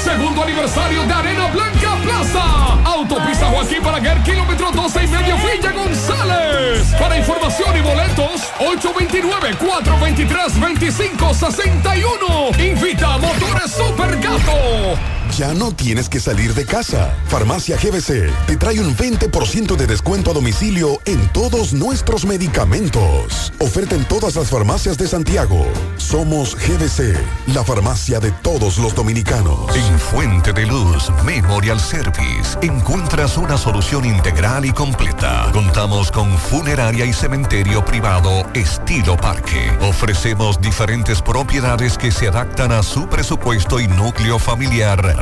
segundo aniversario de Arena Blanca Plaza. Autopista Joaquín Balaguer, kilómetro 12 y medio, Villa González. Para información y boletos, 829-423-2561. Invita a Motores Super Gato. Ya no tienes que salir de casa. Farmacia GBC te trae un 20% de descuento a domicilio en todos nuestros medicamentos. Oferta en todas las farmacias de Santiago. Somos GBC, la farmacia de todos los dominicanos. En Fuente de Luz Memorial Service encuentras una solución integral y completa. Contamos con funeraria y cementerio privado estilo parque. Ofrecemos diferentes propiedades que se adaptan a su presupuesto y núcleo familiar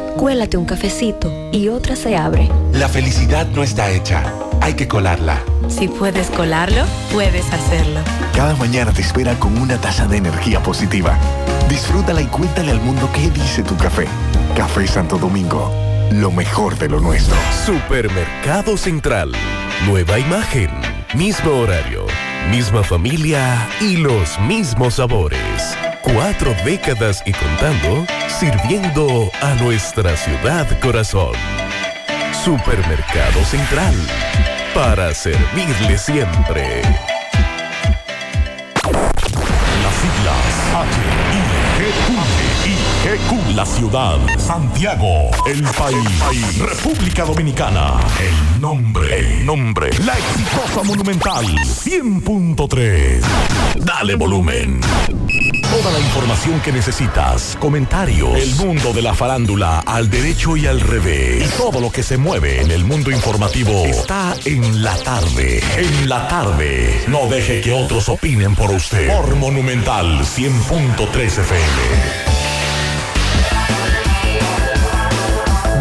cuélate un cafecito y otra se abre. La felicidad no está hecha, hay que colarla. Si puedes colarlo, puedes hacerlo. Cada mañana te espera con una taza de energía positiva. Disfrútala y cuéntale al mundo qué dice tu café. Café Santo Domingo, lo mejor de lo nuestro. Supermercado Central, nueva imagen, mismo horario, misma familia y los mismos sabores. Cuatro décadas y contando, sirviendo a nuestra ciudad corazón. Supermercado Central, para servirle siempre. Las siglas H-I-G-Q. La ciudad. Santiago. El país. República Dominicana. El nombre. El nombre. La exitosa Monumental. 100.3. Dale volumen. Toda la información que necesitas, comentarios, el mundo de la farándula al derecho y al revés, y todo lo que se mueve en el mundo informativo está en la tarde. En la tarde. No deje que otros opinen por usted. Por Monumental 100.3 FM.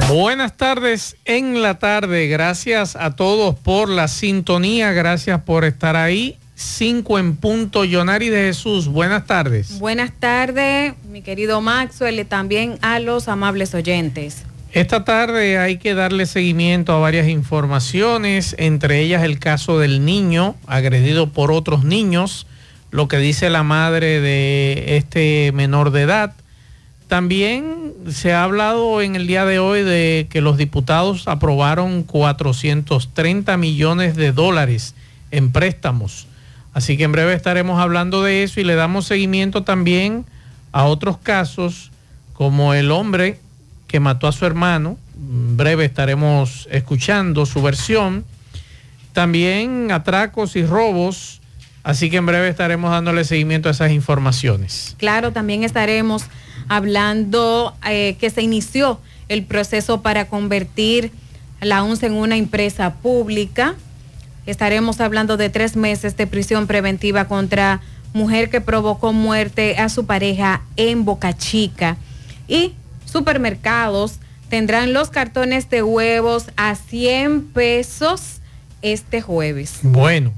Buenas tardes en la tarde. Gracias a todos por la sintonía. Gracias por estar ahí. 5 en punto. Yonari de Jesús, buenas tardes. Buenas tardes, mi querido Maxwell, y también a los amables oyentes. Esta tarde hay que darle seguimiento a varias informaciones, entre ellas el caso del niño agredido por otros niños, lo que dice la madre de este menor de edad. También se ha hablado en el día de hoy de que los diputados aprobaron 430 millones de dólares en préstamos Así que en breve estaremos hablando de eso y le damos seguimiento también a otros casos como el hombre que mató a su hermano. En breve estaremos escuchando su versión. También atracos y robos. Así que en breve estaremos dándole seguimiento a esas informaciones. Claro, también estaremos hablando eh, que se inició el proceso para convertir la UNCE en una empresa pública estaremos hablando de tres meses de prisión preventiva contra mujer que provocó muerte a su pareja en Boca Chica. Y supermercados tendrán los cartones de huevos a 100 pesos este jueves. Bueno,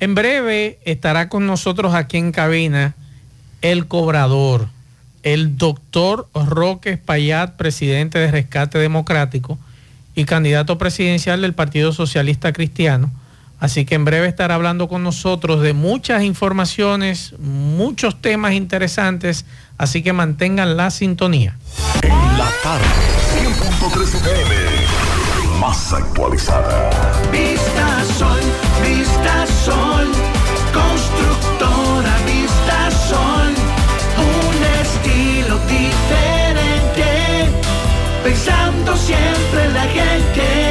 en breve estará con nosotros aquí en cabina el cobrador, el doctor Roque Espaillat, presidente de Rescate Democrático y candidato presidencial del Partido Socialista Cristiano Así que en breve estará hablando con nosotros de muchas informaciones, muchos temas interesantes, así que mantengan la sintonía. En la tarde, 100.3 FM, más actualizada. Vista Sol, Vista Sol, constructora Vista Sol, un estilo diferente, pensando siempre en la gente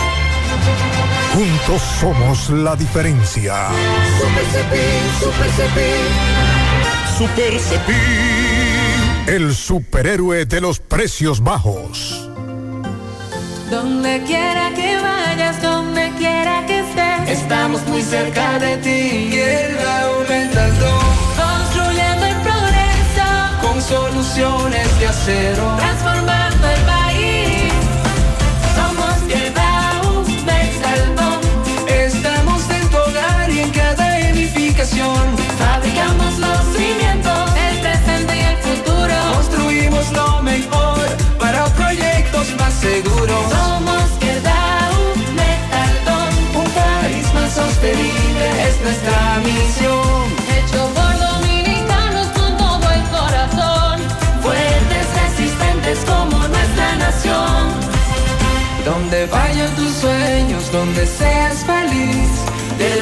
Juntos somos la diferencia. Super Cepín, Super Cepín. Super Cepín. El superhéroe de los precios bajos. Donde quiera que vayas, donde quiera que estés, estamos muy cerca de ti. Y el aumenta el Construyendo el progreso, con soluciones de acero, transformando el Fabricamos los cimientos, el presente y el futuro. Construimos lo mejor para proyectos más seguros. Somos Quedao, Mexaldo. Un país más sostenible es nuestra misión. Hecho por dominicanos con todo el corazón. Fuertes, resistentes como nuestra nación. Donde vayan tus sueños, donde seas feliz, te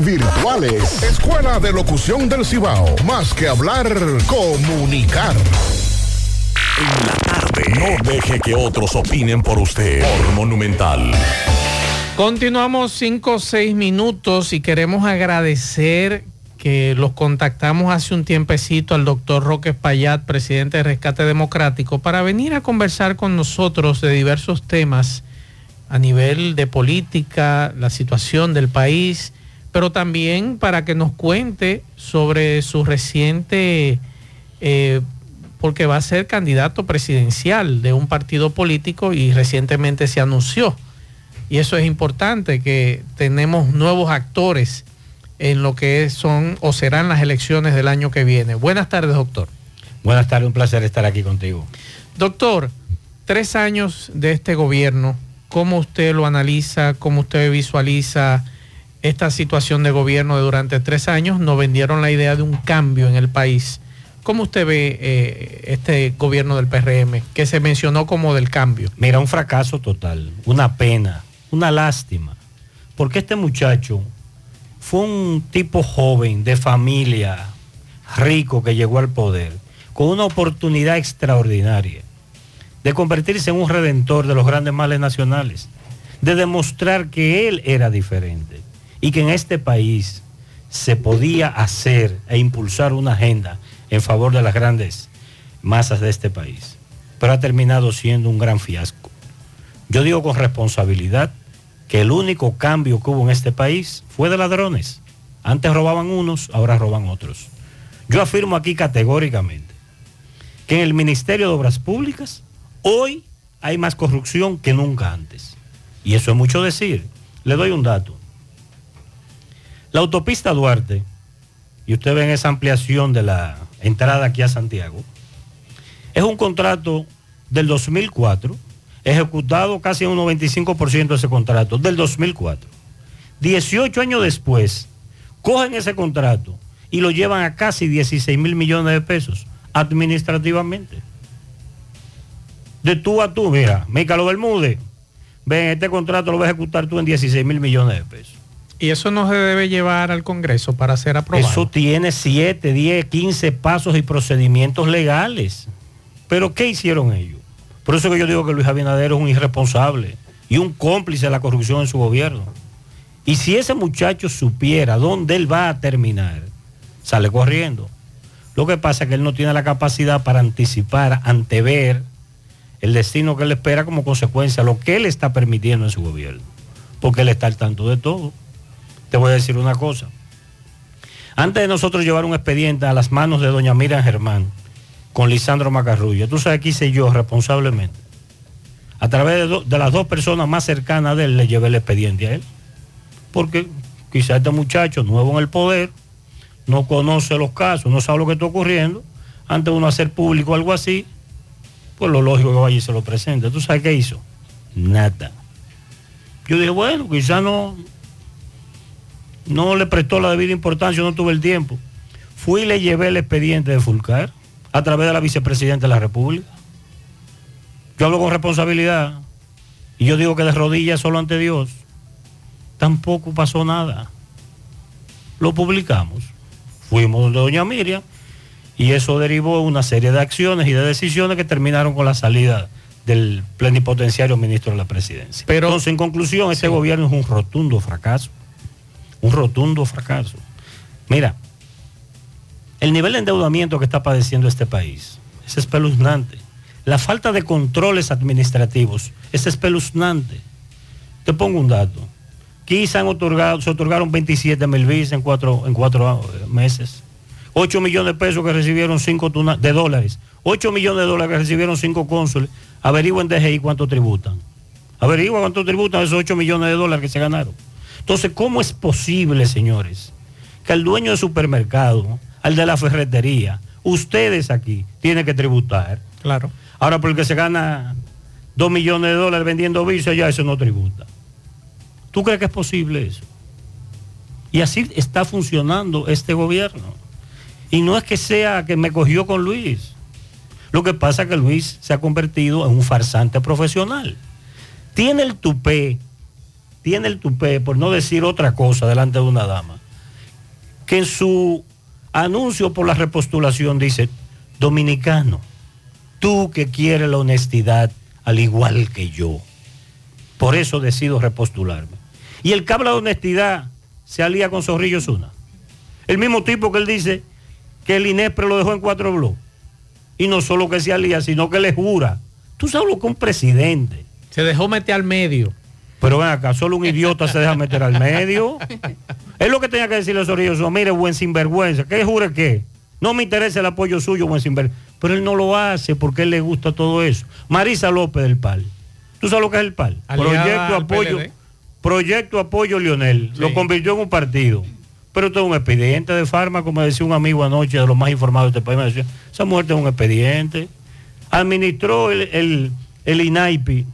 virtuales Escuela de Locución del Cibao más que hablar comunicar En la tarde. No deje que otros opinen por usted. Por Monumental. Continuamos cinco o seis minutos y queremos agradecer que los contactamos hace un tiempecito al doctor Roque Payat, presidente de Rescate Democrático, para venir a conversar con nosotros de diversos temas a nivel de política, la situación del país, pero también para que nos cuente sobre su reciente, eh, porque va a ser candidato presidencial de un partido político y recientemente se anunció. Y eso es importante, que tenemos nuevos actores en lo que son o serán las elecciones del año que viene. Buenas tardes, doctor. Buenas tardes, un placer estar aquí contigo. Doctor, tres años de este gobierno, ¿cómo usted lo analiza? ¿Cómo usted visualiza esta situación de gobierno de durante tres años? Nos vendieron la idea de un cambio en el país. ¿Cómo usted ve eh, este gobierno del PRM, que se mencionó como del cambio? Mira, un fracaso total, una pena, una lástima, porque este muchacho fue un tipo joven, de familia, rico, que llegó al poder, con una oportunidad extraordinaria de convertirse en un redentor de los grandes males nacionales, de demostrar que él era diferente y que en este país se podía hacer e impulsar una agenda en favor de las grandes masas de este país. Pero ha terminado siendo un gran fiasco. Yo digo con responsabilidad que el único cambio que hubo en este país fue de ladrones. Antes robaban unos, ahora roban otros. Yo afirmo aquí categóricamente que en el Ministerio de Obras Públicas hoy hay más corrupción que nunca antes. Y eso es mucho decir. Le doy un dato. La autopista Duarte, y usted ve en esa ampliación de la entrada aquí a Santiago, es un contrato del 2004, ejecutado casi un 95% de ese contrato, del 2004. 18 años después, cogen ese contrato y lo llevan a casi 16 mil millones de pesos administrativamente. De tú a tú, mira, Mícalo Bermúdez, ven, este contrato lo vas a ejecutar tú en 16 mil millones de pesos. Y eso no se debe llevar al Congreso para ser aprobado. Eso tiene 7, 10, 15 pasos y procedimientos legales. Pero ¿qué hicieron ellos? Por eso que yo digo que Luis Abinader es un irresponsable y un cómplice de la corrupción en su gobierno. Y si ese muchacho supiera dónde él va a terminar, sale corriendo. Lo que pasa es que él no tiene la capacidad para anticipar, antever el destino que él espera como consecuencia, lo que él está permitiendo en su gobierno. Porque él está al tanto de todo. Te voy a decir una cosa. Antes de nosotros llevar un expediente a las manos de doña Miriam Germán con Lisandro Macarrullo, tú sabes qué hice yo responsablemente. A través de, las dos personas más cercanas de él le llevé el expediente a él. Porque quizás este muchacho nuevo en el poder no conoce los casos, no sabe lo que está ocurriendo. Antes de uno hacer público algo así, pues lo lógico que vaya y se lo presente. ¿Tú sabes qué hizo? Nada. Yo dije, bueno, quizás no, no le prestó la debida importancia, no tuve el tiempo. Fui y le llevé el expediente de Fulcar a través de la vicepresidenta de la República. Yo hablo con responsabilidad y yo digo que de rodillas solo ante Dios. Tampoco pasó nada. Lo publicamos. Fuimos donde doña Miriam y eso derivó una serie de acciones y de decisiones que terminaron con la salida del plenipotenciario ministro de la presidencia. Pero, Entonces, en conclusión, este gobierno es un rotundo fracaso. Un rotundo fracaso. Mira, el nivel de endeudamiento que está padeciendo este país es espeluznante. La falta de controles administrativos es espeluznante. Te pongo un dato. Se, han otorgado, se otorgaron 27 mil visas en cuatro, en cuatro eh, meses. 8 millones de pesos que recibieron 5 de dólares. 8 millones de dólares que recibieron 5 cónsules. Averigüen DGI cuánto tributan. Averigua cuánto tributan esos 8 millones de dólares que se ganaron. Entonces, ¿cómo es posible, señores, que el dueño de supermercado, al de la ferretería, ustedes aquí tienen que tributar? Claro. Ahora, porque se gana 2 millones de dólares vendiendo visas, ya eso no tributa. ¿Tú crees que es posible eso? Y así está funcionando este gobierno. Y no es que sea que me cogió con Luis. Lo que pasa es que Luis se ha convertido en un farsante profesional. Tiene el tupé, tiene el tupé, por no decir otra cosa delante de una dama, que en su anuncio por la repostulación dice, dominicano, tú que quieres la honestidad al igual que yo. Por eso decido repostularme. Y el que de honestidad se alía con Zorrillo Zuna. El mismo tipo que él dice que el INEPRE lo dejó en cuatro bloques. Y no solo que se alía, sino que le jura. Tú sabes lo que un presidente. Se dejó meter al medio. Pero ven acá, solo un idiota se deja meter al medio. Es lo que tenía que decirle a Zorrillo Zuna. Mire, buen sinvergüenza. ¿Qué jure qué? No me interesa el apoyo suyo, buen sinvergüenza. Pero él no lo hace porque él le gusta todo eso. Marisa López del PAL. ¿Tú sabes lo que es el PAL? Proyecto Apoyo. Proyecto Apoyo Lionel. Lo convirtió en un partido. Pero es un expediente de fármaco, me decía un amigo anoche de los más informados de este país, me decía, esa muerte es un expediente. Administró el, el, el INAIPI,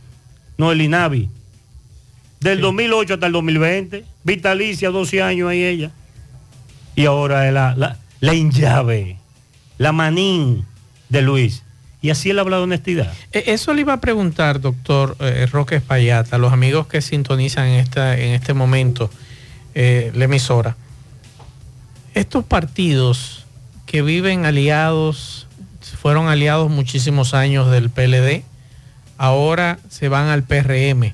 no el INAVI, del 2008 hasta el 2020, vitalicia, 12 años ahí ella. Y ahora es la, la, la inllave, la manín de Luis. Y así él habla de honestidad. Eh, Eso le iba a preguntar, doctor eh, Roque Espaillata, a los amigos que sintonizan en, esta, en este momento eh, la emisora. Estos partidos que viven aliados, fueron aliados muchísimos años del PLD, ahora se van al PRM.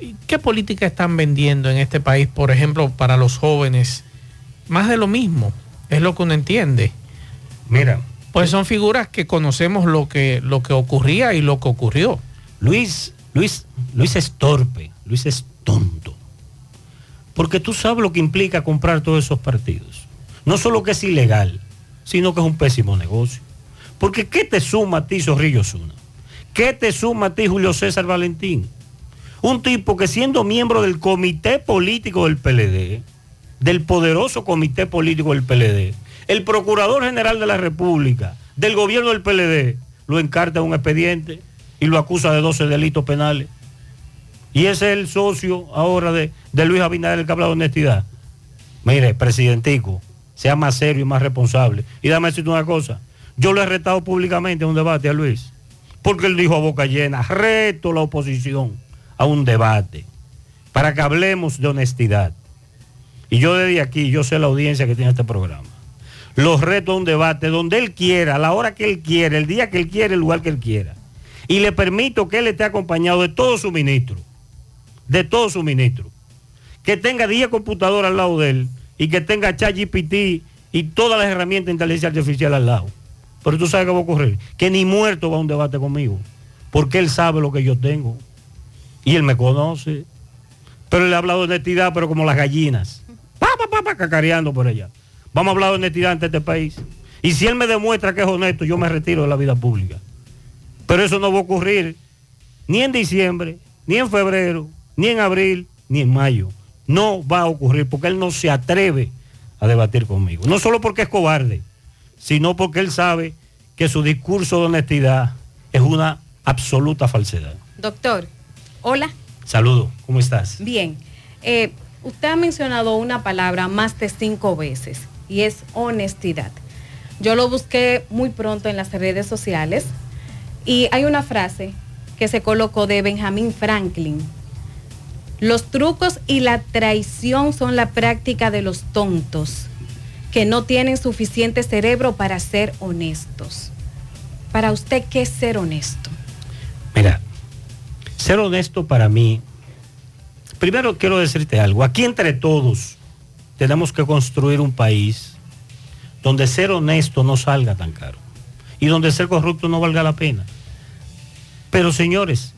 ¿Y ¿Qué política están vendiendo en este país, por ejemplo, para los jóvenes? Más de lo mismo, es lo que uno entiende. Mira. Pues son figuras que conocemos lo que, lo que ocurría y lo que ocurrió. Luis, Luis, Luis es torpe, Luis es tonto. Porque tú sabes lo que implica comprar todos esos partidos. No solo que es ilegal, sino que es un pésimo negocio. Porque ¿qué te suma a ti, Zorrillo Zuna? ¿Qué te suma a ti, Julio César Valentín? Un tipo que siendo miembro del comité político del PLD, del poderoso comité político del PLD, el procurador general de la República, del gobierno del PLD, lo encarta en un expediente y lo acusa de 12 delitos penales. Y ese es el socio ahora de, de Luis Abinader, el que habla de honestidad. Mire, presidentico, sea más serio y más responsable. Y dame decirte una cosa, yo lo he retado públicamente a un debate a Luis, porque él dijo a boca llena, reto la oposición a un debate, para que hablemos de honestidad. Y yo desde aquí, yo sé la audiencia que tiene este programa. Los reto a un debate donde él quiera, a la hora que él quiera, el día que él quiera, el lugar que él quiera. Y le permito que él esté acompañado de todo su ministro, de todo su ministro. Que tenga 10 computadoras al lado de él y que tenga ChatGPT y todas las herramientas de inteligencia artificial al lado. Pero tú sabes qué va a ocurrir. Que ni muerto va a un debate conmigo. Porque él sabe lo que yo tengo. Y él me conoce. Pero él ha hablado de honestidad, pero como las gallinas. Pa, pa, pa, pa, cacareando por allá. Vamos a hablar de honestidad ante este país. Y si él me demuestra que es honesto, yo me retiro de la vida pública. Pero eso no va a ocurrir ni en diciembre, ni en febrero, ni en abril, ni en mayo. No va a ocurrir porque él no se atreve a debatir conmigo. No solo porque es cobarde, sino porque él sabe que su discurso de honestidad es una absoluta falsedad. Doctor, hola. Saludos, ¿cómo estás? Bien. Eh, usted ha mencionado una palabra más de cinco veces y es honestidad. Yo lo busqué muy pronto en las redes sociales y hay una frase que se colocó de Benjamin Franklin. Los trucos y la traición son la práctica de los tontos que no tienen suficiente cerebro para ser honestos. Para usted, ¿qué es ser honesto? Mira, ser honesto para mí, primero quiero decirte algo, aquí entre todos tenemos que construir un país donde ser honesto no salga tan caro y donde ser corrupto no valga la pena. Pero señores,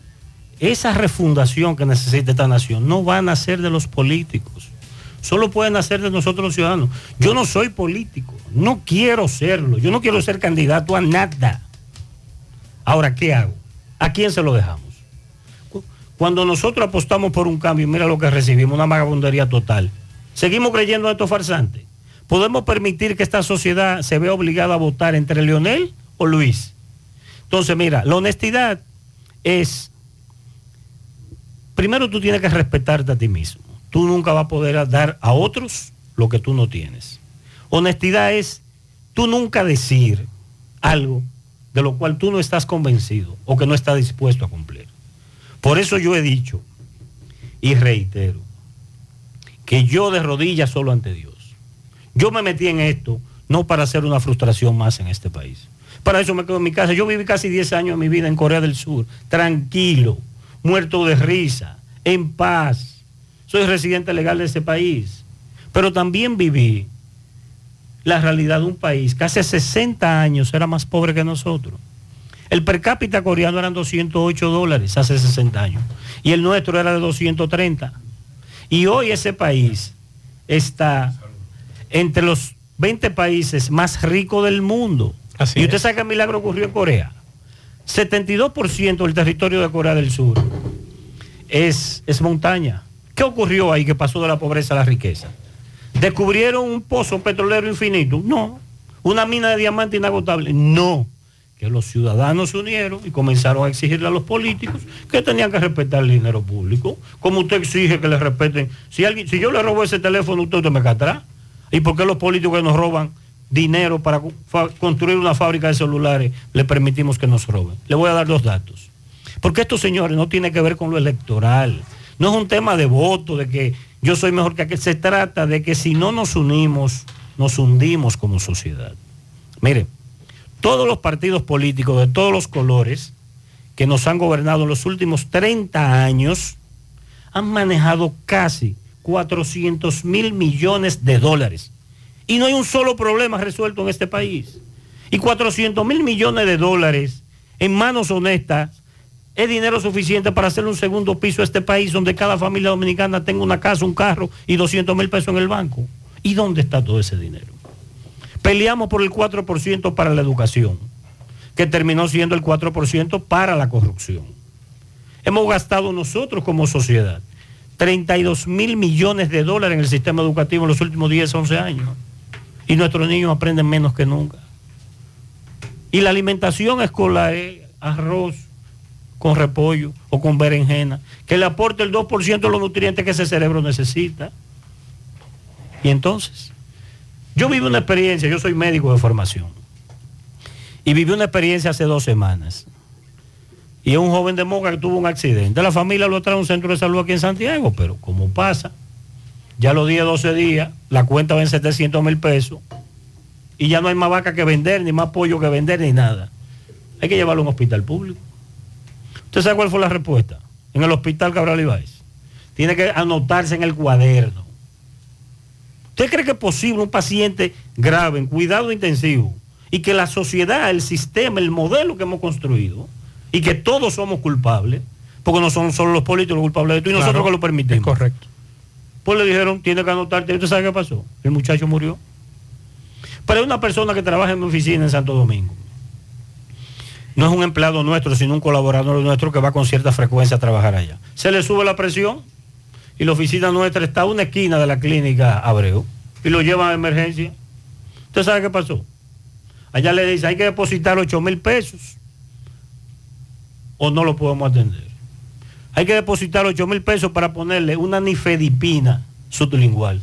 esa refundación que necesita esta nación no va a nacer de los políticos, solo puede nacer de nosotros los ciudadanos. Yo no soy político, no quiero serlo, yo no quiero ser candidato a nada. Ahora, ¿qué hago? ¿A quién se lo dejamos? Cuando nosotros apostamos por un cambio, mira lo que recibimos, una vagabundería total. Seguimos creyendo en estos farsantes. ¿Podemos permitir que esta sociedad se vea obligada a votar entre Leonel o Luis? Entonces, mira, la honestidad es, primero tú tienes que respetarte a ti mismo. Tú nunca vas a poder dar a otros lo que tú no tienes. Honestidad es tú nunca decir algo de lo cual tú no estás convencido o que no estás dispuesto a cumplir. Por eso yo he dicho y reitero que yo de rodillas solo ante Dios. Yo me metí en esto no para hacer una frustración más en este país. Para eso me quedo en mi casa. Yo viví casi 10 años de mi vida en Corea del Sur, tranquilo, muerto de risa, en paz. Soy residente legal de ese país. Pero también viví la realidad de un país que hace 60 años era más pobre que nosotros. El per cápita coreano eran 208 dólares hace 60 años y el nuestro era de 230. Y hoy ese país está entre los 20 países más ricos del mundo. y usted sabe que el milagro ocurrió en Corea. 72% del territorio de Corea del Sur es, es montaña. ¿Qué ocurrió ahí que pasó de la pobreza a la riqueza? ¿Descubrieron un pozo petrolero infinito? No. ¿Una mina de diamante inagotable? No. Que los ciudadanos se unieron y comenzaron a exigirle a los políticos que tenían que respetar el dinero público. Como usted exige que le respeten. Si, alguien, si yo le robo ese teléfono, usted, me catará. ¿Y por qué los políticos que nos roban dinero para construir una fábrica de celulares le permitimos que nos roben? Le voy a dar dos datos. Porque esto, señores, no tiene que ver con lo electoral. No es un tema de voto, de que yo soy mejor que aquel. Se trata de que si no nos unimos, nos hundimos como sociedad. Mire, todos los partidos políticos de todos los colores que nos han gobernado en los últimos 30 años han manejado casi 400 mil millones de dólares. Y no hay un solo problema resuelto en este país. Y 400 mil millones de dólares en manos honestas es dinero suficiente para hacer un segundo piso a este país donde cada familia dominicana tenga una casa, un carro y 200 mil pesos en el banco. ¿Y dónde está todo ese dinero? Peleamos por el 4% para la educación, que terminó siendo el 4% para la corrupción. Hemos gastado nosotros como sociedad 32 mil millones de dólares en el sistema educativo en los últimos 10, 11 años. Y nuestros niños aprenden menos que nunca. Y la alimentación escolar es arroz con repollo o con berenjena, que le aporte el 2% de los nutrientes que ese cerebro necesita. Y entonces, yo viví una experiencia, yo soy médico de formación, y viví una experiencia hace dos semanas. Y un joven de Moca que tuvo un accidente. La familia lo trae a un centro de salud aquí en Santiago, pero como pasa, ya los 10, 12 días, la cuenta va en 700 mil pesos y ya no hay más vaca que vender, ni más pollo que vender, ni nada. Hay que llevarlo a un hospital público. ¿Usted sabe cuál fue la respuesta? En el hospital Cabral Ibáez. Tiene que anotarse en el cuaderno. ¿Usted cree que es posible un paciente grave en cuidado intensivo y que la sociedad, el sistema, el modelo que hemos construido y que todos somos culpables, porque no son solo los políticos los culpables de esto y Claro, nosotros que lo permitimos? correcto. Pues le dijeron, tiene que anotarte. ¿Usted sabe qué pasó? El muchacho murió. Pero una persona que trabaja en mi oficina en Santo Domingo. No es un empleado nuestro, sino un colaborador nuestro que va con cierta frecuencia a trabajar allá. Se le sube la presión y la oficina nuestra está a una esquina de la clínica Abreu y lo llevan a emergencia. ¿Usted sabe qué pasó? Allá le dice, hay que depositar 8 mil pesos o no lo podemos atender. Hay que depositar 8 mil pesos para ponerle una nifedipina sublingual.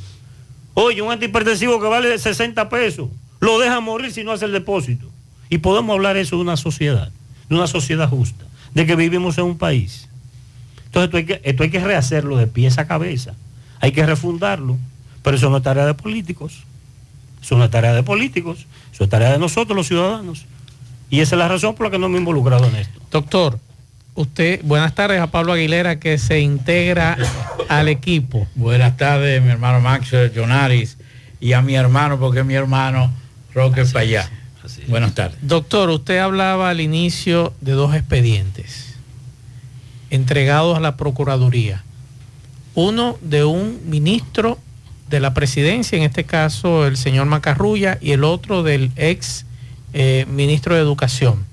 Oye, un antihipertensivo que vale 60 pesos, lo deja morir si no hace el depósito. Y podemos hablar eso de una sociedad, de una sociedad justa, de que vivimos en un país. Entonces esto hay que, esto hay que rehacerlo de pies a cabeza, hay que refundarlo, pero eso no es tarea de políticos, eso no es tarea de políticos, eso es tarea de nosotros los ciudadanos. Y esa es la razón por la que no me he involucrado en esto. Doctor, usted, buenas tardes a Pablo Aguilera que se integra al equipo. Buenas tardes, mi hermano Max Jonaris, y a mi hermano, porque es mi hermano Roque Payá. Buenas tardes. Doctor, usted hablaba al inicio de dos expedientes entregados a la Procuraduría. Uno de un ministro de la presidencia, en este caso el señor Macarrulla, y el otro del ex eh, ministro de Educación.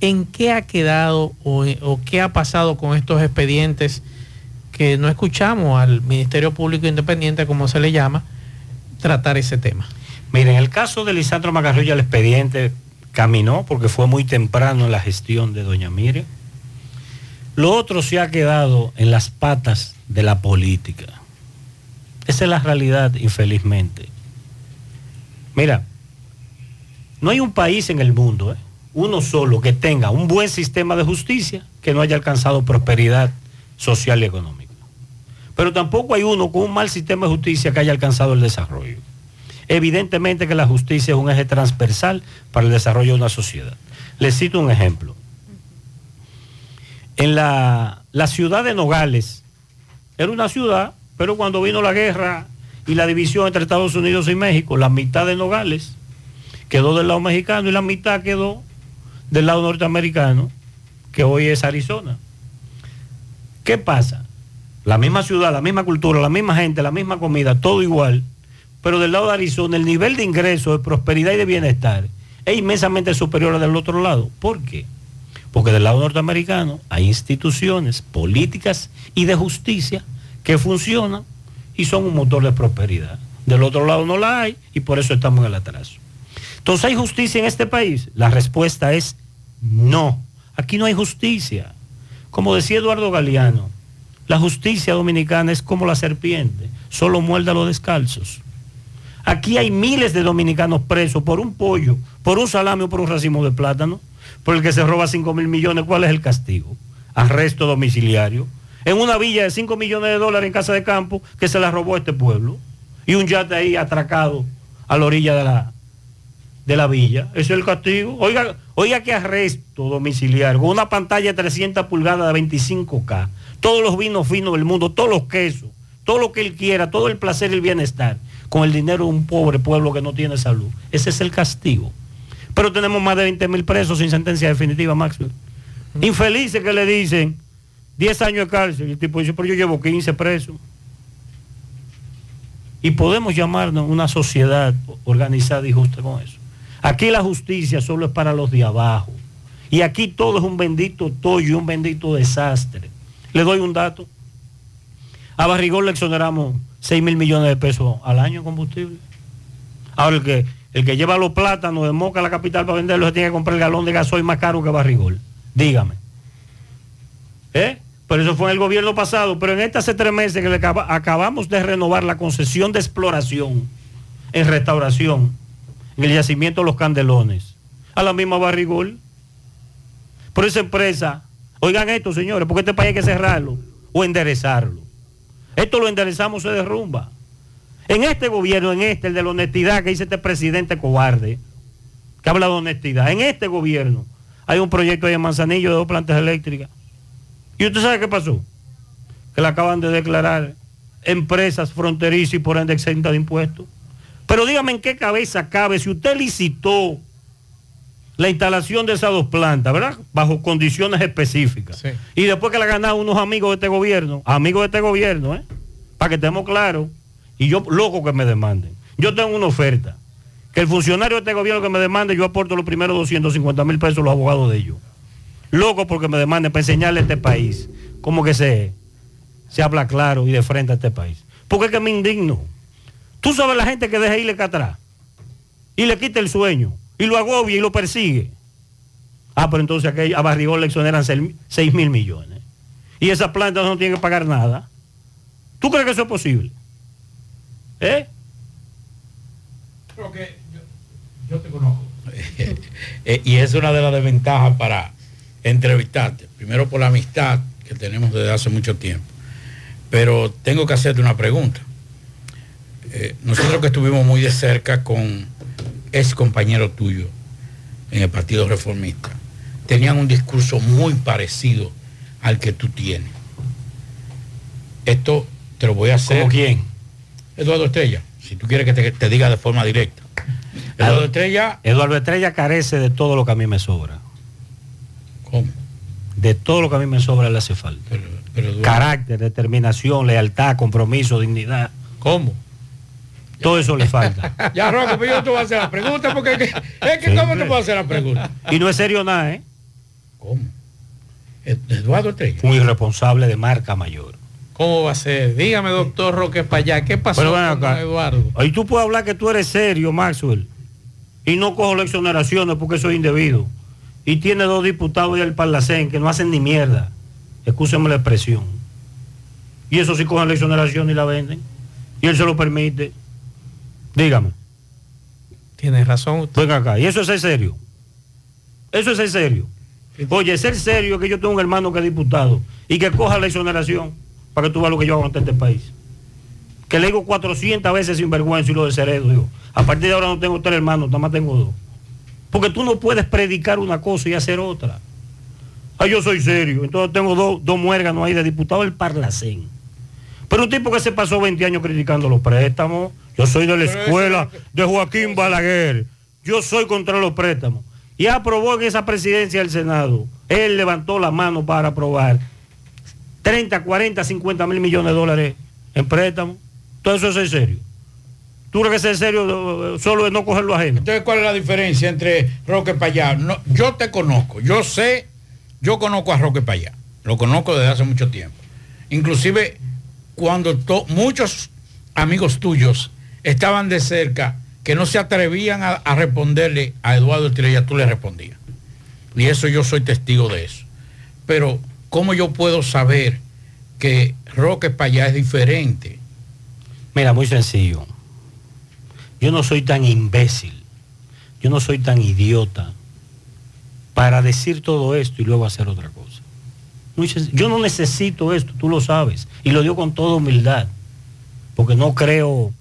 ¿En qué ha quedado o, qué ha pasado con estos expedientes que no escuchamos al Ministerio Público Independiente, como se le llama, tratar ese tema? Miren, en el caso de Lisandro Macarrulla, el expediente caminó porque fue muy temprano en la gestión de doña Miriam. Lo otro se ha quedado en las patas de la política. Esa es la realidad, infelizmente. Mira, no hay un país en el mundo, ¿eh? uno solo, que tenga un buen sistema de justicia que no haya alcanzado prosperidad social y económica. Pero tampoco hay uno con un mal sistema de justicia que haya alcanzado el desarrollo. Evidentemente que la justicia es un eje transversal para el desarrollo de una sociedad. Les cito un ejemplo. En la, ciudad de Nogales, era una ciudad, pero cuando vino la guerra y la división entre Estados Unidos y México, la mitad de Nogales quedó del lado mexicano y la mitad quedó del lado norteamericano, que hoy es Arizona. ¿Qué pasa? La misma ciudad, la misma cultura, la misma gente, la misma comida, todo igual, pero del lado de Arizona el nivel de ingreso, de prosperidad y de bienestar es inmensamente superior al del otro lado. ¿Por qué? Porque del lado norteamericano hay instituciones políticas y de justicia que funcionan y son un motor de prosperidad. Del otro lado no la hay y por eso estamos en el atraso. Entonces, ¿hay justicia en este país? La respuesta es no. Aquí no hay justicia. Como decía Eduardo Galeano, la justicia dominicana es como la serpiente, solo muerde a los descalzos. Aquí hay miles de dominicanos presos por un pollo, por un salame o por un racimo de plátano, por el que se roba 5 mil millones. ¿Cuál es el castigo? Arresto domiciliario. En una villa de 5 millones de dólares en casa de campo que se la robó este pueblo. Y un yate ahí atracado a la orilla de la, de la villa. Ese es el castigo. Oiga, oiga qué arresto domiciliario. Con una pantalla de 300 pulgadas de 25K. Todos los vinos finos del mundo, todos los quesos, todo lo que él quiera, todo el placer y el bienestar. Con el dinero de un pobre pueblo que no tiene salud. Ese es el castigo. Pero tenemos más de 20 mil presos sin sentencia definitiva, Maxwell. Infelices que le dicen 10 años de cárcel. Y el tipo dice, pero yo llevo 15 presos. Y podemos llamarnos una sociedad organizada y justa con eso. Aquí la justicia solo es para los de abajo. Y aquí todo es un bendito tollo y un bendito desastre. Le doy un dato. A Barrigón le exoneramos 6 mil millones de pesos al año en combustible. Ahora el que, el que lleva los plátanos de Moca a la capital para venderlos tiene que comprar el galón de gasoil más caro que Barrigol. Dígame. ¿Eh? Pero eso fue en el gobierno pasado. Pero en hace tres meses que acabamos de renovar la concesión de exploración en restauración en el yacimiento de los Candelones. A la misma Barrigol. Por esa empresa, oigan esto, señores, porque este país hay que cerrarlo o enderezarlo. Esto lo enderezamos, se derrumba. En este gobierno, en este, el de la honestidad que dice este presidente cobarde, que habla de honestidad, en este gobierno hay un proyecto en Manzanillo de dos plantas eléctricas. ¿Y usted sabe qué pasó? Que la acaban de declarar empresas fronterizas y por ende exenta de impuestos. Pero dígame en qué cabeza cabe si usted licitó la instalación de esas dos plantas, ¿verdad? Bajo condiciones específicas. Y después que la ganaron unos amigos de este gobierno, amigos de este gobierno, ¿eh? Para que estemos claros. Y yo, loco que me demanden. Yo tengo una oferta. Que el funcionario de este gobierno que me demande, yo aporto los primeros 250 mil pesos a los abogados de ellos. Loco porque me demanden para enseñarle a este país cómo que se, se habla claro y de frente a este país. Porque es que me indigno. Tú sabes la gente que deja irle acá atrás y le quita el sueño y lo agobia y lo persigue. Ah, pero entonces aquí a Barrigón le exoneran 6 mil millones. Y esas plantas no tienen que pagar nada. ¿Tú crees que eso es posible? ¿Eh? Creo que yo, yo te conozco. Eh, y es una de las desventajas para entrevistarte. Primero por la amistad que tenemos desde hace mucho tiempo. Pero tengo que hacerte una pregunta. Eh, nosotros que estuvimos muy de cerca con ex compañero tuyo en el Partido Reformista, tenían un discurso muy parecido al que tú tienes. Esto te lo voy a hacer. ¿Cómo quién? Eduardo Estrella, si tú quieres que te, te diga de forma directa. Eduardo Estrella, Eduardo Estrella carece de todo lo que a mí me sobra. ¿Cómo? De todo lo que a mí me sobra le hace falta. Eduardo- Carácter, determinación, lealtad, compromiso, dignidad. ¿Cómo? Todo eso le falta. ya, Rocco, pero yo te voy a hacer la pregunta porque es que, es que. ¿cómo te puedo hacer la pregunta? Y no es serio nada, ¿eh? ¿Cómo? Eduardo Estrella. Un irresponsable de marca mayor. ¿Cómo va a ser? Dígame, doctor Roque Payá, ¿qué pasó con acá. Eduardo? Ahí tú puedes hablar que tú eres serio, Maxwell. Y no cojo las exoneraciones porque eso es indebido. Y tiene dos diputados del Parlacén que no hacen ni mierda. Excúsenme la expresión. Y eso sí cogen la exoneración y la venden. Y él se lo permite. Dígame. Tienes razón. Venga acá. Y eso es ser serio. Eso es ser serio. Oye, ser serio que yo tengo un hermano que es diputado y que coja la exoneración para que tú veas lo que yo hago ante este país. Que le digo 400 veces sin vergüenza y lo desheredo. Digo, a partir de ahora no tengo tres hermanos, nada más tengo dos. Porque tú no puedes predicar una cosa y hacer otra. Ah, yo soy serio. Entonces tengo dos, dos muérganos ahí de diputado del Parlacén. Pero un tipo que se pasó 20 años criticando los préstamos. Yo soy de la escuela de Joaquín Balaguer. Yo soy contra los préstamos. Y aprobó en esa presidencia del Senado. Él levantó la mano para aprobar 30, 40, 50 mil millones de dólares en préstamos. Todo eso es ser serio. ¿Tú crees que ser serio eh, solo es no cogerlo ajeno? Entonces, ¿cuál es la diferencia entre Roque Payá? No, yo te conozco, yo sé, yo conozco a Roque Payá, lo conozco desde hace mucho tiempo. Inclusive cuando muchos amigos tuyos estaban de cerca, que no se atrevían a, a responderle a Eduardo Estrella, tú le respondías. Y eso yo soy testigo de eso. Pero, ¿cómo yo puedo saber que Roque allá es diferente? Mira, muy sencillo. Yo no soy tan imbécil, yo no soy tan idiota para decir todo esto y luego hacer otra cosa. Yo no necesito esto, tú lo sabes, y lo digo con toda humildad, porque no creo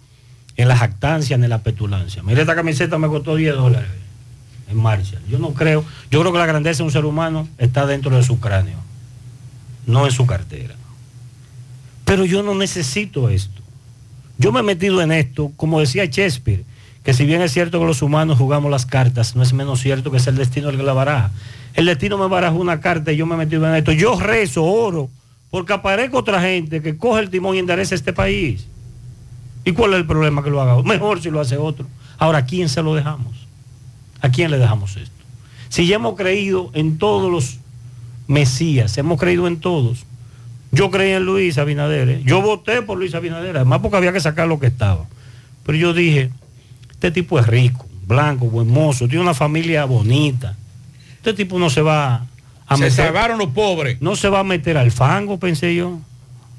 en la jactancia ni en la petulancia. Mira, esta camiseta me costó 10 dólares en marcha. Yo no creo, yo creo que la grandeza de un ser humano está dentro de su cráneo, no en su cartera. Pero yo no necesito esto. Yo me he metido en esto, como decía Shakespeare, que si bien es cierto que los humanos jugamos las cartas, no es menos cierto que es el destino el que la baraja. El destino me barajó una carta y yo me he metido en esto. Yo rezo, oro, porque aparezca otra gente que coge el timón y enderece este país. ¿Y cuál es el problema que lo haga? Mejor si lo hace otro. Ahora, ¿a quién se lo dejamos? ¿A quién le dejamos esto? Si ya hemos creído en todos los Mesías, hemos creído en todos. Yo creí en Luis Abinader, ¿eh? yo voté por Luis Abinader, además porque había que sacar lo que estaba. Pero yo dije, este tipo es rico, blanco, buen mozo, tiene una familia bonita. Este tipo no se va a Se salvaron los pobres. No se va a meter al fango, pensé yo.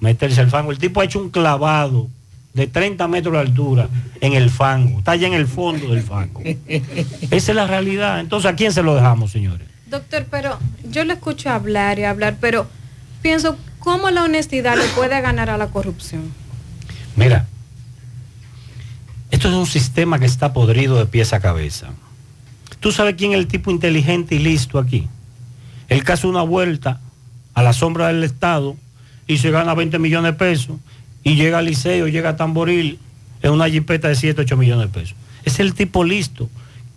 Meterse al fango. El tipo ha hecho un clavado de 30 metros de altura en el fango. Está allá en el fondo del fango. Esa es la realidad. Entonces, ¿a quién se lo dejamos, señores? Doctor, pero yo le escucho hablar y hablar, pero pienso, ¿cómo la honestidad le puede ganar a la corrupción? Mira, esto es un sistema que está podrido de pies a cabeza. ¿Tú sabes quién es el tipo inteligente y listo aquí? Él que hace una vuelta a la sombra del Estado y se gana 20 millones de pesos y llega al liceo, llega a Tamboril en una jipeta de 7, 8 millones de pesos. Es el tipo listo.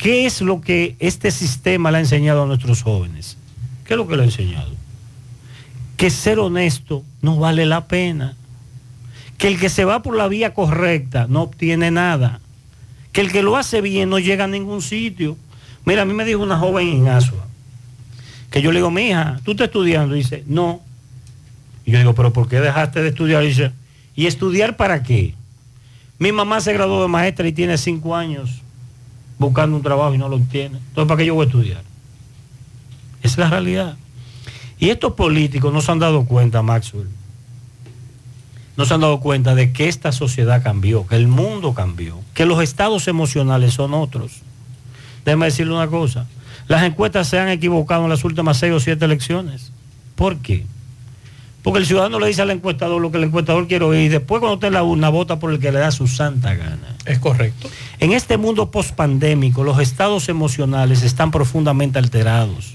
¿Qué es lo que este sistema le ha enseñado a nuestros jóvenes? ¿Qué es lo que le ha enseñado? Que ser honesto no vale la pena que el que se va por la vía correcta no obtiene nada, que el que lo hace bien no llega a ningún sitio. Mira, a mí me dijo una joven en Asua, que yo le digo, mi hija, ¿tú estás estudiando? Dice, no. Y yo digo, pero ¿por qué dejaste de estudiar? Y dice, ¿y estudiar para qué? Mi mamá se graduó de maestra y tiene cinco años buscando un trabajo y no lo obtiene. Entonces, ¿para qué yo voy a estudiar? Esa es la realidad. Y estos políticos no se han dado cuenta, Maxwell, no se han dado cuenta de que esta sociedad cambió, que el mundo cambió, que los estados emocionales son otros. Déjeme decirle una cosa, las encuestas se han equivocado en las últimas seis o siete elecciones. ¿Por qué? Porque el ciudadano le dice al encuestador lo que el encuestador quiere oír y después cuando usted la urna vota por el que le da su santa gana. Es correcto. En este mundo pospandémico, los estados emocionales están profundamente alterados.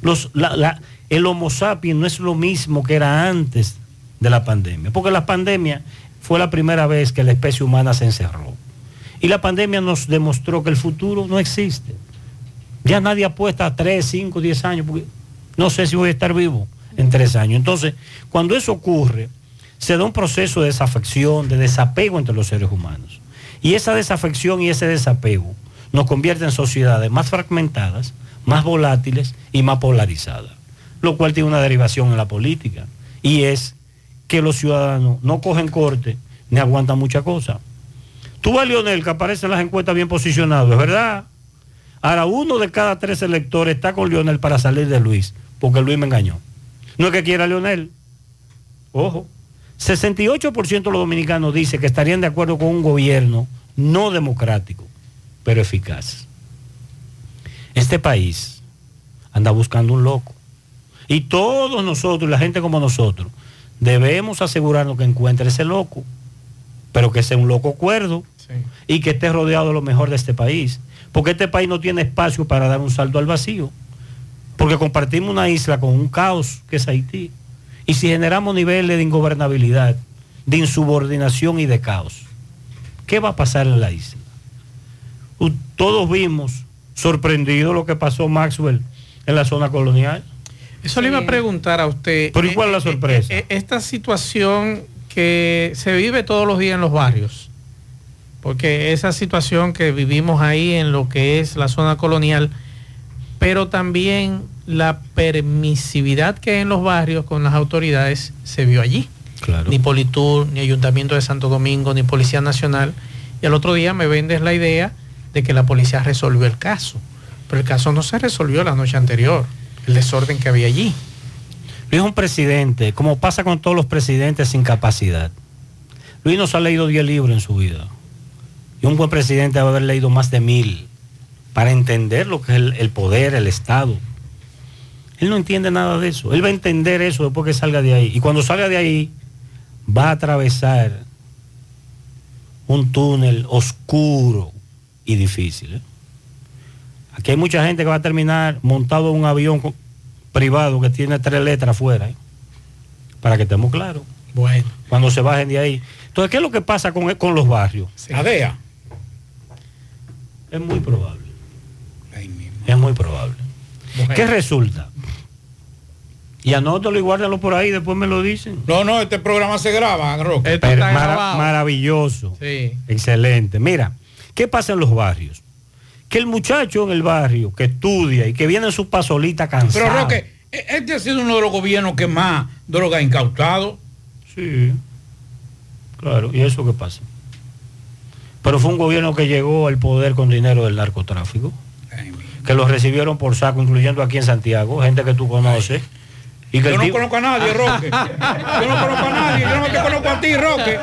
Los, la- la- el Homo sapiens no es lo mismo que era antes de la pandemia, porque la pandemia fue la primera vez que la especie humana se encerró. Y la pandemia nos demostró que el futuro no existe. Ya nadie apuesta a 3, 5, 10 años, porque no sé si voy a estar vivo en tres años. Entonces, cuando eso ocurre, se da un proceso de desafección, de desapego entre los seres humanos. Y esa desafección y ese desapego nos convierte en sociedades más fragmentadas, más volátiles y más polarizadas. Lo cual tiene una derivación en la política. Y es que los ciudadanos no cogen corte ni aguantan mucha cosa. Tú ves a Lionel que aparece en las encuestas bien posicionado, es verdad. Ahora, uno de cada tres electores está con Lionel para salir de Luis, porque Luis me engañó. No es que quiera a Lionel. Ojo. 68% de los dominicanos dice que estarían de acuerdo con un gobierno no democrático, pero eficaz. Este país anda buscando un loco. Y todos nosotros, la gente como nosotros, debemos asegurarnos que encuentre ese loco, pero que sea un loco cuerdo y que esté rodeado de lo mejor de este país. Porque este país no tiene espacio para dar un salto al vacío. Porque compartimos una isla con un caos que es Haití. Y si generamos niveles de ingobernabilidad, de insubordinación y de caos, ¿qué va a pasar en la isla? U- Todos vimos sorprendido lo que pasó Maxwell en la zona colonial. Eso le iba a preguntar a usted. Pero ¿y cuál es la sorpresa? eh, esta situación que se vive todos los días en los barrios, porque esa situación que vivimos ahí en lo que es la zona colonial, pero también la permisividad que hay en los barrios con las autoridades se vio allí. Claro. Ni Politur, ni Ayuntamiento de Santo Domingo, ni Policía Nacional Y al otro día me vendes la idea de que la policía resolvió el caso. Pero el caso no se resolvió la noche anterior, el desorden que había allí. Luis es un presidente, como pasa con todos los presidentes sin capacidad. Luis nos ha leído 10 libros en su vida. Y un buen presidente debe haber leído más de mil para entender lo que es el, el poder, el Estado. Él no entiende nada de eso. Él va a entender eso después que salga de ahí. Y cuando salga de ahí, va a atravesar un túnel oscuro y difícil. ¿eh? Aquí hay mucha gente que va a terminar montado en un avión privado que tiene tres letras afuera. ¿eh? Para que estemos claros. Bueno. Cuando se bajen de ahí. Entonces, ¿qué es lo que pasa con, con los barrios? La DEA. Es muy probable. Es muy probable. ¿Qué resulta? Y anótalo y guárdalo por ahí, después me lo dicen. No, no, este programa se graba, Roque. Mara- maravilloso. Sí. Excelente. Mira, ¿qué pasa en los barrios? Que el muchacho en el barrio que estudia y que viene en su pasolita cansado. Pero Roque, e- este ha sido uno de los gobiernos que más droga ha incautado. Sí. Claro, ¿y eso qué pasa? Pero fue un gobierno que llegó al poder con dinero del narcotráfico, que lo recibieron por saco, incluyendo aquí en Santiago, gente que tú conoces. Y que Yo no conozco a nadie, Roque. Yo no conozco a nadie. Yo no te conozco a ti, Roque.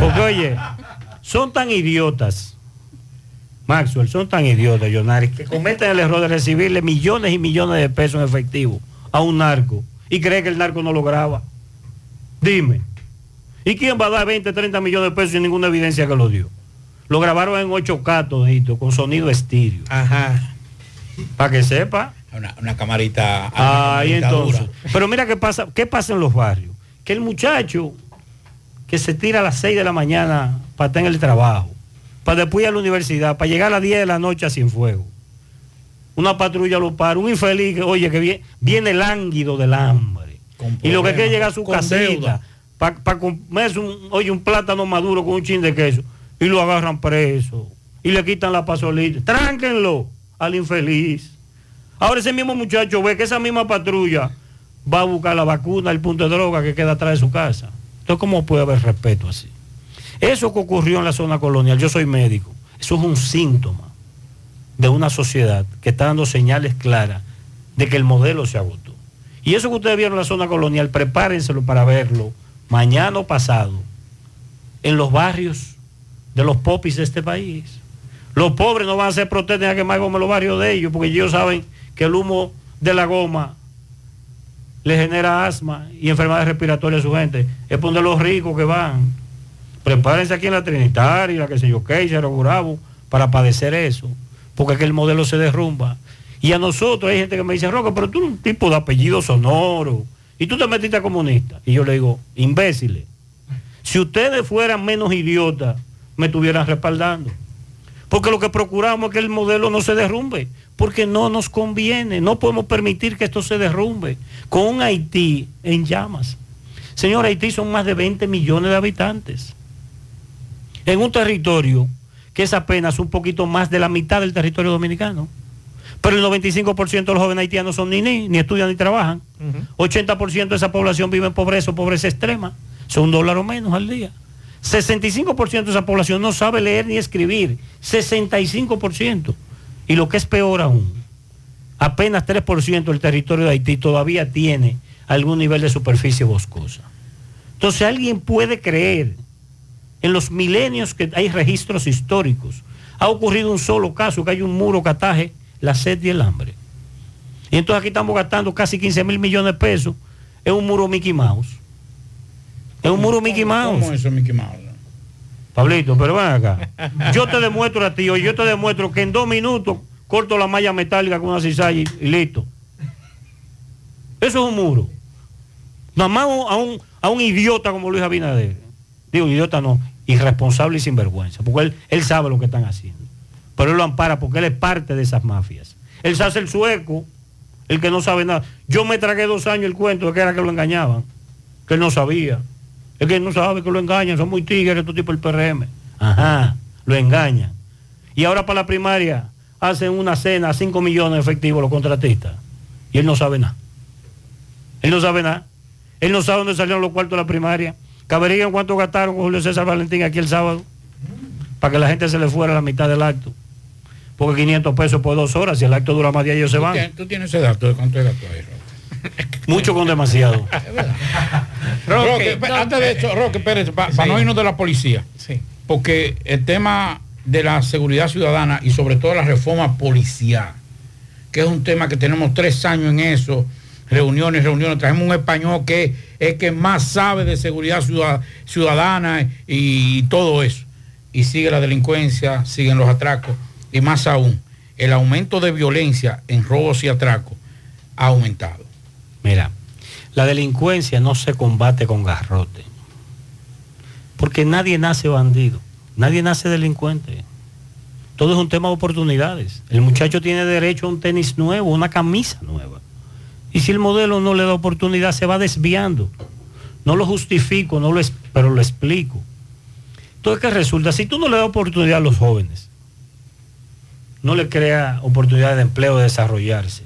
Porque oye, son tan idiotas, Maxwell, son tan idiotas, Jonari, que cometen el error de recibirle millones y millones de pesos en efectivo a un narco y cree que el narco no lo graba. Dime. ¿Y quién va a dar 20, 30 millones de pesos sin ninguna evidencia que lo dio? Lo grabaron en 8K todito, con sonido estéreo. Ajá. Para que sepa. Una, una camarita. Ahí entonces. Pero mira qué pasa, qué pasa en los barrios. Que el muchacho que se tira a las 6 de la mañana para estar en el trabajo, para después ir a la universidad, para llegar a las 10 de la noche a Cienfuegos. Una patrulla lo para, un infeliz que, oye, que viene, viene lánguido del hambre. Y lo que quiere llegar a su casita para comerse un, oye, un plátano maduro con un chin de queso. Y lo agarran preso. Y le quitan la pasolita. Tránquenlo al infeliz. Ahora ese mismo muchacho ve que esa misma patrulla va a buscar la vacuna, el punto de droga que queda atrás de su casa. Entonces, ¿cómo puede haber respeto así? Eso que ocurrió en la zona colonial, yo soy médico, eso es un síntoma de una sociedad que está dando señales claras de que el modelo se agotó. Y eso que ustedes vieron en la zona colonial, prepárenselo para verlo mañana o pasado en los barrios de los popis de este país. Los pobres no van a hacer protestas a quemar goma en los barrios de ellos, porque ellos saben que el humo de la goma le genera asma y enfermedades respiratorias a su gente. Es donde los ricos que van. Prepárense aquí en la Trinitaria, la que sé yo Cerro Gurabo, para padecer eso. Porque es que el modelo se derrumba. Y a nosotros hay gente que me dice, Roque, pero tú eres un tipo de apellido sonoro. Y tú te metiste a comunista. Y yo le digo, imbéciles. Si ustedes fueran menos idiotas, me estuvieran respaldando. Porque lo que procuramos es que el modelo no se derrumbe, porque no nos conviene, no podemos permitir que esto se derrumbe. Con un Haití en llamas. Señor, Haití son más de 20 millones de habitantes. En un territorio que es apenas un poquito más de la mitad del territorio dominicano. Pero el 95% de los jóvenes haitianos son ni, ni, ni estudian ni trabajan. 80% de esa población vive en pobreza o pobreza extrema. Son un dólar o menos al día. 65% de esa población no sabe leer ni escribir. 65%. Y lo que es peor aún, apenas 3% del territorio de Haití todavía tiene algún nivel de superficie boscosa. Entonces alguien puede creer en los milenios que hay registros históricos. Ha ocurrido un solo caso, que hay un muro que ataje la sed y el hambre. Y entonces aquí estamos gastando casi 15 mil millones de pesos en un muro Mickey Mouse. Es un muro Mickey Mouse. ¿Cómo eso, Mickey Mouse? Pablito, pero ven acá. Yo te demuestro a ti, o yo te demuestro que en dos minutos corto la malla metálica con una cizalla y, y listo. Eso es un muro. Nada más a un, a un idiota como Luis Abinader. Digo, idiota no, irresponsable y sinvergüenza, porque él, él sabe lo que están haciendo. Pero él lo ampara porque él es parte de esas mafias. Él se hace el sueco, el que no sabe nada. Yo me tragué dos años el cuento de que era que lo engañaban, que él no sabía. Es que él no sabe que lo engañan, son muy tigres estos tipos del PRM. Ajá, lo engañan. Y ahora para la primaria hacen una cena a 5 millones de efectivos los contratistas. Y él no sabe nada. Él no sabe nada. Él no sabe dónde salieron los cuartos de la primaria. Caberían cuánto gastaron con Julio César Valentín aquí el sábado. para que la gente se le fuera a la mitad del acto. Porque 500 pesos por dos horas, si el acto dura más de ellos se ¿Tú van. tú tienes ese dato de cuánto es el gasto ahí? Mucho con demasiado. Roque, antes de eso, Roque Pérez, para no irnos de la policía. Porque el tema de la seguridad ciudadana y sobre todo la reforma policial, que es un tema que tenemos tres años en eso, reuniones, reuniones, traemos un español que es que más sabe de seguridad ciudad- ciudadana y todo eso. Y sigue la delincuencia, siguen los atracos y más aún, el aumento de violencia en robos y atracos ha aumentado. Mira, la delincuencia no se combate con garrote. Porque nadie nace bandido, nadie nace delincuente. Todo es un tema de oportunidades. El muchacho tiene derecho a un tenis nuevo, una camisa nueva. Y si el modelo no le da oportunidad, se va desviando. No lo justifico, no lo es- pero lo explico. Entonces, ¿qué resulta? Si tú no le das oportunidad a los jóvenes, no le crea oportunidad de empleo, de desarrollarse,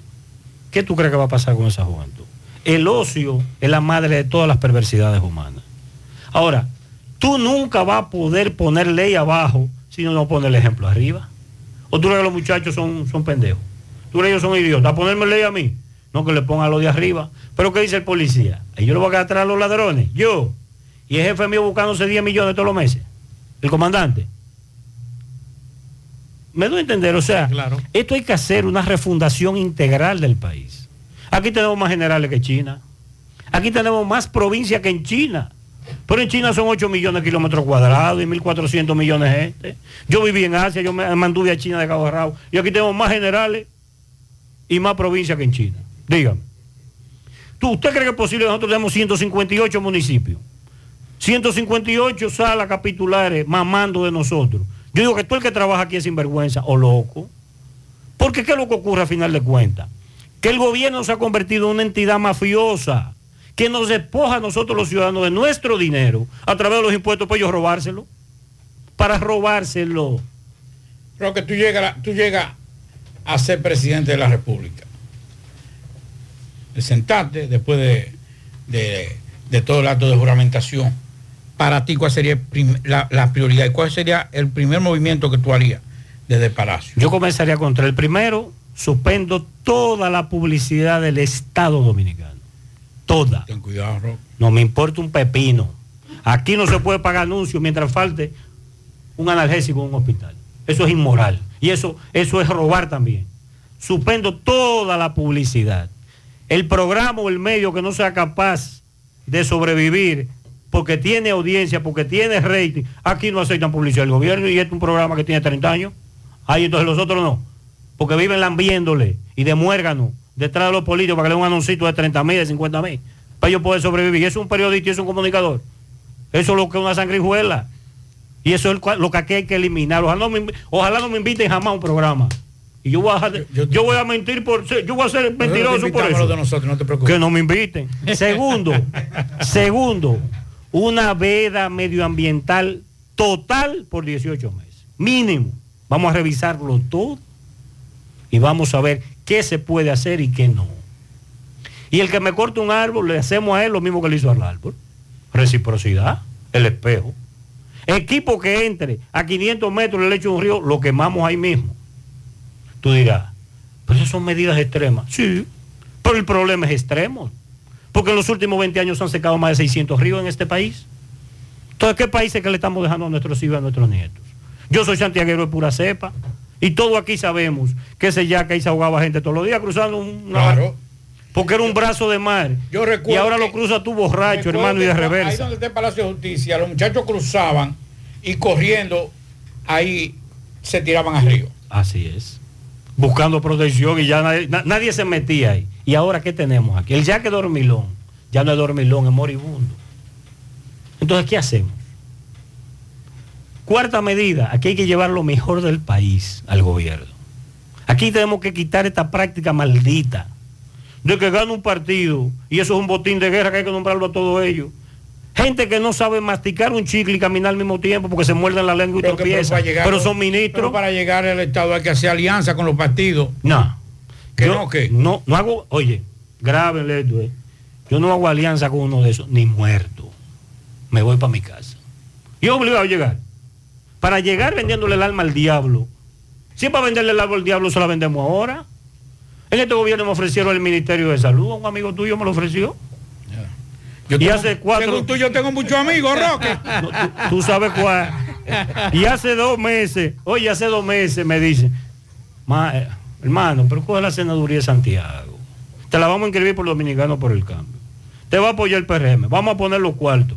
¿qué tú crees que va a pasar con esa juventud? El ocio es la madre de todas las perversidades humanas. Ahora, tú nunca vas a poder poner ley abajo si no no pones el ejemplo arriba. ¿O tú crees que los muchachos son, son pendejos? ¿Tú crees que ellos son idiotas? ¿A ponerme ley a mí? No, que le pongan lo de arriba. ¿Pero qué dice el policía? ¿Y yo le voy a quedar atrás a los ladrones? Yo. Y el jefe mío buscándose 10 millones todos los meses. El comandante. Me doy a entender, o sea, esto hay que hacer una refundación integral del país. Aquí tenemos más generales que China. Aquí tenemos más provincias que en China. Pero en China son 8 millones de kilómetros cuadrados y 1.400 millones de gente. Yo viví en Asia, yo me mantuve a China de cabo rabo. Y aquí tenemos más generales y más provincias que en China. Dígame. ¿Tú, ¿Usted cree que es posible que nosotros tenemos 158 municipios? 158 salas capitulares mamando de nosotros. Yo digo que tú el que trabaja aquí es sinvergüenza o loco. Porque ¿qué es lo que ocurre a final de cuentas? Que el gobierno se ha convertido en una entidad mafiosa que nos despoja a nosotros los ciudadanos de nuestro dinero a través de los impuestos para ellos robárselo. Para robárselo. Creo que tú llegas, tú llegas a ser presidente de la República. Sentarte después de, de- de todo el acto de juramentación. Para ti, ¿cuál sería la, la prioridad y cuál sería el primer movimiento que tú harías desde el Palacio? Yo comenzaría contra el primero, suspendo toda la publicidad del Estado Dominicano. Toda. Ten cuidado. No me importa un pepino. Aquí no se puede pagar anuncios mientras falte un analgésico en un hospital. Eso es inmoral. Y eso, eso es robar también. Suspendo toda la publicidad. El programa o el medio que no sea capaz de sobrevivir porque tiene audiencia, porque tiene rating, aquí no aceptan publicidad del gobierno y este es un programa que tiene 30 años. Ahí entonces los otros no. Porque viven lambiéndole y de muérgano detrás de los políticos para que le den un anuncito de 30 mil, de 50 mil, para ellos poder sobrevivir. Y eso es un periodista y es un comunicador. Eso es lo que es una sangrijuela. Y eso es lo que aquí hay que eliminar. Ojalá no me, invi- ojalá no me inviten jamás a un programa. Y yo voy a, yo, voy a mentir por ser- yo voy a ser mentiroso por eso. los de nosotros, no te preocupes. Que no me inviten. Segundo, segundo, una veda medioambiental total por 18 meses. Mínimo. Vamos a revisarlo todo y vamos a ver qué se puede hacer y qué no. Y el que me corte un árbol, le hacemos a él lo mismo que le hizo al árbol. Reciprocidad, el espejo. Equipo que entre a 500 metros del lecho de un río, lo quemamos ahí mismo. Tú dirás, pero esas son medidas extremas. Sí, pero el problema es extremo. Porque en los últimos 20 años se han secado más de 600 ríos en este país. Entonces, ¿qué países que le estamos dejando a nuestros hijos y a nuestros nietos? Yo soy santiaguero de pura cepa. Y todo aquí sabemos que ese yaca ahí se ahogaba gente todos los días cruzando un... Claro. Porque era un brazo de mar. Yo recuerdo y ahora que- lo cruza tú borracho, hermano, y de que Ahí reversa. donde está el Palacio de Justicia, los muchachos cruzaban y corriendo, ahí se tiraban al río. Así es. Buscando protección y ya nadie, na- nadie se metía ahí. ¿Y ahora qué tenemos aquí? El yaque dormilón. Ya no es dormilón, es moribundo. Entonces, ¿qué hacemos? Cuarta medida, aquí hay que llevar lo mejor del país al gobierno. Aquí tenemos que quitar esta práctica maldita de que gana un partido y eso es un botín de guerra que hay que nombrarlo a todos ellos. Gente que no sabe masticar un chicle y caminar al mismo tiempo porque se muerden la lengua y Pero, pero tropiezan. llegar- Pero son ministros. pero para llegar al Estado hay que hacer alianza con los partidos. No. ¿Que Yo no, qué? No, no hago, oye, grábenle esto, eh. Yo no hago alianza con uno de esos, ni muerto. Me voy para mi casa. Y obligado a llegar. Para llegar vendiéndole el alma al diablo. Si es para venderle el alma al diablo, se la vendemos ahora. En este gobierno me ofrecieron el Ministerio de Salud, un amigo tuyo me lo ofreció. Yo y tengo- hace cuatro... según tú, yo tengo muchos amigos, Roque. No, tú, tú sabes cuál. Y hace dos meses, oye, hace dos meses me dice, "Ma- eh, hermano, pero coge la senaduría de Santiago. Te la vamos a inscribir por Dominicano por el cambio. Te va a apoyar el PRM. Vamos a poner los cuartos.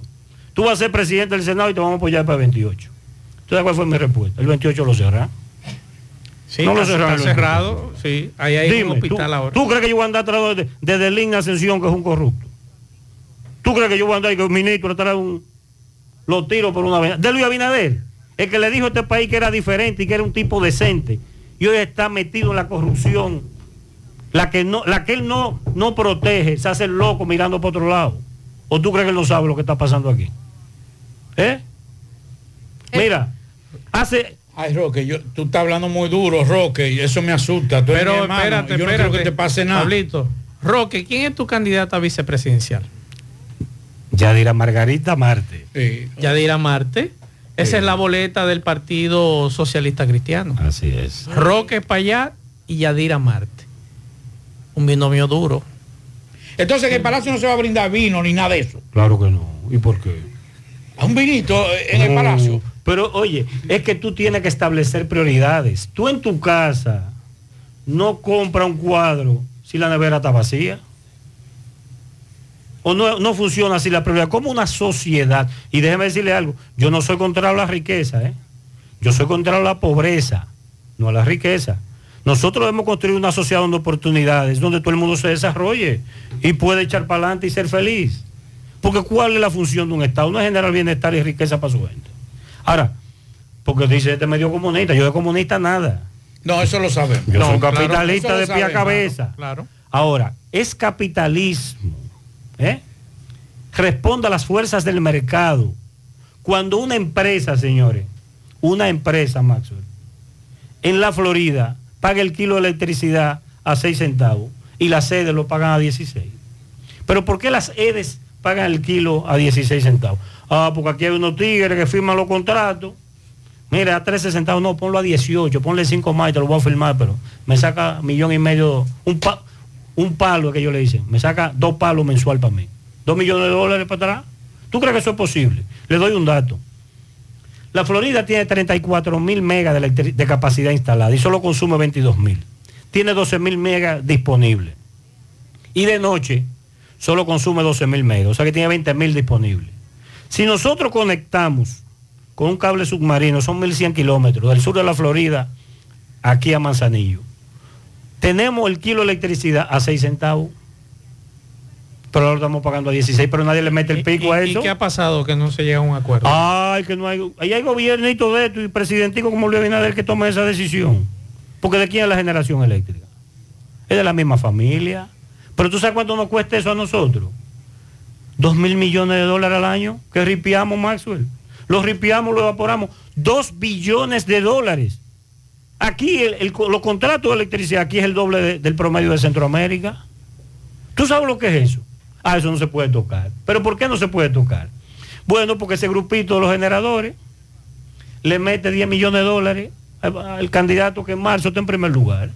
Tú vas a ser presidente del Senado y te vamos a apoyar para el 28. ¿Tú sabes cuál fue mi respuesta? El 28 lo cerrá. Sí, No lo cerraron está cerrado. Sí, ahí hay Dime, un hospital ¿tú, ahora. ¿Tú crees que yo voy a andar atrás de, de Delín Ascensión, que es un corrupto? ¿Tú crees que yo voy a andar y que un ministro atrás un... Lo tiro por una vez. De Luis Abinader, el que le dijo a este país que era diferente y que era un tipo decente. Y hoy está metido en la corrupción. La que, no, la que él no, no protege, se hace el loco mirando por otro lado. ¿O tú crees que él no sabe lo que está pasando aquí? ¿Eh? Mira, hace... Ay, Roque, yo, tú estás hablando muy duro, Roque, y eso me asusta. Tú Pero hermano, espérate, yo no espérate. quiero que te pase nada. Pablito, Roque, ¿quién es tu candidata a vicepresidencial? Yadira Margarita Marte. Yadira Marte. Esa es la boleta del Partido Socialista Cristiano. Así es. Roque Payá y Yadira Marte. Un binomio duro. Entonces, en el Palacio no se va a brindar vino ni nada de eso. Claro que no. ¿Y por qué? A un vinito en el Palacio. Pero oye, es que tú tienes que establecer prioridades. Tú en tu casa no compra un cuadro si la nevera está vacía. O no, no funciona así la prioridad. Como una sociedad. Y déjeme decirle algo. Yo no soy contra la riqueza, ¿eh? Yo soy contra la pobreza, no la riqueza. Nosotros debemos construir una sociedad donde oportunidades, donde todo el mundo se desarrolle y puede echar para adelante y ser feliz. Porque ¿cuál es la función de un Estado? No es generar bienestar y riqueza para su gente. Ahora, porque dice este medio comunista, yo de comunista nada. No, eso lo sabemos. Yo No, soy capitalista de pie a cabeza. Claro. Ahora, es capitalismo. ¿eh? Responde a las fuerzas del mercado. Cuando una empresa, señores, una empresa, Maxwell, en la Florida paga el kilo de electricidad a 6 centavos y las sedes lo pagan a 16. Pero ¿por qué las EDES pagan el kilo a 16 centavos? Ah, porque aquí hay unos tigres que firman los contratos. Mira, a 13 centavos, no, ponlo a 18, ponle 5 más y te lo voy a firmar, pero me saca millón y medio, un, pa- un palo que yo le dicen, me saca dos palos mensual para mí. Dos millones de dólares para atrás. ¿Tú crees que eso es posible? Le doy un dato. La Florida tiene 34 mil megas de, de capacidad instalada y solo consume 22 mil. Tiene 12 mil megas disponibles. Y de noche solo consume 12 mil megas, o sea que tiene 20 mil disponibles. Si nosotros conectamos con un cable submarino, son 1.100 kilómetros, del sur de la Florida aquí a Manzanillo, tenemos el kilo de electricidad a 6 centavos, pero ahora lo estamos pagando a 16, pero nadie le mete el pico a ¿Y eso. qué ha pasado que no se llega a un acuerdo? Ay, que no hay. Ahí hay gobiernito de esto y presidentico como Luis Abinader que tome esa decisión. Porque de quién es la generación eléctrica. Es de la misma familia. Pero tú sabes cuánto nos cuesta eso a nosotros. Dos mil millones de dólares al año que ripiamos, Maxwell. Los ripiamos, lo evaporamos. Dos billones de dólares. Aquí el- los contratos de electricidad, aquí es el doble de- del promedio de Centroamérica. ¿Tú sabes lo que es eso? Ah, eso no se puede tocar. ¿Pero por qué no se puede tocar? Bueno, porque ese grupito de los generadores le mete 10 millones de dólares al, al candidato que en marzo está en primer lugar.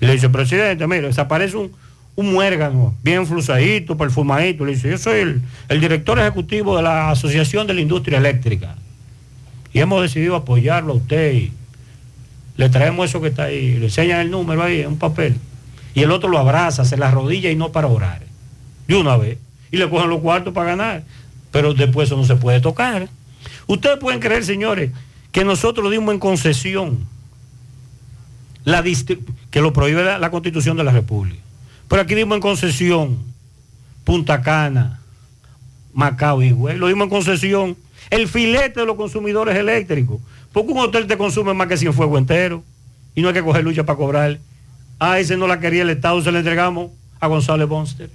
Le dice, presidente, mire, desaparece un, un muérgano, bien flusadito, perfumadito. Le dice, yo soy el, director ejecutivo de la Asociación de la Industria Eléctrica. Y hemos decidido apoyarlo a usted le traemos eso que está ahí, le enseñan el número ahí en un papel. Y el otro lo abraza, se la arrodilla y no para orar. De una vez. Y le cogen los cuartos para ganar. Pero después eso no se puede tocar. Ustedes pueden creer, señores, que nosotros dimos en concesión la que lo prohíbe la constitución de la República. Pero aquí dimos en concesión Punta Cana, Macao y Higüey. Lo dimos en concesión el filete de los consumidores eléctricos. Porque un hotel te consume más que 100 fuego entero. Y no hay que coger lucha para cobrar. Ah, ese no la quería el Estado, se le entregamos a González Bonster.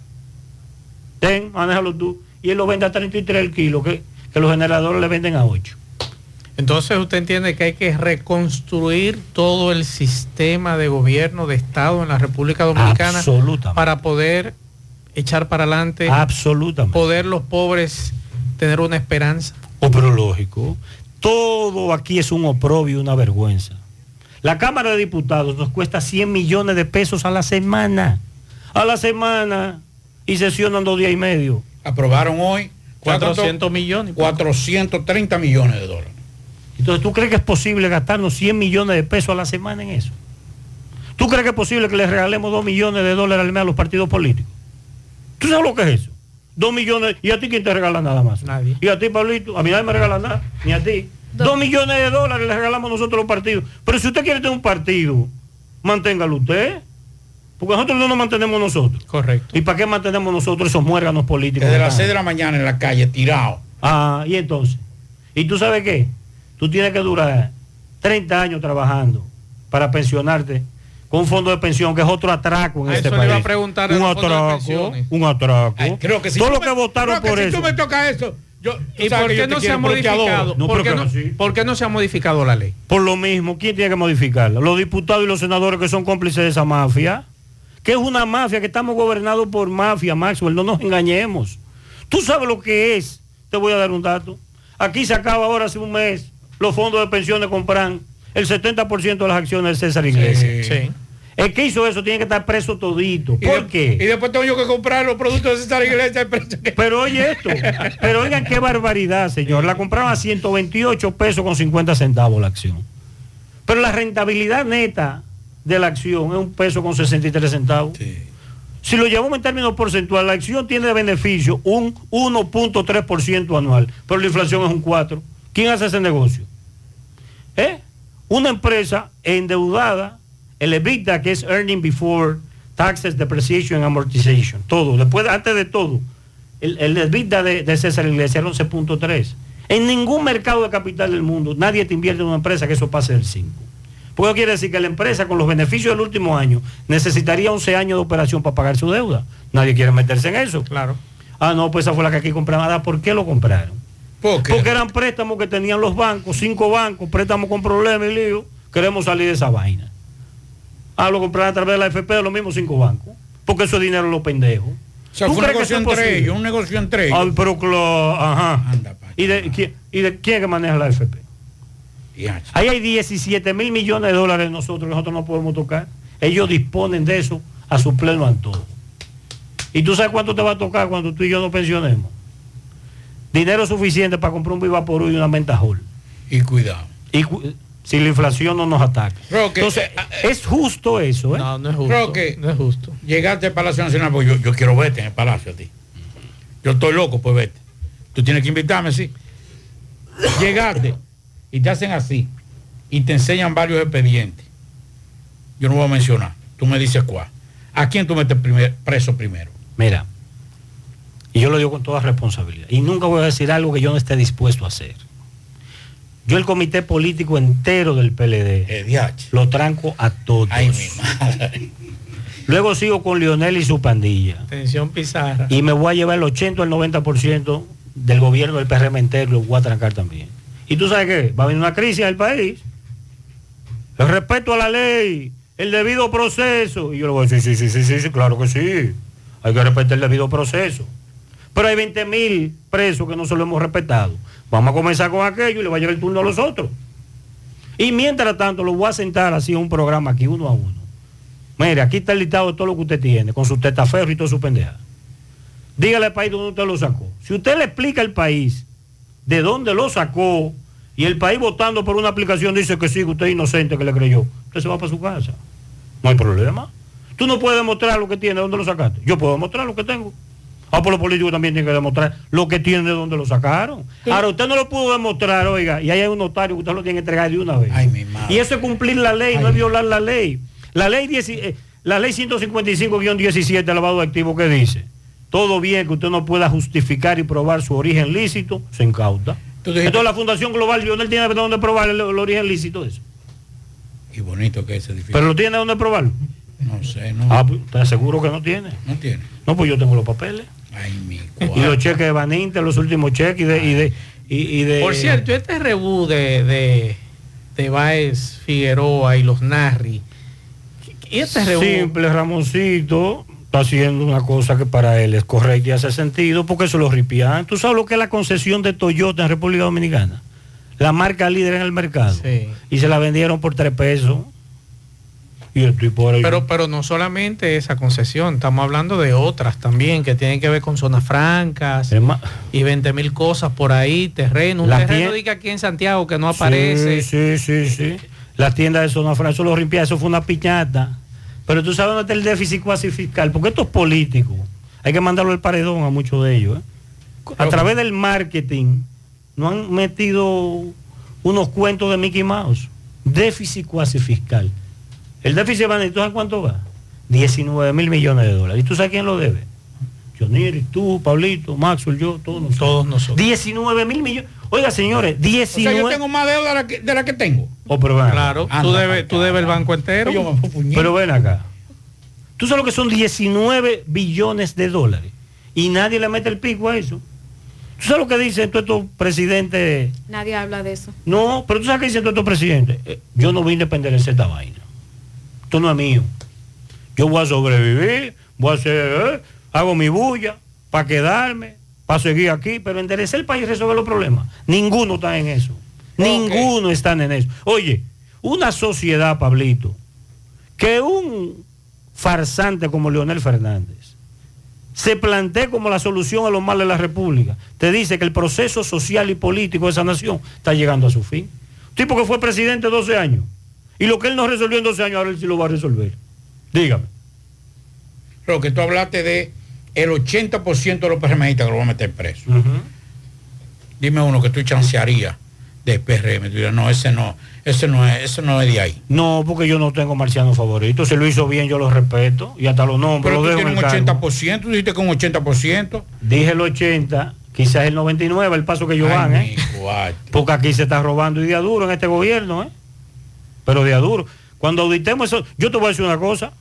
Ten, manéjalo tú. Y él lo vende a 33 el kilo, que, que los generadores le venden a 8. Entonces usted entiende que hay que reconstruir todo el sistema de gobierno de Estado en la República Dominicana Absolutamente. para poder echar para adelante, Absolutamente. poder los pobres tener una esperanza. Oh, pero lógico. Todo aquí es un oprobio y una vergüenza. La Cámara de Diputados nos cuesta 100 millones de pesos a la semana. A la semana. Y sesionan dos días y medio. Aprobaron hoy 400 millones. 430 millones de dólares. Entonces, ¿tú crees que es posible gastarnos 100 millones de pesos a la semana en eso? ¿Tú crees que es posible que les regalemos 2 millones de dólares al mes a los partidos políticos? ¿Tú sabes lo que es eso? 2 millones. ¿Y a ti quién te regala nada más? Nadie. ¿Y a ti, Pablito? A mí nadie me regala nada, ni a ti. 2 millones de dólares le regalamos nosotros a los partidos. Pero si usted quiere tener un partido, manténgalo usted. Porque nosotros no nos mantenemos nosotros. Correcto. ¿Y para qué mantenemos nosotros esos muérganos políticos? Desde las Ah. 6 de la mañana en la calle, tirado. Ah, y entonces. ¿Y tú sabes qué? Tú tienes que durar 30 años trabajando para pensionarte con un fondo de pensión que es otro atraco en A este eso le país. iba a preguntar un atraco, un atraco. Creo que si Todo tú lo me- que votaron creo que por si eso. tú me tocas eso, yo, ¿Y por qué no se ha modificado? No, ¿Por, qué no, por qué no se ha modificado la ley? Por lo mismo, ¿quién tiene que modificarla? Los diputados y los senadores que son cómplices de esa mafia. Que es una mafia, que estamos gobernados por mafia, Maxwell, no nos engañemos. Tú sabes lo que es. Te voy a dar un dato. Aquí se acaba ahora hace un mes, los fondos de pensiones compran el 70% de las acciones de César Iglesias. Sí. El que hizo eso tiene que estar preso todito. Y ¿Por de- qué? Y después tengo yo que comprar los productos de César Iglesias. Pero oye esto, pero oigan qué barbaridad, señor. La compraron a 128 pesos con 50 centavos la acción. Pero la rentabilidad neta de la acción es un peso con 63 centavos. Si lo llevamos en términos porcentuales, la acción tiene de beneficio un 1.3% anual, pero la inflación es un 4%. ¿Quién hace ese negocio? ¿Eh? Una empresa endeudada, el EBITDA, que es Earning Before Taxes, Depreciation and Amortization, todo, después, antes de todo, el, el EBITDA de, de César Iglesias era 11.3. En ningún mercado de capital del mundo nadie te invierte en una empresa que eso pase del 5. Porque quiere decir que la empresa con los beneficios del último año necesitaría 11 años de operación para pagar su deuda. Nadie quiere meterse en eso. Claro. Ah, no, pues esa fue la que aquí compraron. Ah, ¿Por qué lo compraron? Porque eran préstamos que tenían los bancos, cinco bancos, préstamos con problemas y lío. Queremos salir de esa vaina. Ah, lo compraron a través de la FP de los mismos cinco bancos. Porque eso es dinero de los pendejos. O sea, ¿Tú fue un negocio entre ellos, un negocio entre ellos. Ah, pero clo- ajá. ¿Y de, quién, ¿Y de quién es que maneja la FP? Ahí hay 17 mil millones de dólares nosotros que nosotros no podemos tocar. Ellos disponen de eso a su pleno antojo. ¿Y tú sabes cuánto te va a tocar cuando tú y yo nos pensionemos? Dinero suficiente para comprar un Vivaporú y una Mentajol. Y cuidado. Y cu- si la inflación no nos ataca. Roque, Entonces, es justo eso, ¿eh? No, no es justo. Roque, no es justo. Llegaste al Palacio Nacional, pues yo, yo quiero verte en el Palacio a ti. Yo estoy loco, pues vete. Tú tienes que invitarme, sí. Llegaste y te hacen así y te enseñan varios expedientes. Yo no voy a mencionar. Tú me dices cuál. ¿A quién tú metes primer- preso primero? Mira, y yo lo digo con toda responsabilidad, y nunca voy a decir algo que yo no esté dispuesto a hacer. Yo el comité político entero del PLD lo tranco a todos. Luego sigo con Lionel y su pandilla. Atención Pizarra. Y me voy a llevar el 80 o el 90% del gobierno del PRM entero, lo voy a trancar también. Y tú sabes qué, va a venir una crisis en el país. El respeto a la ley, el debido proceso. Y yo le voy a decir, sí, sí, sí, sí, sí, claro que sí. Hay que respetar el debido proceso. Pero hay 20 mil presos que no se lo hemos respetado. Vamos a comenzar con aquello y le va a llevar el turno a los otros. Y mientras tanto lo voy a sentar así en un programa aquí uno a uno. Mire, aquí está el listado de todo lo que usted tiene, con su testaferro y todo su pendeja. Dígale al país de dónde usted lo sacó. Si usted le explica al país de dónde lo sacó y el país votando por una aplicación dice que sí, que usted es inocente, que le creyó, usted se va para su casa. No hay problema. Tú no puedes demostrar lo que tiene, de dónde lo sacaste. Yo puedo demostrar lo que tengo. Ah, por los políticos también tienen que demostrar lo que tienen de dónde lo sacaron. Ahora, usted no lo pudo demostrar, oiga, y ahí hay un notario que usted lo tiene que entregar de una vez. y eso es cumplir la ley, no es violar la ley. La ley, 10 eh, la ley 155-17, lavado de activo, que dice? Todo bien que usted no pueda justificar y probar su origen lícito, se incauta. Entonces, la Fundación Global Lionel tiene de dónde probar el, el origen lícito de eso. Y bonito que es ese edificio. Pero lo tiene de dónde probarlo. No sé, no. Ah, pues, te aseguro que no tiene. No tiene. No, pues yo tengo los papeles. Ay, mi Y los cheques de Baninte, los últimos cheques y de... Y de, y, y de Por cierto, este rebú de, de, de Báez Figueroa y los Narri. ¿Y este rebú? Simple, Ramoncito está haciendo una cosa que para él es correcta y hace sentido porque eso lo ripian. ¿Tú sabes lo que es la concesión de Toyota en República Dominicana? la marca líder en el mercado. Y se la vendieron por tres pesos. Y Pero, pero no solamente esa concesión, estamos hablando de otras también que tienen que ver con zonas francas y 20 mil cosas por ahí, terreno, un La terreno diga aquí en Santiago que no aparece. Sí, sí, sí, sí. Las tiendas de zona franca, eso lo rimpia, eso fue una piñata. Pero tú sabes dónde está el déficit cuasi fiscal, porque estos políticos, hay que mandarlo al paredón a muchos de ellos. ¿eh? A través del marketing, no han metido unos cuentos de Mickey Mouse. Déficit cuasi fiscal. El déficit va, ¿tú sabes cuánto va? 19 mil millones de dólares. ¿Y tú sabes quién lo debe? Johnny, tú, Pablito, Maxwell, yo, todos nosotros. Todos nosotros. 19 mil millones. Oiga, señores, 19... O sea, yo tengo más deuda de la que, de la que tengo. Oh, pero ven acá. Claro, tú debes, tú debes el banco entero. Pero ven acá. Tú sabes lo que son 19 billones de dólares. Y nadie le mete el pico a eso. ¿Tú sabes lo que dicen todos estos presidentes? Nadie habla de eso. No, pero tú sabes qué dicen todos estos presidentes. Eh, yo no vine a depender de esta vaina. Esto no es mío. Yo voy a sobrevivir, voy a hacer, eh, hago mi bulla para quedarme, para seguir aquí, pero enderecer el país y resolver los problemas. Ninguno está en eso. Ninguno está en eso. Oye, una sociedad, Pablito, que un farsante como Leonel Fernández se plantee como la solución a los males de la República, te dice que el proceso social y político de esa nación está llegando a su fin. Un tipo que fue presidente 12 años y lo que él no resolvió en 12 años, ahora él sí lo va a resolver. Dígame. Lo que tú hablaste de el 80% de los PRMistas que lo van a meter preso. Dime uno que tú chancearías de PRM. Tú dirás, no, ese no, ese no es, ese no es de ahí. No, porque yo no tengo marciano favorito. Si lo hizo bien, yo lo respeto y hasta lo nombro. Pero lo tú dejo en tienes el un cargo. 80%, tú dijiste con un 80%. Dije el 80, quizás el 99, el paso que ellos Ay, van, ¿eh? Porque aquí se está robando y de a duro en este gobierno, ¿eh? Pero de a duro. Cuando auditemos eso, yo te voy a decir una cosa.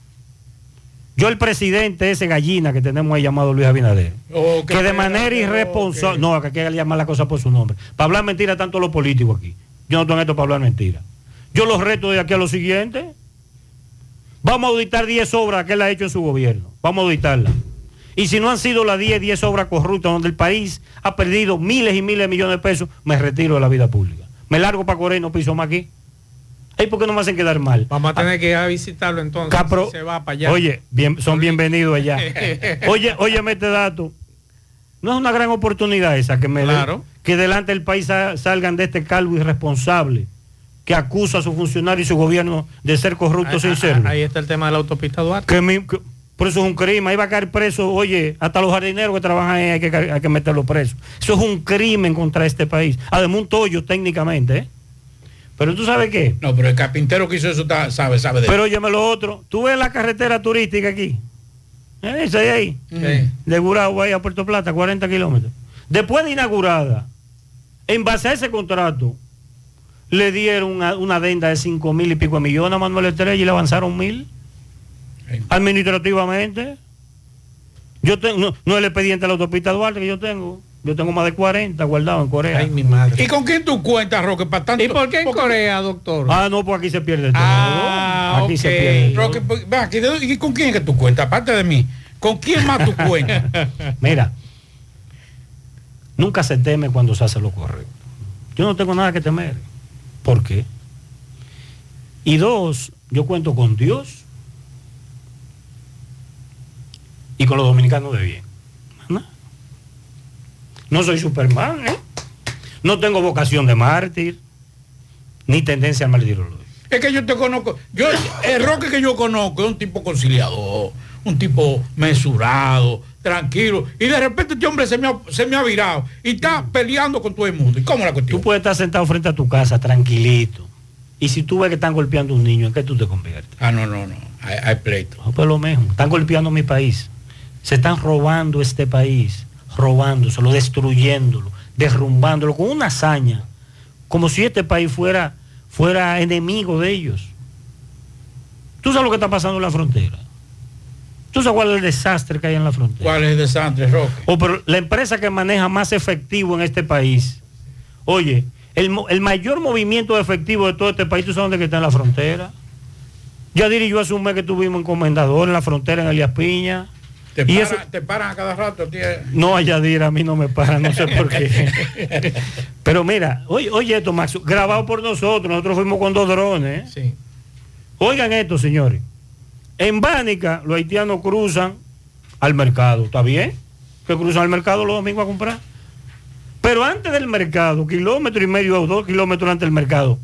Yo el presidente, ese gallina que tenemos ahí llamado Luis Abinader, Oh, que de manera irresponsable, no, que hay que llamar la cosa por su nombre, para hablar mentira tanto los políticos aquí. Yo no estoy en esto para hablar mentira. Yo los reto de aquí a lo siguiente. Vamos a auditar 10 obras que él ha hecho en su gobierno. Vamos a auditarlas. Y si no han sido las 10, 10 obras corruptas donde el país ha perdido miles y miles de millones de pesos, me retiro de la vida pública. Me largo para Corea y no piso más aquí. Ay, ¿por qué no me hacen quedar mal? Vamos a tener que ir a visitarlo entonces. Capro- se va para allá. Oye, bien, son bienvenidos allá. Oye, óyeme este dato. No es una gran oportunidad esa que me Claro. que delante del país sa- salgan de este calvo irresponsable que acusa a su funcionario y su gobierno de ser corrupto sin ahí- serlo. Ahí está el tema de la autopista Duarte. Que mi- que- por eso es un crimen. Ahí va a caer preso, oye, hasta los jardineros que trabajan ahí hay que, ca- hay que meterlos presos. Eso es un crimen contra este país. Además, un tollo técnicamente, ¿eh? Pero tú sabes qué? No, pero el carpintero que hizo eso está- sabe, sabe de Pero óyeme lo otro. Tú ves la carretera turística aquí. ¿Eh? Esa de ahí. Sí. De Gurabo ahí a Puerto Plata, 40 kilómetros. Después de inaugurada, en base a ese contrato, le dieron una, una adenda de 5 mil y pico de millones a Manuel Estrella y le avanzaron mil. Administrativamente. Yo tengo, no, no es el expediente de la autopista Duarte que yo tengo. Yo tengo más de 40 guardados en Corea. Ay, mi madre. ¿Y con quién tú cuentas, Roque, para tanto? ¿Y por qué en Corea, doctor? Ah, no, pues aquí se pierde todo. Ah, aquí se ok. pierde. Roque, pues, ven aquí, ¿de- ¿y con quién es que tú cuentas? Aparte de mí, ¿con quién más tú cuentas? Mira, nunca se teme cuando se hace lo correcto. Yo no tengo nada que temer. ¿Por qué? Y dos, yo cuento con Dios y con los dominicanos de bien. ¿No? Soy Superman, ¿eh? No tengo vocación de mártir, ni tendencia al martirio. Es que yo te conozco. Yo, el Roque que yo conozco es un tipo conciliador, un tipo mesurado, tranquilo. Y de repente este hombre se me ha, se me ha virado y está peleando con todo el mundo. ¿Y cómo la cuestión? Tú puedes estar sentado frente a tu casa tranquilito. Y si tú ves que están golpeando a un niño, ¿en qué tú te conviertes? Ah, no, no, no. Hay, hay pleito. No, pues lo mismo. Están golpeando mi país. Se están robando este país, robándoselo, destruyéndolo, derrumbándolo con una hazaña, como si este país fuera, fuera enemigo de ellos. ¿Tú sabes lo que está pasando en la frontera? ¿Tú sabes cuál es el desastre que hay en la frontera? ¿Cuál es el desastre, Roque? O pero la empresa que maneja más efectivo en este país. Oye, el, el mayor movimiento de efectivo de todo este país, ¿tú sabes dónde que está en la frontera? Ya diré yo hace un mes que tuvimos en Comendador, en la frontera, en Elías Piña. Te, Y para- eso- te paran a cada rato, tío. No, a Yadira a mí no me para, no sé por qué. Pero mira, oye, oye esto, Max, grabado por nosotros, nosotros fuimos con dos drones. ¿eh? Oigan esto, señores. En Bánica, los haitianos cruzan al mercado, ¿está bien? Que cruzan al mercado los domingos a comprar. Pero antes del mercado, kilómetro y medio o dos kilómetros antes del mercado,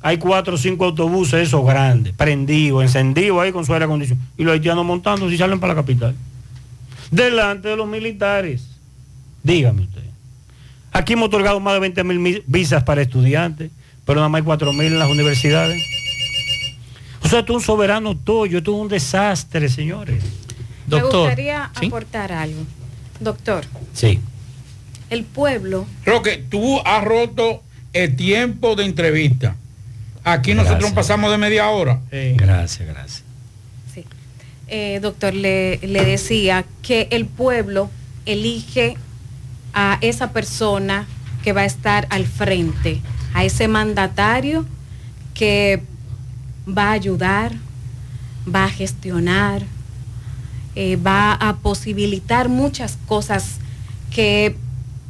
hay cuatro o cinco autobuses, esos grandes, prendidos, encendidos ahí con su aire acondicionado. Y los haitianos montando y salen para la capital. Delante de los militares. Dígame usted. Aquí hemos otorgado más de 20 mil visas para estudiantes, pero nada más hay 4 mil en las universidades. O sea, esto es un soberano toyo, esto es un desastre, señores. Me gustaría aportar algo. Doctor, Sí. el pueblo Roque, tú has roto el tiempo de entrevista. Aquí nosotros pasamos de media hora. Gracias, gracias. Eh, doctor, le, decía que el pueblo elige a esa persona que va a estar al frente, a ese mandatario que va a ayudar, va a gestionar, eh, va a posibilitar muchas cosas que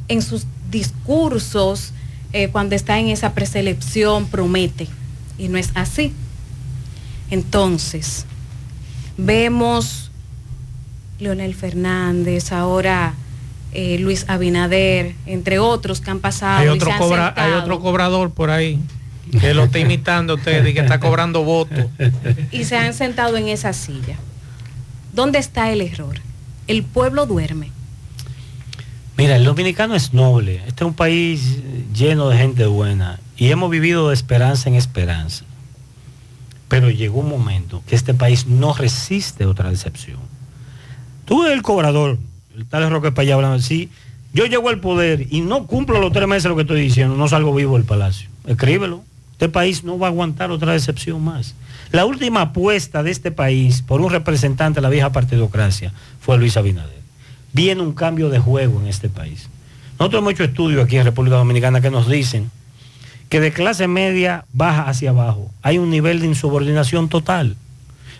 en sus discursos, eh, cuando está en esa preselección, promete. Y no es así. Entonces, vemos Leonel Fernández, ahora eh, Luis Abinader, entre otros que han pasado. Hay y otro, se han cobra- hay sentado otro cobrador por ahí que lo está imitando a usted y que está cobrando votos. y se han sentado en esa silla. ¿Dónde está el error? El pueblo duerme. Mira, el dominicano es noble. Este es un país lleno de gente buena y hemos vivido de esperanza en esperanza. Pero llegó un momento que este país no resiste otra decepción. Tú eres el cobrador, el tal Roque Payá hablando así. Yo llego al poder y no cumplo los tres meses lo que estoy diciendo, no salgo vivo del palacio. Escríbelo. Este país no va a aguantar otra decepción más. La última apuesta de este país por un representante de la vieja partidocracia fue Luis Abinader. Viene un cambio de juego en este país. Nosotros hemos hecho estudios aquí en República Dominicana que nos dicen que de clase media baja hacia abajo hay un nivel de insubordinación total.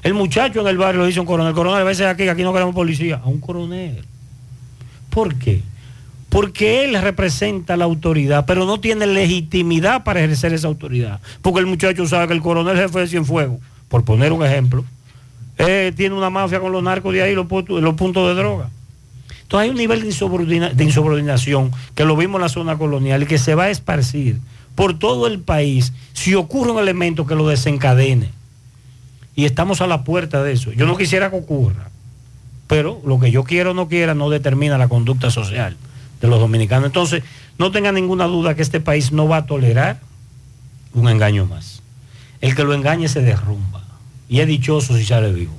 El muchacho en el barrio dice a un coronel, coronel, a veces aquí, aquí no queremos policía, a un coronel. ¿Por qué? Porque él representa la autoridad, pero no tiene legitimidad para ejercer esa autoridad. Porque el muchacho sabe que el coronel jefe de Cienfuegos, por poner un ejemplo, eh, tiene una mafia con los narcos de ahí, los, los puntos de droga. Entonces hay un nivel de, de insubordinación que lo vimos en la zona colonial y que se va a esparcir por todo el país si ocurre un elemento que lo desencadene. Y estamos a la puerta de eso. Yo no quisiera que ocurra, pero lo que yo quiero o no quiera no determina la conducta social de los dominicanos. Entonces, no tenga ninguna duda que este país no va a tolerar un engaño más. El que lo engañe se derrumba. Y es dichoso si sale vivo.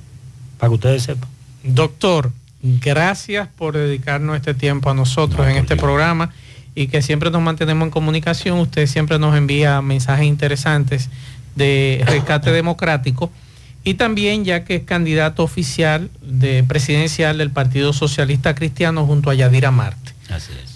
Para que ustedes sepan. Doctor, gracias por dedicarnos este tiempo a nosotros en este programa y que siempre nos mantenemos en comunicación. Usted siempre nos envía mensajes interesantes de rescate democrático y también ya que es candidato oficial de presidencial del Partido Socialista Cristiano junto a Yadira Marte.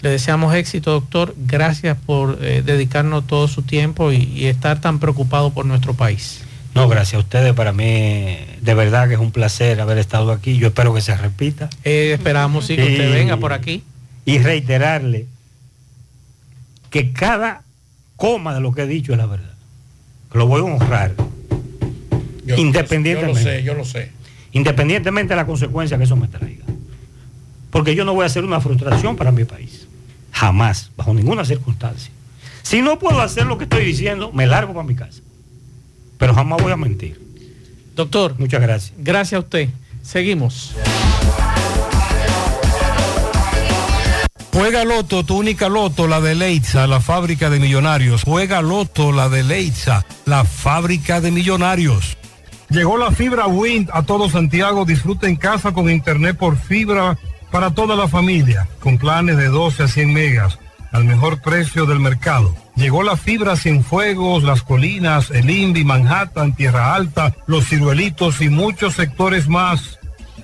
Le deseamos éxito, doctor. Gracias por eh, dedicarnos todo su tiempo y, y estar tan preocupado por nuestro país. No, gracias a ustedes. Para mí, de verdad que es un placer haber estado aquí. Yo espero que se repita. Eh, esperamos sí, que usted venga por aquí. Y reiterarle que cada coma de lo que he dicho es la verdad. Lo voy a honrar. Yo- independientemente. Yo lo sé, yo lo sé. Independientemente de la consecuencia que eso me traiga. Porque yo no voy a hacer una frustración para mi país. Jamás, bajo ninguna circunstancia. Si no puedo hacer lo que estoy diciendo, me largo para mi casa. Pero jamás voy a mentir. Doctor. Muchas gracias. Gracias a usted. Seguimos. Juega Loto, tu única Loto, la de Leitza, la fábrica de millonarios. Juega Loto, la de Leitza, la fábrica de millonarios. Llegó la fibra Wind a todo Santiago. Disfruta en casa con internet por fibra para toda la familia, con planes de 12 a 100 megas, al mejor precio del mercado. Llegó la fibra sin fuegos, las colinas, el Indy, Manhattan, Tierra Alta, los ciruelitos y muchos sectores más.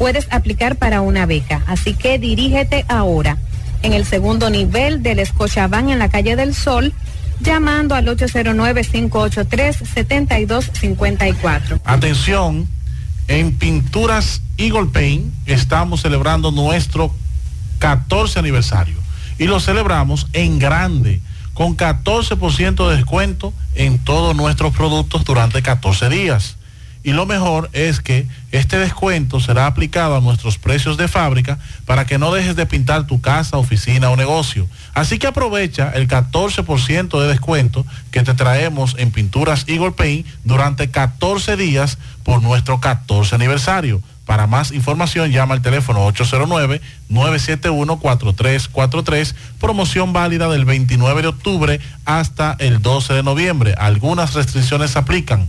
puedes aplicar para una beca. Así que dirígete ahora en el segundo nivel del Escochabán en la calle del Sol, llamando al 809-583-7254. Atención, en Pinturas Eagle Paint estamos celebrando nuestro 14 aniversario y lo celebramos en grande con 14% de descuento en todos nuestros productos durante 14 días. Y lo mejor es que este descuento será aplicado a nuestros precios de fábrica para que no dejes de pintar tu casa, oficina o negocio. Así que aprovecha el 14% de descuento que te traemos en Pinturas Eagle Paint durante 14 días por nuestro 14 aniversario. Para más información llama al teléfono 809-971-4343, promoción válida del 29 de octubre hasta el 12 de noviembre. Algunas restricciones aplican.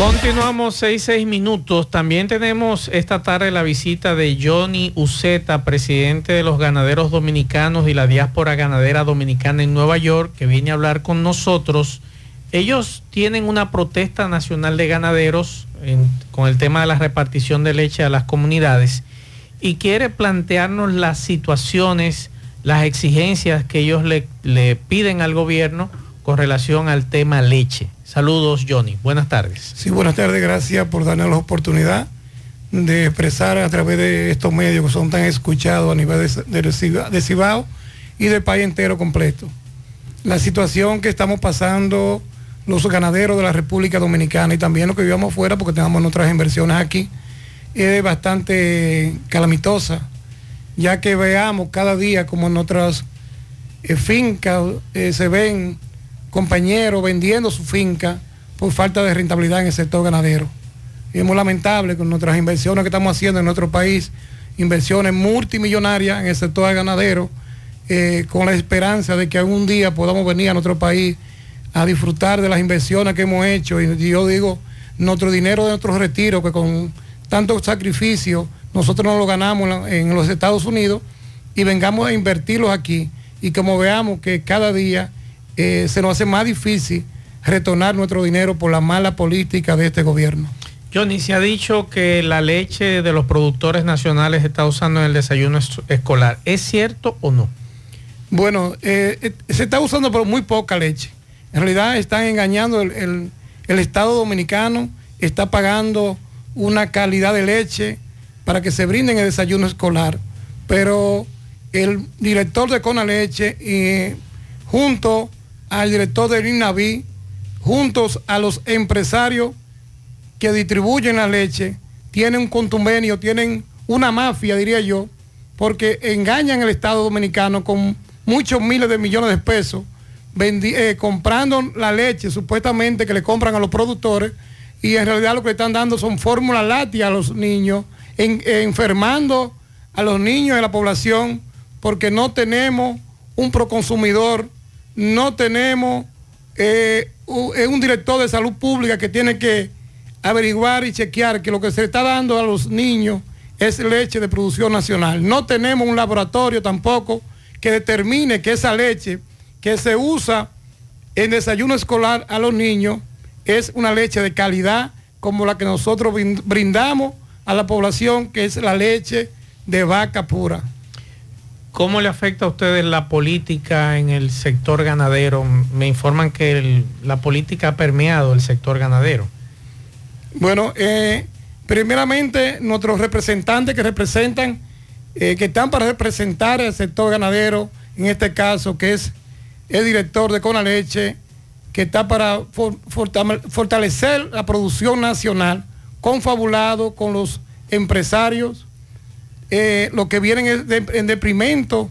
Continuamos seis, seis minutos. También tenemos esta tarde la visita de Johnny Uceta, presidente de los ganaderos dominicanos y la diáspora ganadera dominicana en Nueva York, que viene a hablar con nosotros. Ellos tienen una protesta nacional de ganaderos con el tema de la repartición de leche a las comunidades y quiere plantearnos las situaciones, las exigencias que ellos le, le piden al gobierno con relación al tema leche. Saludos, Johnny. Buenas tardes. Sí, buenas tardes, gracias por darnos la oportunidad de expresar a través de estos medios que son tan escuchados a nivel de, de de Cibao y del país entero completo. La situación que estamos pasando los ganaderos de la República Dominicana y también los que vivamos fuera porque tenemos nuestras inversiones aquí, es bastante calamitosa, ya que veamos cada día como en otras eh, fincas eh, se ven compañeros vendiendo su finca por falta de rentabilidad en el sector ganadero. Y es muy lamentable con nuestras inversiones que estamos haciendo en nuestro país, inversiones multimillonarias en el sector ganadero, eh, con la esperanza de que algún día podamos venir a nuestro país a disfrutar de las inversiones que hemos hecho. Y yo digo, nuestro dinero de nuestros retiros, que con tanto sacrificio nosotros no lo ganamos en los Estados Unidos y vengamos a invertirlos aquí. Y como veamos que cada día eh, se nos hace más difícil retornar nuestro dinero por la mala política de este gobierno. Johnny, se ha dicho que la leche de los productores nacionales está usando en el desayuno es- escolar. ¿Es cierto o no? Bueno, eh, eh, se está usando pero muy poca leche. En realidad están engañando el, el- el Estado Dominicano, está pagando una calidad de leche para que se brinden el desayuno escolar. Pero el director de Conaleche, eh, junto al director del INAVI, juntos a los empresarios que distribuyen la leche, tienen un contumbenio, tienen una mafia, diría yo, porque engañan al Estado Dominicano con muchos miles de millones de pesos, eh, comprando la leche supuestamente que le compran a los productores y en realidad lo que están dando son fórmulas lácteas a los niños, en- enfermando a los niños de la población porque no tenemos un proconsumidor, no tenemos eh, eh, un director de salud pública que tiene que averiguar y chequear que lo que se está dando a los niños es leche de producción nacional. No tenemos un laboratorio tampoco que determine que esa leche que se usa en desayuno escolar a los niños es una leche de calidad como la que nosotros brin- brindamos a la población, que es la leche de vaca pura. ¿Cómo le afecta a ustedes la política en el sector ganadero? Me informan que la política ha permeado el sector ganadero. Bueno, eh, primeramente nuestros representantes que representan, eh, que están para representar al sector ganadero, en este caso, que es el director de Conaleche, que está para fortalecer la producción nacional, confabulado con los empresarios, eh, lo que vienen es de- en deprimento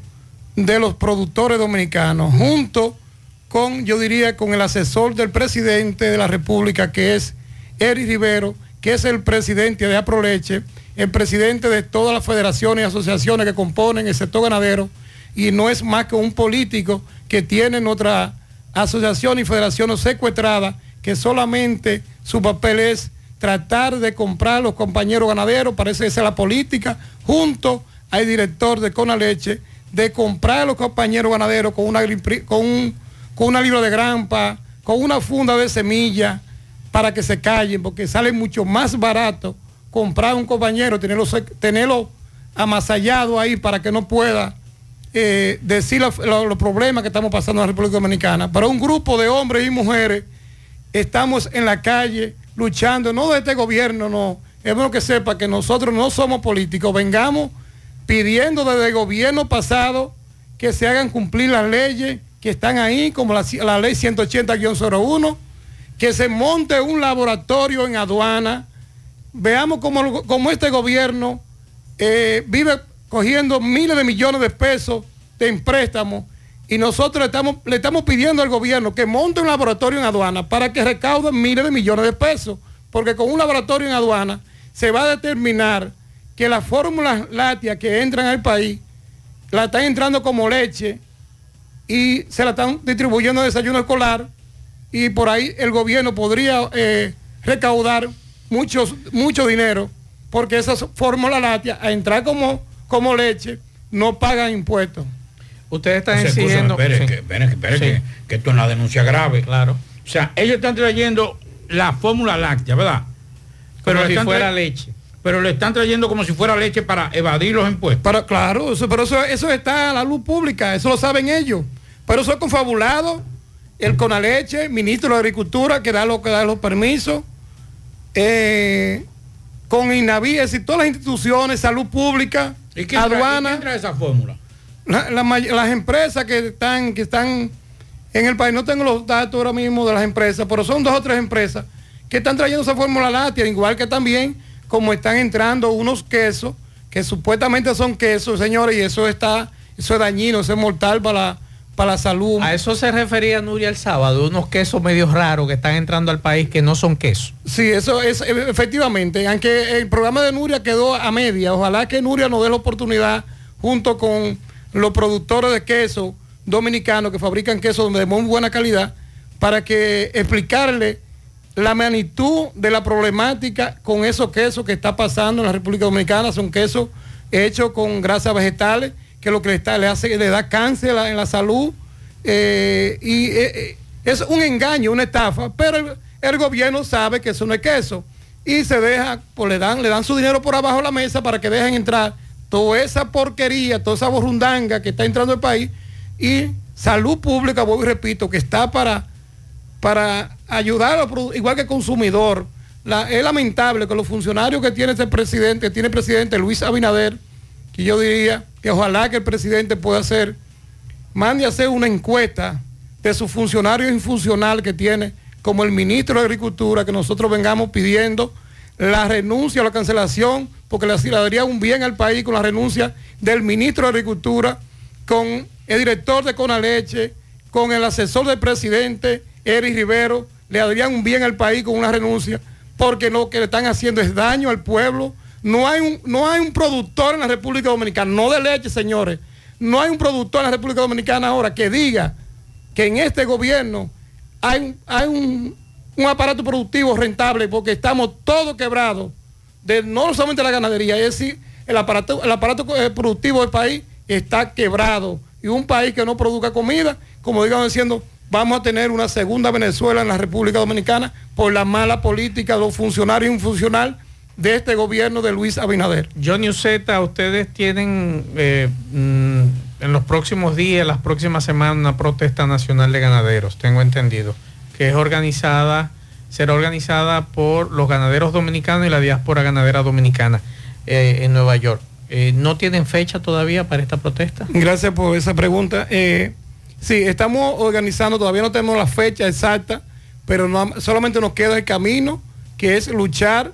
de los productores dominicanos, junto con, yo diría, con el asesor del presidente de la República, que es Eric Rivero, que es el presidente de Aproleche, el presidente de todas las federaciones y asociaciones que componen el sector ganadero, y no es más que un político que tiene nuestra asociación y federación secuestrada, que solamente su papel es tratar de comprar a los compañeros ganaderos, parece esa es la política, junto al director de Conaleche, de comprar a los compañeros ganaderos con una, con un- con una libra de grampa, con una funda de semilla, para que se callen, porque sale mucho más barato comprar a un compañero, tenerlo, tenerlo amasallado ahí para que no pueda eh, decir los, problemas que estamos pasando en la República Dominicana. Para un grupo de hombres y mujeres estamos en la calle luchando, no de este gobierno, no. Es bueno que sepa que nosotros no somos políticos, vengamos pidiendo desde el gobierno pasado que se hagan cumplir las leyes que están ahí, como la, ley 180-01, que se monte un laboratorio en aduana, veamos cómo, cómo este gobierno eh, vive cogiendo miles de millones de pesos de préstamos y nosotros estamos, le estamos pidiendo al gobierno que monte un laboratorio en aduana para que recauden miles de millones de pesos, porque con un laboratorio en aduana se va a determinar que las fórmulas lácteas que entran al país la están entrando como leche y se la están distribuyendo en desayuno escolar y por ahí el gobierno podría eh, recaudar muchos, mucho dinero porque esas fórmulas lácteas a entrar como, como leche no pagan impuestos. Ustedes están Escúchame, exigiendo... espere, Sí. que, espere, que, espere, Sí. que, que esto es una denuncia grave. Claro. O sea, ellos están trayendo la fórmula láctea, ¿verdad? Como le si están fuera leche. Pero le están trayendo como si fuera leche para evadir los impuestos. Pero claro, eso, pero eso, eso está a la luz pública, eso lo saben ellos. Pero eso es confabulado, el Conaleche, el ministro de Agricultura, que da, lo, que da los permisos, eh, con INAVI, es decir, todas las instituciones, salud pública, ¿Y aduana. y quién trae esa fórmula? La- la may- las empresas que están, que están en el país. No tengo los datos ahora mismo de las empresas, pero son dos o tres empresas que están trayendo esa fórmula láctea, igual que también como están entrando unos quesos que supuestamente son quesos, señores, y eso está, eso es dañino, eso es mortal para la, para la salud. A eso se refería Nuria el sábado, unos quesos medio raros que están entrando al país que no son quesos. Sí, eso es e- efectivamente. Aunque el programa de Nuria quedó a media, ojalá que Nuria nos dé la oportunidad junto con los productores de queso dominicanos que fabrican queso de muy buena calidad para que explicarle la magnitud de la problemática con esos quesos que está pasando en la República Dominicana. Son quesos hechos con grasas vegetales que lo que le, está, le hace le da cáncer en la salud eh, y eh, eh, es un engaño, una estafa, pero el, el gobierno sabe que eso no es queso y se deja, pues le dan, le dan su dinero por abajo de la mesa para que dejen entrar toda esa porquería, toda esa borrundanga que está entrando al país y salud pública, vuelvo y repito, que está para, para ayudar, produ- igual que consumidor. Es lamentable que los funcionarios que tiene este presidente, tiene el presidente Luis Abinader, que yo diría que ojalá que el presidente pueda hacer, mande a hacer una encuesta de sus funcionarios infuncional que tiene, como el ministro de Agricultura, que nosotros vengamos pidiendo la renuncia o la cancelación, porque le daría un bien al país con la renuncia del ministro de Agricultura, con el director de Conaleche, con el asesor del presidente, Eric Rivero, le darían un bien al país con una renuncia, porque lo que le están haciendo es daño al pueblo. No hay un, no hay un productor en la República Dominicana, no de leche, señores. No hay un productor en la República Dominicana ahora que diga que en este gobierno hay, hay un, un aparato productivo rentable porque estamos todos quebrados, de no solamente la ganadería, es decir, el aparato, el aparato eh, productivo del país está quebrado. Y un país que no produzca comida, como digamos diciendo, vamos a tener una segunda Venezuela en la República Dominicana por la mala política de los funcionarios infuncional de este gobierno de Luis Abinader. Johnny Uceta, ustedes tienen eh, mm, en los próximos días, las próximas semanas, una protesta nacional de ganaderos, tengo entendido, que es organizada, será organizada por los ganaderos dominicanos y la diáspora ganadera dominicana eh, en Nueva York. Eh, ¿No tienen fecha todavía para esta protesta? Gracias por esa pregunta. Eh, sí, estamos organizando, todavía no tenemos la fecha exacta, pero no- solamente nos queda el camino, que es luchar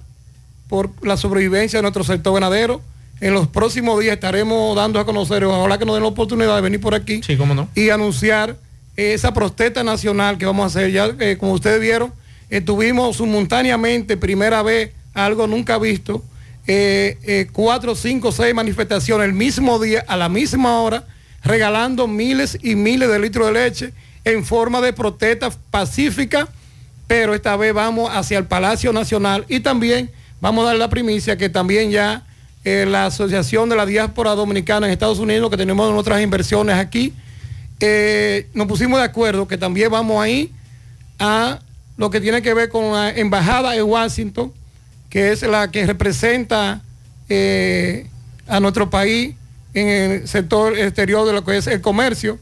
por la sobrevivencia de nuestro sector ganadero. En los próximos días estaremos dando a conocer, ojalá que nos den la oportunidad de venir por aquí Sí, cómo no. y anunciar esa protesta nacional que vamos a hacer. Ya, eh, como ustedes vieron, estuvimos simultáneamente, primera vez, algo nunca visto, eh, eh, cuatro, cinco, seis manifestaciones el mismo día, a la misma hora, regalando miles y miles de litros de leche en forma de protesta pacífica, pero esta vez vamos hacia el Palacio Nacional y también vamos a dar la primicia que también ya eh, la Asociación de la Diáspora Dominicana en Estados Unidos, que tenemos nuestras inversiones aquí, eh, nos pusimos de acuerdo que también vamos ahí a lo que tiene que ver con la embajada en Washington, que es la que representa eh, a nuestro país en el sector exterior de lo que es el comercio,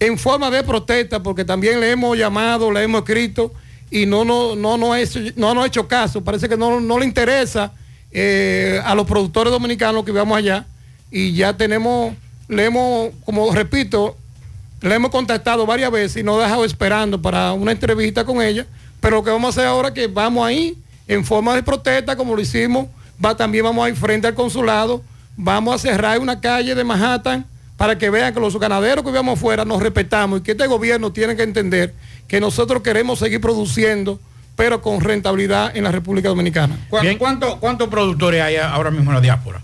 en forma de protesta, porque también le hemos llamado, le hemos escrito y no nos no, no, hecho, no ha hecho caso. Parece que no, no le interesa eh, a los productores dominicanos que vamos allá y ya tenemos, le hemos, como repito, le hemos contactado varias veces y nos ha dejado esperando para una entrevista con ella, pero lo que vamos a hacer ahora es que vamos ahí en forma de protesta, como lo hicimos, va, también vamos a ir frente al consulado, vamos a cerrar una calle de Manhattan para que vean que los ganaderos que vivamos afuera nos respetamos y que este gobierno tiene que entender que nosotros queremos seguir produciendo, pero con rentabilidad en la República Dominicana. ¿Cuánto- ¿Cuánto- ¿Cuántos productores hay ahora mismo en la diáspora?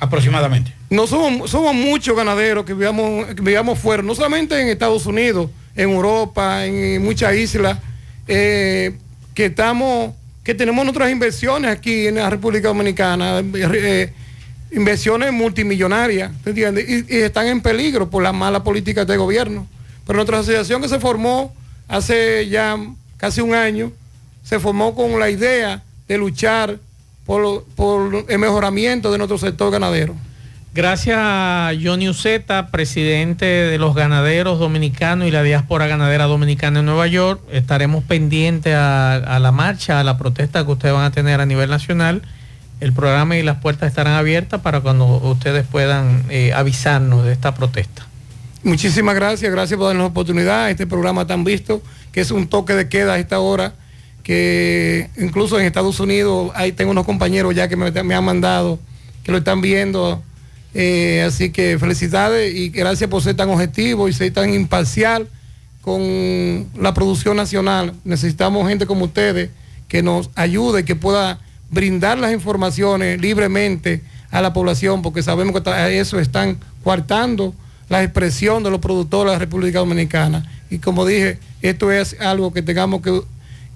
Aproximadamente. No somos, somos muchos ganaderos que vivamos, que vivamos fuera, no solamente en Estados Unidos, en Europa, en muchas islas, eh, que estamos, que tenemos nuestras inversiones aquí en la República Dominicana, eh, inversiones multimillonarias, ¿te entiendes? Y, y están en peligro por la mala política de gobierno. Pero nuestra asociación que se formó hace ya casi un año, se formó con la idea de luchar por, el mejoramiento de nuestro sector ganadero. Gracias a Johnny Uceta, presidente de los ganaderos dominicanos y la diáspora ganadera dominicana en Nueva York. Estaremos pendientes a, a la marcha, a la protesta que ustedes van a tener a nivel nacional. El programa y las puertas estarán abiertas para cuando ustedes puedan eh, avisarnos de esta protesta. Muchísimas gracias, gracias por darnos la oportunidad. Este programa tan visto, que es un toque de queda a esta hora, que incluso en Estados Unidos, ahí tengo unos compañeros ya que me, han mandado, que lo están viendo. Eh, así que felicidades y gracias por ser tan objetivo y ser tan imparcial con la producción nacional. Necesitamos gente como ustedes que nos ayude, que pueda brindar las informaciones libremente a la población, porque sabemos que eso están coartando la expresión de los productores de la República Dominicana. Y como dije, esto es algo que tengamos que,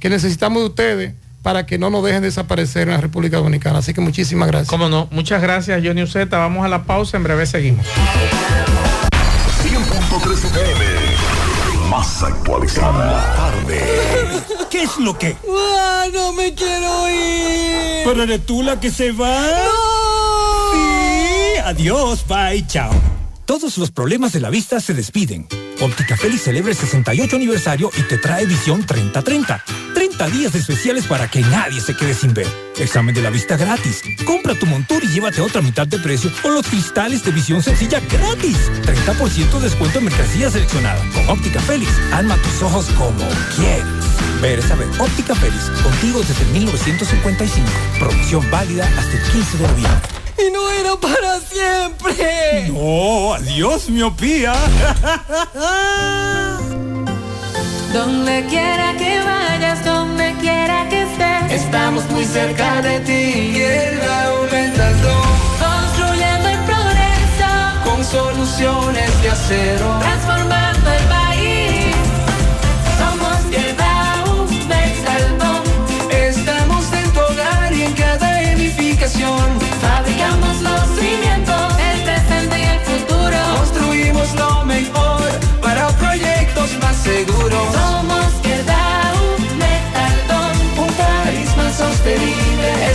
que necesitamos de ustedes para que no nos dejen desaparecer en la República Dominicana. Así que muchísimas gracias. Cómo no, muchas gracias Johnny Uceta. Vamos a la pausa, en breve seguimos. 100.3 FM. Más actualizada. La tarde. ¿Qué es lo que? ¡Ah, no me quiero ir! ¿Pero eres tú la que se va? ¡No! Sí, adiós, bye, chao. Todos los problemas de la vista se despiden. Óptica Félix celebra el 68 aniversario y te trae visión 30-30. 30 días especiales para que nadie se quede sin ver. Examen de la vista gratis. Compra tu montura y llévate otra mitad de precio o los cristales de visión sencilla gratis. 30% descuento en mercancía seleccionada. Con Óptica Félix, alma tus ojos como quieres. Ver es saber. Óptica Félix, contigo desde 1955. Promoción válida hasta el 15 de noviembre. Y no era para siempre. No, adiós, miopía. Donde quiera que vayas, donde quiera que estés, Estamos muy cerca de ti. Tierra aumentando construyendo el progreso, con soluciones de acero. transformando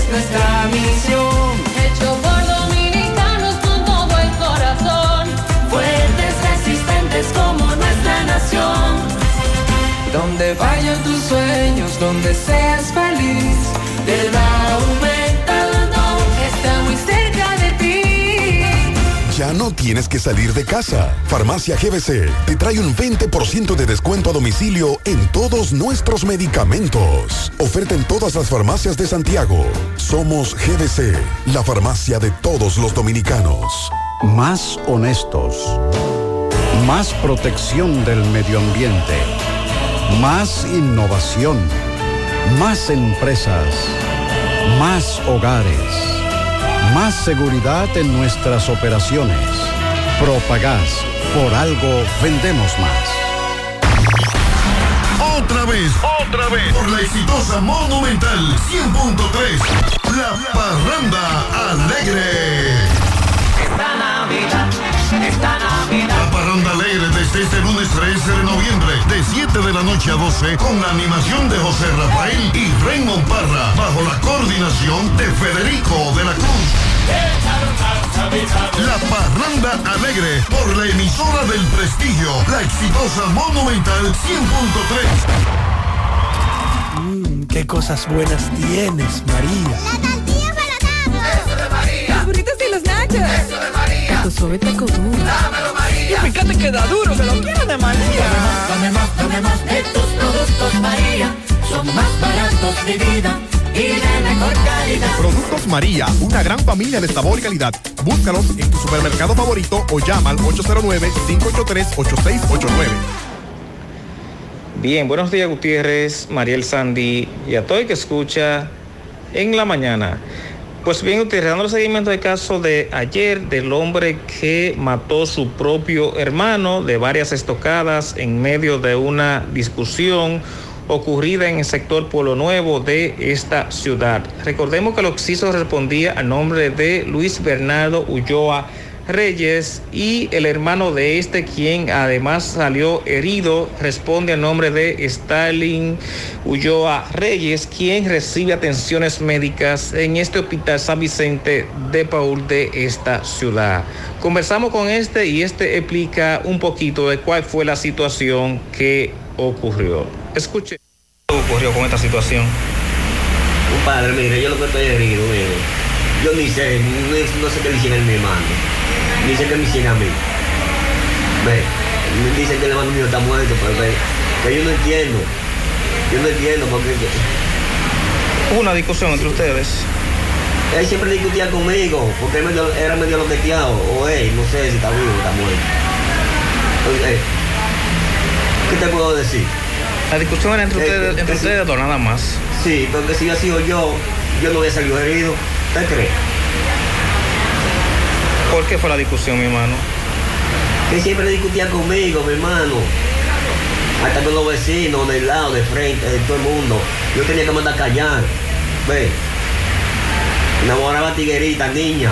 es nuestra misión. hecho por dominicanos con todo el corazón. Fuertes, resistentes como nuestra nación. Donde vayan tus sueños, donde seas feliz, te da aumentando, Ya no tienes que salir de casa. Farmacia GBC te trae un 20% de descuento a domicilio en todos nuestros medicamentos. Oferta en todas las farmacias de Santiago. Somos GBC, la farmacia de todos los dominicanos. Más honestos. Más protección del medio ambiente. Más innovación. Más empresas. Más hogares. Más seguridad en nuestras operaciones. Propagás. Por algo vendemos más. Otra vez, otra vez. Por la exitosa Monumental 100.3. La Parranda Alegre. Esta Navidad, esta Navidad. La Parranda Alegre desde este lunes 13 de noviembre, de 7 de la noche a 12, con la animación de José Rafael y Raymond Parra, bajo la coordinación de Federico de la Cruz. La Parranda Alegre, por la emisora del prestigio, la exitosa Monumental 100.3. Mmm, qué cosas buenas tienes, María. Eso de María. Los burritos y los nachos. Eso de María. Tu suave taco duro. Dámelo María. Y fíjate que da duro, que lo quiero de María. Dame más, dame más de tus productos María. Son más baratos de vida y de mejor calidad. Productos María, una gran familia de sabor y calidad. Búscalos en tu supermercado favorito o llama al 809-583-8689. Bien, buenos días Gutiérrez, Mariel Sandy y a todo el que escucha en la mañana. Pues bien, Gutiérrez, dando seguimiento al caso de ayer del hombre que mató su propio hermano de varias estocadas en medio de una discusión ocurrida en el sector Pueblo Nuevo de esta ciudad. Recordemos que el occiso respondía al nombre de Luis Bernardo Ulloa Reyes y el hermano de este, quien además salió herido, responde al nombre de Stalin Ulloa Reyes, quien recibe atenciones médicas en este hospital San Vicente de Paul de esta ciudad. Conversamos con este y este explica un poquito de cuál fue la situación que ocurrió. Escuche. ¿Qué ocurrió con esta situación? Compadre, mire, yo lo que estoy herido, mire. Yo ni sé, no, no sé qué le hicieron a mi hermano. Sé qué me hicieron a mí. Ve, Me dicen que el hermano mío está muerto, pero que, que yo no entiendo. Yo no entiendo por qué. Hubo una discusión entre ustedes. Él siempre discutía conmigo, porque él medio- era medio loqueteado, o él, no sé si está vivo o está muerto. Entonces, ¿Qué te puedo decir? La discusión era entre Eh, ustedes, eh, entre ustedes dos, nada más. Sí, porque si hubiera sido yo, yo no hubiera salido herido. ¿Usted cree? ¿Por qué fue la discusión, mi hermano? Que siempre discutía conmigo, mi hermano. Hasta con los vecinos, del lado, de frente, de todo el mundo. Yo tenía que mandar callar. Ve. Enamoraba tiguerita, niña.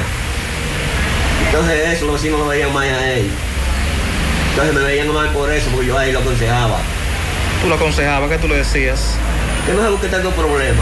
Entonces eso, los vecinos lo veían más a él. Entonces me veían mal por eso, porque yo ahí lo aconsejaba. Tú lo aconsejabas, ¿qué tú le decías? Que no se busque tanto problema.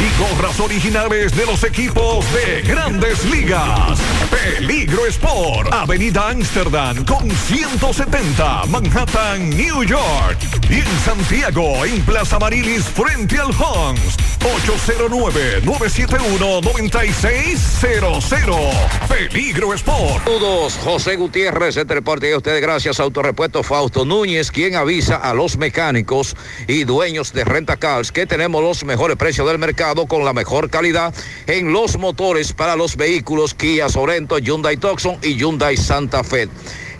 y gorras originales de los equipos de grandes ligas. Peligro Sport, Avenida Amsterdam con 170, Manhattan, New York. Y en Santiago, en Plaza Marilis, frente al Hans, 809-971-9600. Peligro Sport. Saludos, José Gutiérrez, este reporte de ustedes gracias Autorepuesto Fausto Núñez, quien avisa a los mecánicos y dueños de renta cars que tenemos los mejores precios del mercado con la mejor calidad en los motores para los vehículos Kia Sorento, Hyundai Tucson y Hyundai Santa Fe.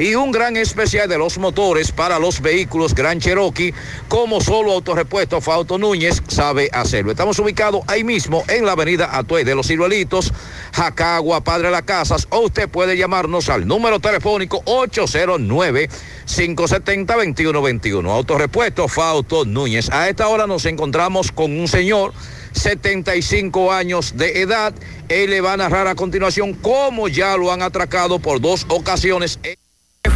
Y un gran especial de los motores para los vehículos Gran Cherokee, como solo Autorepuesto Fausto Núñez sabe hacerlo. Estamos ubicados ahí mismo en la avenida Atuey de los Ciruelitos, Jacagua, Padre Las Casas, o usted puede llamarnos al número telefónico 809-570-2121. Autorepuesto Fausto Núñez. A esta hora nos encontramos con un señor 75 años de edad. Él le va a narrar a continuación cómo ya lo han atracado por dos ocasiones.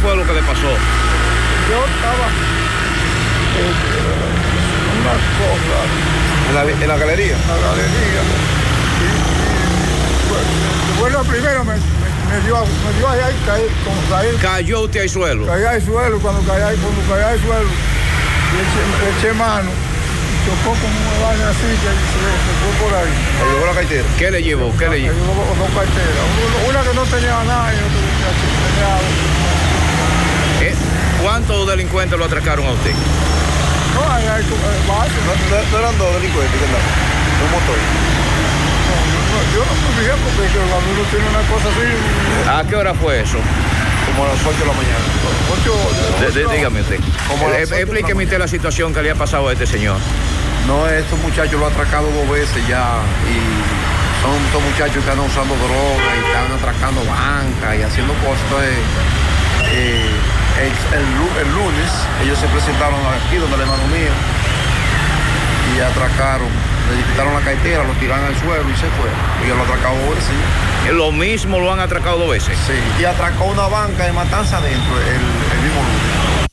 ¿Qué fue lo que le pasó? Yo estaba en una cosa. ¿En la, en la galería? En la galería. Y, y, bueno, primero me, me, me dio, me dio allá y caí, como caí. ¿Cayó usted al suelo? Caí al suelo, cuando caí, cuando caí al suelo, y eché, eché mano, chocó como una vaina así que se, se fue por ahí. ¿Le llevó la cartera? ¿Qué le llevó? ¿Qué le llevó? llevó dos carteras, una, que no tenía nada y otra que tenía. ¿Cuántos delincuentes lo atracaron a usted? No, hay, hay, eh, varios. No, eran dos delincuentes, ¿verdad? Un motor. Yo no me fijé porque que cuando uno tiene una cosa así. ¿A qué hora fue eso? Como a las 8 de la mañana. 8, De- de- dígame usted. Como Eh, la Explíqueme usted la situación que le ha pasado a este señor. No, estos muchachos lo han atracado dos veces ya y son estos muchachos que andan usando droga y están atracando bancas y haciendo cosas. Entonces, eh, el, el lu- el lunes ellos se presentaron aquí donde el hermano mío y atracaron, le quitaron la cartera, lo tiraron al suelo y se fue. Y yo lo atracado dos veces. Eh, Lo mismo lo han atracado dos veces. Sí, y atracó una banca de matanza adentro el, el mismo lunes.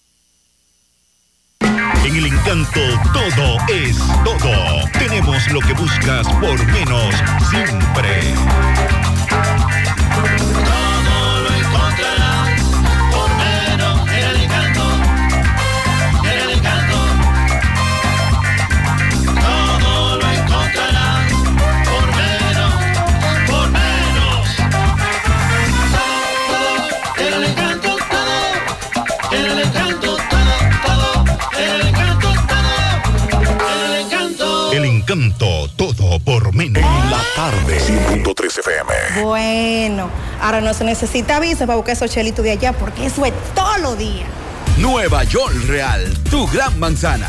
En el encanto todo es todo. Tenemos lo que buscas por menos siempre. Encanto todo por menos. La tarde. 100.3 FM. Bueno, ahora no se necesita visa para buscar esos chelitos de allá porque eso es todo los días. Nueva York Real, tu gran manzana.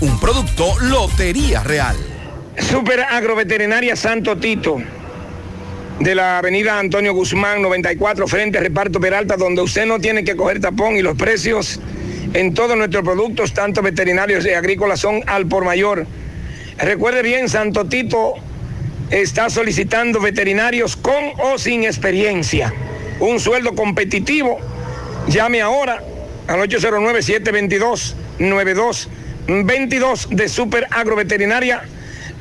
Un producto Lotería Real. Super Agroveterinaria Santo Tito, de la avenida Antonio Guzmán 94, frente a Reparto Peralta, donde usted no tiene que coger tapón y los precios en todos nuestros productos, tanto veterinarios y agrícolas, son al por mayor. Recuerde bien, Santo Tito está solicitando veterinarios con o sin experiencia. Un sueldo competitivo. Llame ahora al 809-722-9222 de Super Agroveterinaria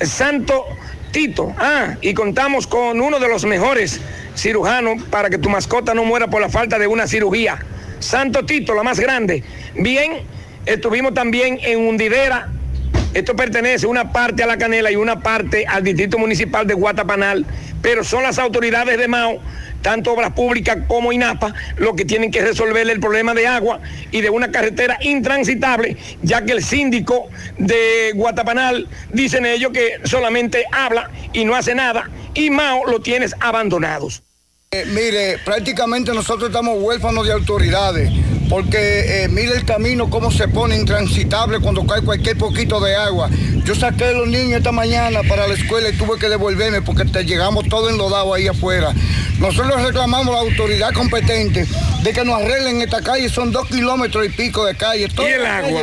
Santo Tito. Ah, y contamos con uno de los mejores cirujanos para que tu mascota no muera por la falta de una cirugía. Santo Tito, la más grande. Bien, estuvimos también en Hundidera. Esto pertenece una parte a la Canela y una parte al Distrito Municipal de Guatapanal, pero son las autoridades de Mao, tanto Obras Públicas como INAPA, los que tienen que resolver el problema de agua y de una carretera intransitable, ya que el síndico de Guatapanal, dicen ellos que solamente habla y no hace nada, y Mao lo tienes abandonados. Eh, mire, prácticamente nosotros estamos huérfanos de autoridades, porque eh, mire el camino cómo se pone intransitable cuando cae cualquier poquito de agua. Yo saqué a los niños esta mañana para la escuela y tuve que devolverme porque te llegamos todo enlodado ahí afuera. Nosotros reclamamos a la autoridad competente de que nos arreglen esta calle, son dos kilómetros y pico de calle. ¿Y el agua?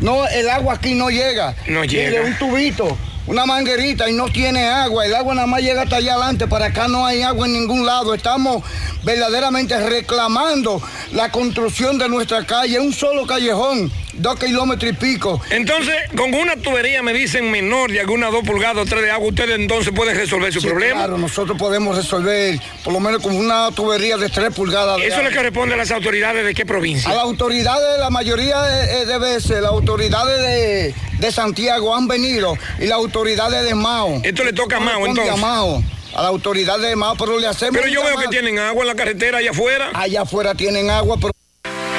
No, el agua aquí no llega. No llega. Mire, un tubito una manguerita y no tiene agua. El agua nada más llega hasta allá adelante. Para acá no hay agua en ningún lado. Estamos verdaderamente reclamando la construcción de nuestra calle. Un solo callejón, dos kilómetros y pico. Entonces, con una tubería me dicen menor de algunas dos pulgadas o tres de agua, ustedes entonces pueden resolver su Sí, problema. Claro, nosotros podemos resolver por lo menos con una tubería de tres pulgadas. de Eso le agua. corresponde a las autoridades de qué provincia. A las autoridades, la mayoría de, de veces, las autoridades de, de Santiago han venido y las autoridades de Mao. Esto le toca a Mao, entonces. A Mao, a la autoridad de Mao, pero le hacemos. Pero yo veo que tienen agua en la carretera allá afuera. Allá afuera tienen agua, pero.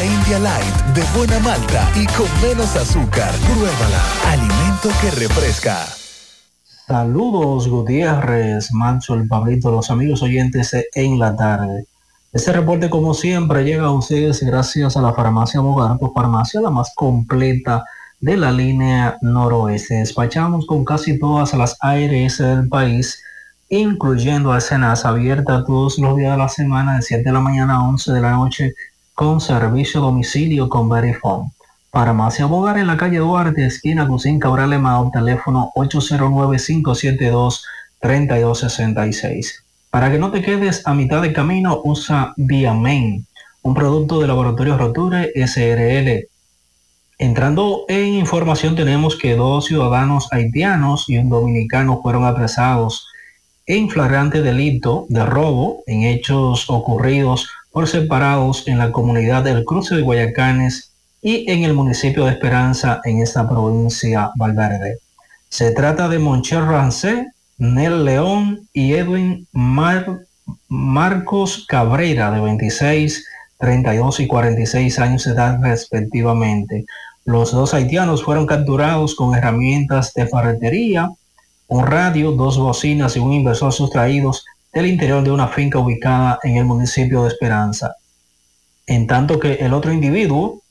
India Light, de buena malta y con menos azúcar. Pruébala. Alimento que refresca. Saludos Gutiérrez, Mancho, el Pablito, los amigos oyentes en la tarde. Este reporte como siempre llega a ustedes gracias a la farmacia Bogar, pues farmacia la más completa de la línea noroeste. Despachamos con casi todas las ARS del país, incluyendo escenas abiertas todos los días de la semana de 7 de la mañana a 11 de la noche con servicio a domicilio con Verifone. Farmacia Bogar en la calle Duarte, esquina Cusín Cabral Emao, teléfono 809-572-3266. Para que no te quedes a mitad de camino, usa Viamen, un producto de Laboratorio Roture SRL. Entrando en información tenemos que dos ciudadanos haitianos y un dominicano fueron apresados en flagrante delito de robo en hechos ocurridos por separados en la comunidad del Cruce de Guayacanes y en el municipio de Esperanza en esta provincia Valverde. Se trata de Moncher Rancé, Nel León y Edwin Mar- Marcos Cabrera de 26, 32 y 46 años de edad respectivamente. Los dos haitianos fueron capturados con herramientas de ferretería, un radio, dos bocinas y un inversor sustraídos del interior de una finca ubicada en el municipio de Esperanza. En tanto que el otro individuo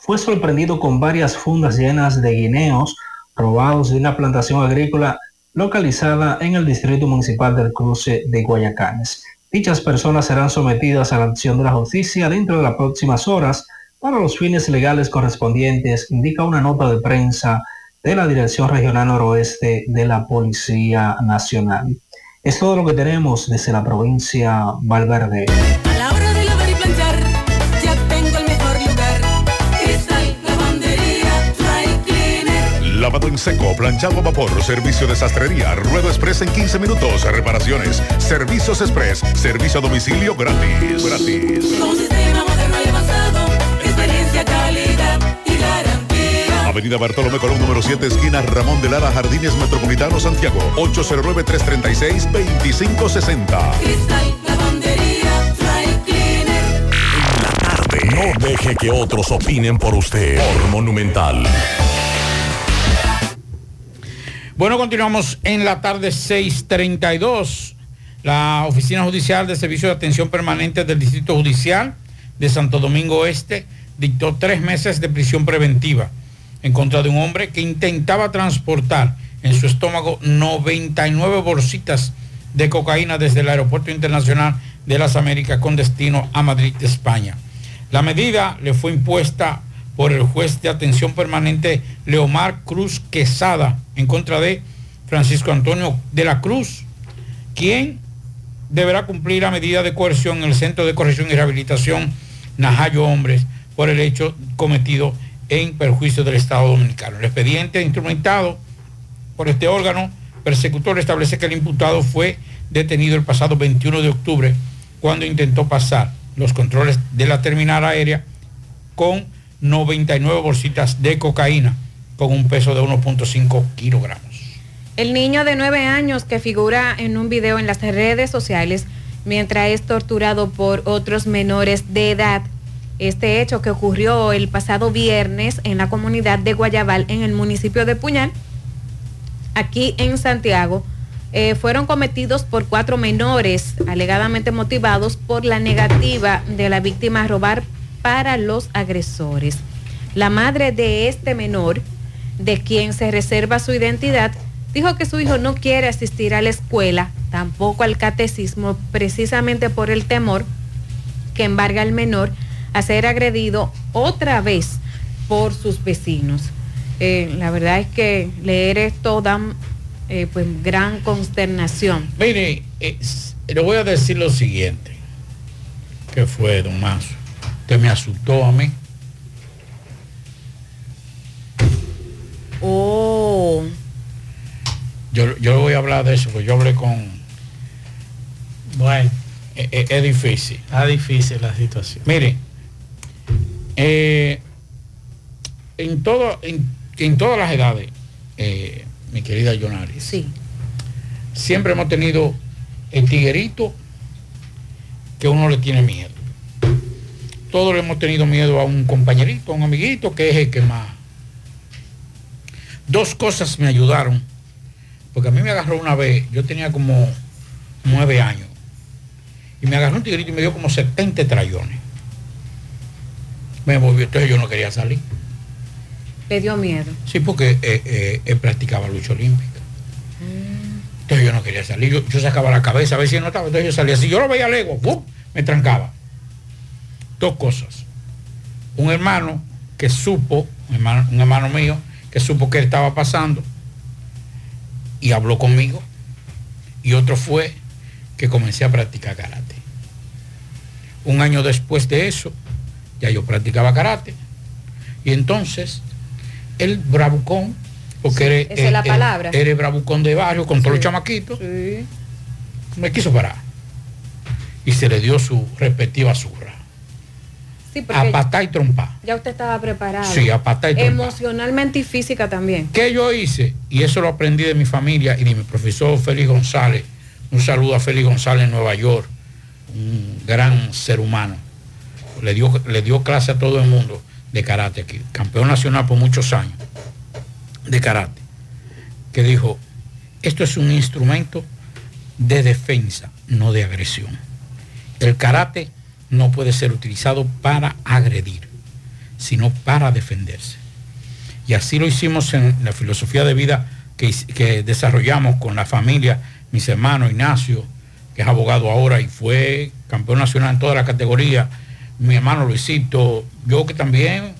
fue sorprendido con varias fundas llenas de guineos robados de una plantación agrícola localizada en el distrito municipal del cruce de Guayacanes. Dichas personas serán sometidas a la acción de la justicia dentro de las próximas horas para los fines legales correspondientes, indica una nota de prensa de la Dirección Regional Noroeste de la Policía Nacional. Es todo lo que tenemos desde la provincia Valverde. A la hora de lavar y planchar, ya tengo el mejor lugar. Cristal, lavandería, dry cleaner. Lavado en seco, planchado a vapor, servicio de sastrería, ruedo express en 15 minutos, reparaciones, servicios express, servicio a domicilio gratis. Gratis. Avenida Bartolomé Colón número 7, esquina Ramón de Lara, Jardines Metropolitano, Santiago. 809-336-2560. Cristal, lavandería, dry cleaner. No deje que otros opinen por usted. Por Monumental. Bueno, continuamos en la tarde 6:32. La Oficina Judicial de Servicio de Atención Permanente del Distrito Judicial de Santo Domingo Este dictó tres meses de prisión preventiva en contra de un hombre que intentaba transportar en su estómago 99 bolsitas de cocaína desde el Aeropuerto Internacional de las Américas con destino a Madrid, España. La medida le fue impuesta por el juez de atención permanente Leomar Cruz Quesada en contra de Francisco Antonio de la Cruz, quien deberá cumplir la medida de coerción en el Centro de Corrección y Rehabilitación Najayo Hombres por el hecho cometido en perjuicio del Estado Dominicano. El expediente instrumentado por este órgano persecutor establece que el imputado fue detenido el pasado 21 de octubre cuando intentó pasar los controles de la terminal aérea con 99 bolsitas de cocaína con un peso de 1.5 kilogramos. El niño de 9 años que figura en un video en las redes sociales mientras es torturado por otros menores de edad. Este hecho que ocurrió el pasado viernes en la comunidad de Guayabal en el municipio de Puñal, aquí en Santiago, eh, fueron cometidos por cuatro menores alegadamente motivados por la negativa de la víctima a robar para los agresores. La madre de este menor, de quien se reserva su identidad, dijo que su hijo no quiere asistir a la escuela, tampoco al catecismo, precisamente por el temor que embarga al menor a ser agredido otra vez por sus vecinos. Eh, la verdad es que leer esto da eh, pues gran consternación. Mire, le voy a decir lo siguiente. que fue, don Mazo? Usted me asustó a mí. Oh. Yo, yo le voy a hablar de eso, porque yo hablé con... Bueno, es, es- es difícil. Está difícil la situación. Mire, eh, en, todo, en, en todas las edades, eh, mi querida Yonari, sí. siempre hemos tenido el tiguerito que uno le tiene miedo. Todos le hemos tenido miedo a un compañerito, a un amiguito, que es el que más. Dos cosas me ayudaron, porque a mí me agarró una vez, yo tenía como nueve años, y me agarró un tiguerito y me dio como 70 trayones. Me volvió, entonces yo no quería salir. Le dio miedo. Sí, porque eh, eh, él practicaba lucha olímpica. Entonces yo no quería salir. Yo, yo sacaba la cabeza a ver si no estaba. Entonces yo salía. Si yo lo veía lejos, ¡bum! me trancaba. Dos cosas. Un hermano que supo, un hermano, un hermano mío, que supo que él estaba pasando y habló conmigo. Y otro fue que comencé a practicar karate. Un año después de eso, ya yo practicaba karate. Y entonces, el bravucón, porque eres, esa es la palabra. eres bravucón de barrio con todos los chamaquitos, me quiso parar. Y se le dio su respectiva zurra. Sí, A patá y trompa. ya usted estaba preparado. Sí, a patá y trompa. Emocionalmente y física también. ¿Qué yo hice? Y eso lo aprendí de mi familia y de mi profesor Félix González. Un saludo a Félix González en Nueva York, un gran ser humano. Le dio, le dio clase a todo el mundo de karate aquí, campeón nacional por muchos años de karate, que dijo, esto es un instrumento de defensa, no de agresión. El karate no puede ser utilizado para agredir, sino para defenderse. Y así lo hicimos en la filosofía de vida que, que desarrollamos con la familia, mis hermanos, Ignacio, que es abogado ahora y fue campeón nacional en toda la categoría, mi hermano Luisito, yo que también,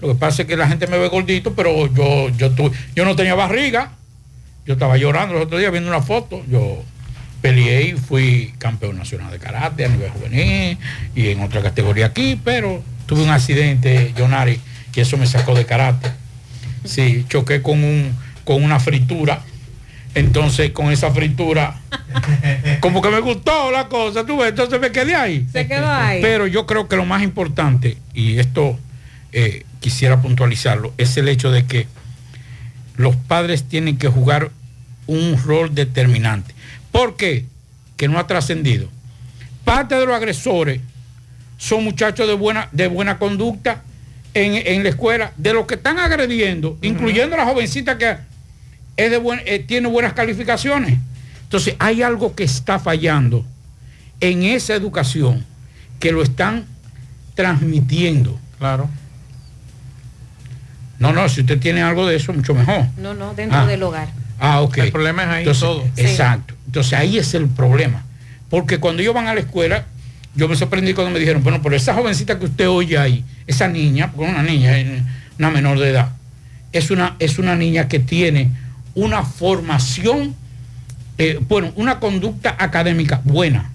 lo que pasa es que la gente me ve gordito, pero yo, yo, tu- yo no tenía barriga, yo estaba llorando los otros días viendo una foto, yo peleé y fui campeón nacional de karate a nivel juvenil y en otra categoría aquí, pero tuve un accidente, Jonari, y eso me sacó de karate. Sí, choqué con, un, con una fritura. Entonces, con esa fritura, como que me gustó la cosa, tú ves, entonces me quedé ahí. Se quedó ahí. Pero yo creo que lo más importante, y esto eh, quisiera puntualizarlo, es el hecho de que los padres tienen que jugar un rol determinante. ¿Por qué? Que no ha trascendido. Parte de los agresores son muchachos de buena, de buena conducta en, en la escuela, de los que están agrediendo, incluyendo a la jovencita que es de buen- eh, tiene buenas calificaciones. Entonces hay algo que está fallando en esa educación que lo están transmitiendo. Claro. No, no, si usted tiene algo de eso, mucho mejor. No, no, dentro Ah. del hogar. Ah, ok. El problema es ahí Entonces, todo. Sí. Exacto. Entonces ahí es el problema. Porque cuando ellos van a la escuela, yo me sorprendí cuando me dijeron, bueno, pero esa jovencita que usted oye ahí, esa niña, porque una niña, es una menor de edad, es una, es una niña que tiene una formación, eh, bueno, una conducta académica buena.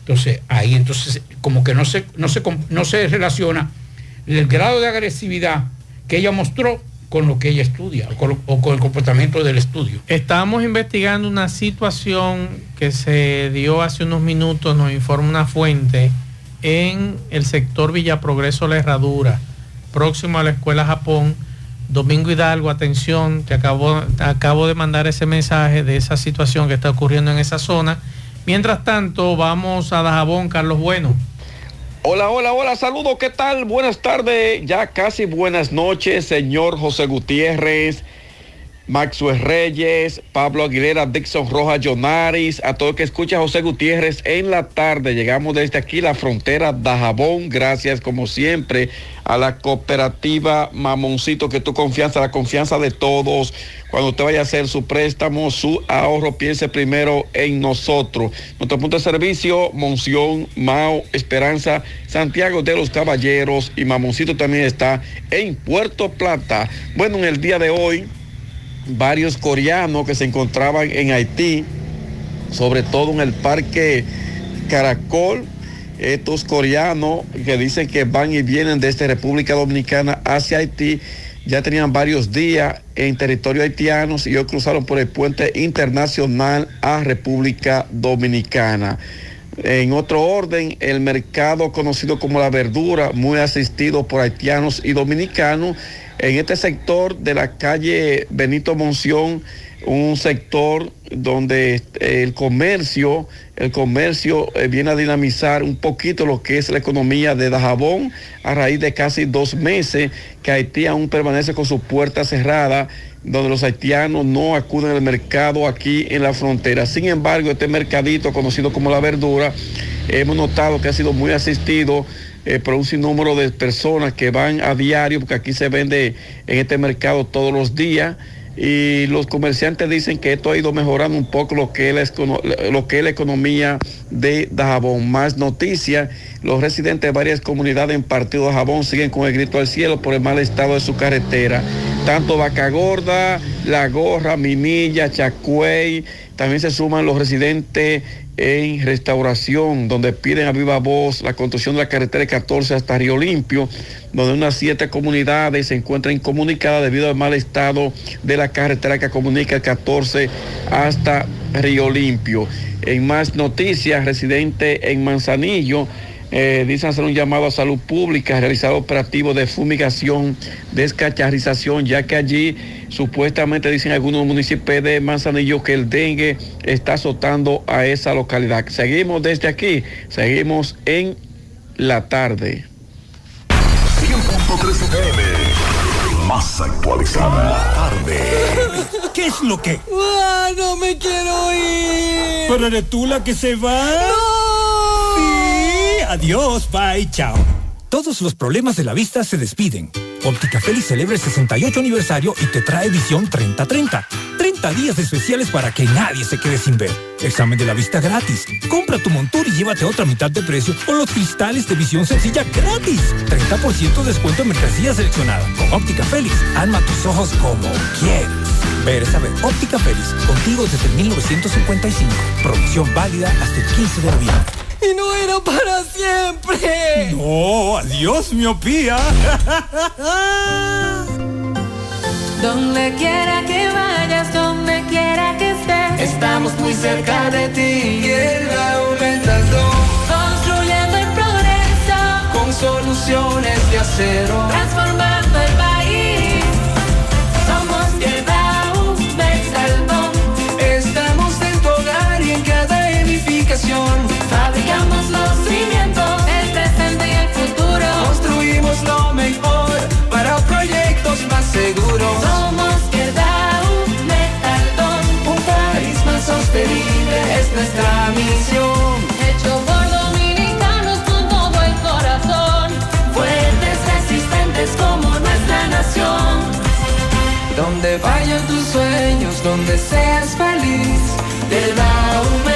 Entonces, ahí entonces como que no se, no se, no se relaciona el grado de agresividad que ella mostró con lo que ella estudia o con, lo- o con el comportamiento del estudio. Estamos investigando una situación que se dio hace unos minutos, nos informa una fuente, en el sector Villa Progreso La Herradura, próximo a la Escuela Japón. Domingo Hidalgo, atención, te acabo, acabo de mandar ese mensaje de esa situación que está ocurriendo en esa zona. Mientras tanto, vamos a Dajabón, Carlos Bueno. Hola, hola, hola, saludos, ¿qué tal? Buenas tardes, ya casi buenas noches, señor José Gutiérrez, Maxwell Reyes, Pablo Aguilera, Dixon Rojas, Jonaris, a todo el que escucha José Gutiérrez en la tarde. Llegamos desde aquí, la frontera Dajabón, gracias como siempre a la cooperativa Mamoncito, que tu confianza, la confianza de todos. Cuando usted vaya a hacer su préstamo, su ahorro, piense primero en nosotros. Nuestro punto de servicio, Monción, Mao, Esperanza, Santiago de los Caballeros y Mamoncito también está en Puerto Plata. Bueno, en el día de hoy, varios coreanos que se encontraban en Haití, sobre todo en el parque Caracol, estos coreanos que dicen que van y vienen desde República Dominicana hacia Haití, ya tenían varios días en territorio haitiano y hoy cruzaron por el puente internacional a República Dominicana. En otro orden, el mercado conocido como la verdura, muy asistido por haitianos y dominicanos, en este sector de la calle Benito Monción, un sector donde eh, el comercio, el comercio eh, viene a dinamizar un poquito lo que es la economía de Dajabón a raíz de casi dos meses que Haití aún permanece con su puerta cerrada, donde los haitianos no acuden al mercado aquí en la frontera. Sin embargo, este mercadito conocido como la verdura, hemos notado que ha sido muy asistido eh, por un sinnúmero de personas que van a diario, porque aquí se vende en este mercado todos los días. Y los comerciantes dicen que esto ha ido mejorando un poco lo que es la, lo que es la economía de Dajabón. Más noticias, los residentes de varias comunidades en Partido Dajabón siguen con el grito al cielo por el mal estado de su carretera. Tanto Vaca Gorda, La Gorra, Minilla, Chacuey, también se suman los residentes en restauración, donde piden a viva voz la construcción de la carretera 14 hasta Río Limpio, donde unas siete comunidades se encuentran incomunicadas debido al mal estado de la carretera que comunica el 14 hasta Río Limpio. En más noticias, residente en Manzanillo, eh, dicen hacer un llamado a salud pública, realizar operativos de fumigación, descacharización, ya que allí supuestamente dicen algunos municipios de Manzanillo que el dengue está azotando a esa localidad. Seguimos desde aquí, seguimos en la tarde. 100.3 FM. Más actualizada. La tarde. ¿Qué es lo que? ¡Ah, no me quiero ir! Pero eres tú la que se va. Adiós, bye, chao. Todos los problemas de la vista se despiden. Óptica Félix celebra el 68 aniversario y te trae visión 30-30. 30 días especiales para que nadie se quede sin ver. Examen de la vista gratis. Compra tu montura y llévate otra mitad de precio o los cristales de visión sencilla gratis. 30% de descuento en mercancía seleccionada. Con Óptica Félix, alma tus ojos como quieres. Ver es saber. Óptica Félix, contigo desde 1955. Promoción válida hasta el 15 de noviembre. Y no era para siempre. No, adiós, miopía. Donde quiera que vayas, donde quiera que estés, estamos muy cerca de ti. Y el Aumental Construyendo el progreso con soluciones de acero. Transformando nuestra misión. Hecho por dominicanos con todo el corazón, fuertes, resistentes como nuestra nación. Donde vayan tus sueños, donde seas feliz, te da aumentando,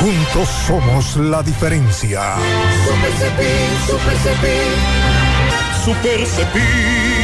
Juntos somos la diferencia. Super Cepín, Super Cepín. Super Cepín.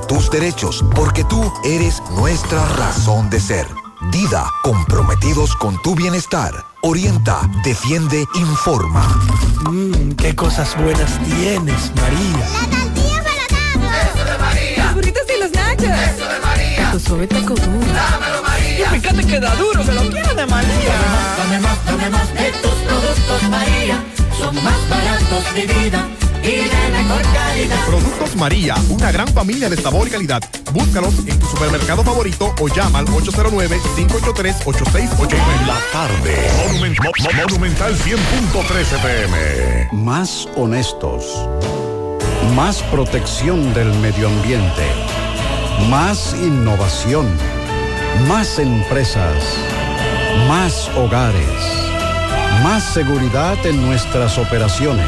tus derechos, porque tú eres nuestra razón de ser. Dida, comprometidos con tu bienestar. Orienta, defiende, informa. Mmm, qué cosas buenas tienes, María. Eso de María. Los burritos y los nachos. Eso de María. Tu suave taco duro. Dámelo, María. Y fíjate que da duro, que lo quiero de María. Dame más, dame más de tus productos, María. Son más baratos de vida y de mejor calidad. Productos María, una gran familia de sabor y calidad. Búscalos en tu supermercado favorito o llama al 809-583-8689. La tarde. Monument- Mo- Mo- Monumental 100.13 pm. Más honestos. Más protección del medio ambiente. Más innovación. Más empresas. Más hogares. Más seguridad en nuestras operaciones.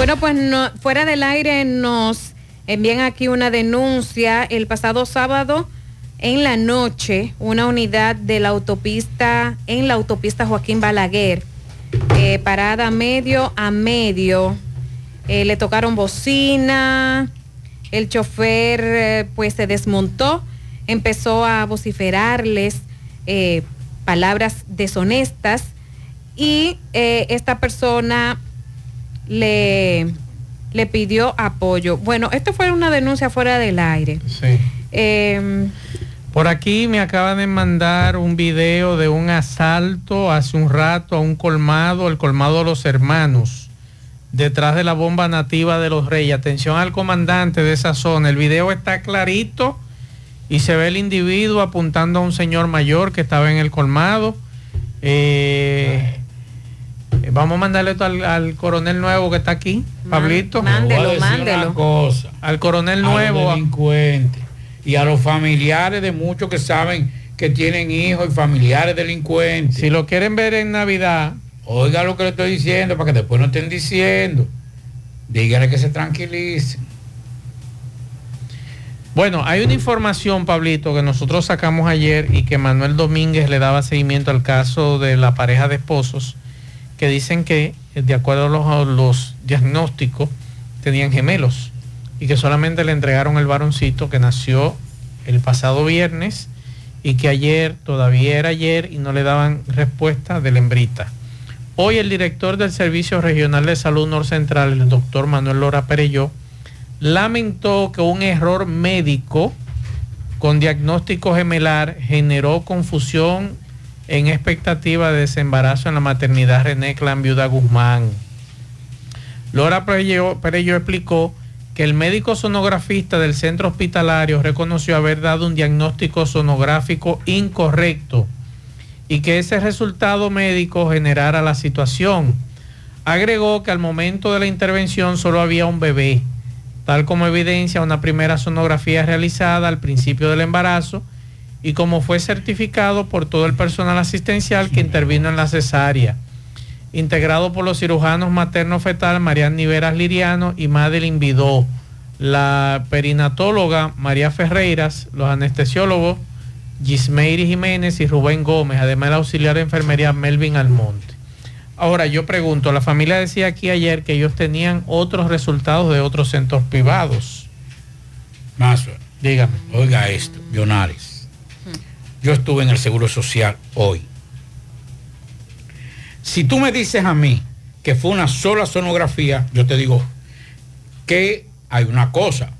Bueno, pues fuera del aire nos envían aquí una denuncia. El pasado sábado en la noche, una unidad de la autopista, en la autopista Joaquín Balaguer, eh, parada medio a medio, eh, le tocaron bocina, el chofer eh, pues se desmontó, empezó a vociferarles palabras deshonestas y esta persona le, le pidió apoyo. Bueno, esto fue una denuncia fuera del aire. Sí. Eh, Por aquí me acaban de mandar un video de un asalto hace un rato a un colmado, el colmado de los hermanos, detrás de la bomba nativa de los reyes. Atención al comandante de esa zona. El video está clarito y se ve el individuo apuntando a un señor mayor que estaba en el colmado. Eh, vamos a mandarle esto al, al coronel nuevo que está aquí, Pablito. mándelo, a mándelo. una cosa. Al coronel a los nuevo. delincuentes y a los familiares de muchos que saben que tienen hijos y familiares delincuentes. Si lo quieren ver en Navidad. Oiga lo que le estoy diciendo para que después no estén diciendo. Dígale que se tranquilicen. Bueno, hay una información, Pablito, que nosotros sacamos ayer y que Manuel Domínguez le daba seguimiento al caso de la pareja de esposos que dicen que, eh, de acuerdo a los, diagnósticos, tenían gemelos y que solamente le entregaron el varoncito que nació el pasado viernes y que ayer, todavía era ayer, y no le daban respuesta de la hembrita. Hoy el director del Servicio Regional de Salud Norcentral, el doctor Manuel Lora Pereyó, lamentó que un error médico con diagnóstico gemelar generó confusión en expectativa de desembarazo en la maternidad René Clan Viuda Guzmán. Lora Perello, Perello explicó que el médico sonografista del centro hospitalario reconoció haber dado un diagnóstico sonográfico incorrecto y que ese resultado médico generara la situación. Agregó que al momento de la intervención solo había un bebé, tal como evidencia una primera sonografía realizada al principio del embarazo y como fue certificado por todo el personal asistencial que intervino en la cesárea, integrado por los cirujanos materno-fetal Marian Niveras Liriano y Madeline Vidó, la perinatóloga María Ferreiras, los anestesiólogos Gismeiri Jiménez y Rubén Gómez, además el auxiliar de enfermería Melvin Almonte. Ahora yo pregunto, la familia decía aquí ayer que ellos tenían otros resultados de otros centros privados. Mazo, dígame. Oiga esto, Bionares. Yo estuve en el Seguro Social hoy. Si tú me dices a mí que fue una sola sonografía, yo te digo que hay una cosa.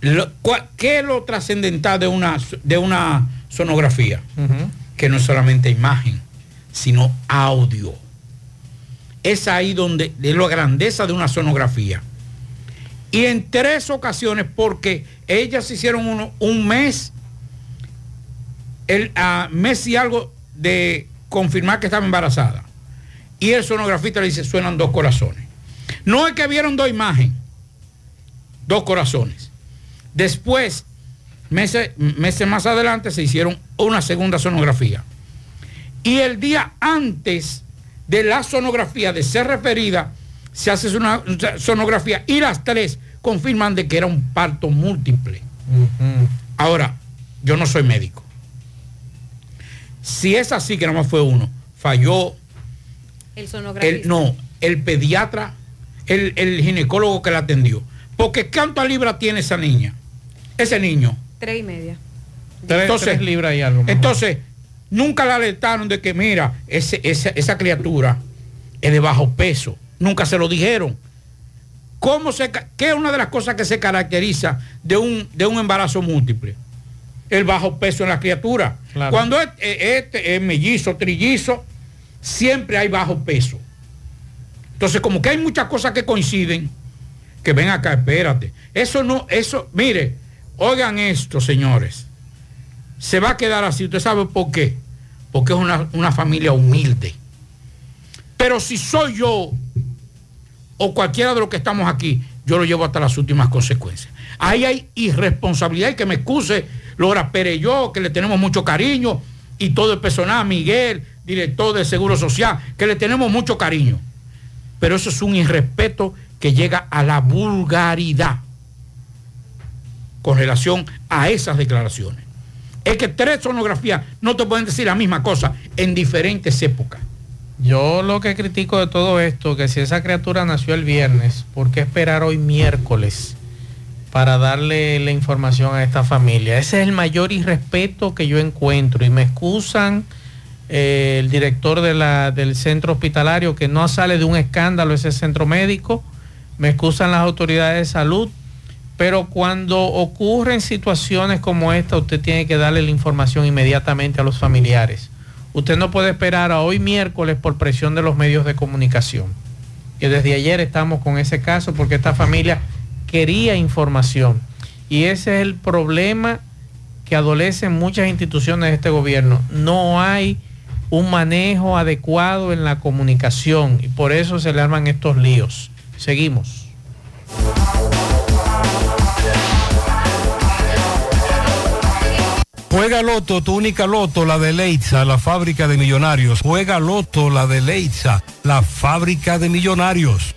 Lo- cua- ¿Qué es lo trascendental de una, de una sonografía? Que no es solamente imagen, sino audio. Es ahí donde, de la grandeza de una sonografía. Y en tres ocasiones, porque ellas hicieron uno- un mes, el ah, mes y algo de confirmar que estaba embarazada. Y el sonografista le dice, suenan dos corazones. No es que vieron dos imágenes, dos corazones. Después, meses, meses más adelante, se hicieron una segunda sonografía. Y el día antes de la sonografía de ser referida, se hace una sonografía y las tres confirman de que era un parto múltiple. Ahora, yo no soy médico. Si es así, que nada más fue uno, falló el sonografista. el, no, el pediatra, el, el ginecólogo que la atendió. Porque ¿cuántas libras tiene esa niña? Ese niño. Tres y media. Tres, tres libras y algo. mejor. Entonces, nunca la alertaron de que, mira, ese- esa, esa criatura es de bajo peso. Nunca se lo dijeron. ¿Cómo se, ¿Qué es una de las cosas que se caracteriza de un, de un embarazo múltiple? El bajo peso en la criatura. Claro. Cuando es, eh, este es mellizo, trillizo, siempre hay bajo peso. Entonces, como que hay muchas cosas que coinciden, que ven acá, espérate. Eso no, eso, mire, oigan esto, señores. Se va a quedar así. ¿Usted sabe por qué? Porque es una, una familia humilde. Pero si soy yo o cualquiera de los que estamos aquí, yo lo llevo hasta las últimas consecuencias. Ahí hay irresponsabilidad y que me excuse Laura Pérez que le tenemos mucho cariño, y todo el personal, Miguel, director del Seguro Social, que le tenemos mucho cariño. Pero eso es un irrespeto que llega a la vulgaridad con relación a esas declaraciones. Es que tres sonografías no te pueden decir la misma cosa en diferentes épocas. Yo lo que critico de todo esto, que si esa criatura nació el viernes, ¿por qué esperar hoy miércoles para darle la información a esta familia? Ese es el mayor irrespeto que yo encuentro y me excusan eh, el director del centro hospitalario que no sale de un escándalo ese centro médico, me excusan las autoridades de salud, pero cuando ocurren situaciones como esta, usted tiene que darle la información inmediatamente a los familiares. Usted no puede esperar a hoy miércoles por presión de los medios de comunicación. Que desde ayer estamos con ese caso porque esta familia quería información. Y ese es el problema que adolecen muchas instituciones de este gobierno. No hay un manejo adecuado en la comunicación y por eso se le arman estos líos. Seguimos. Juega Loto, tu única Loto, la de Leitza, la fábrica de millonarios. Juega Loto, la de Leitza, la fábrica de millonarios.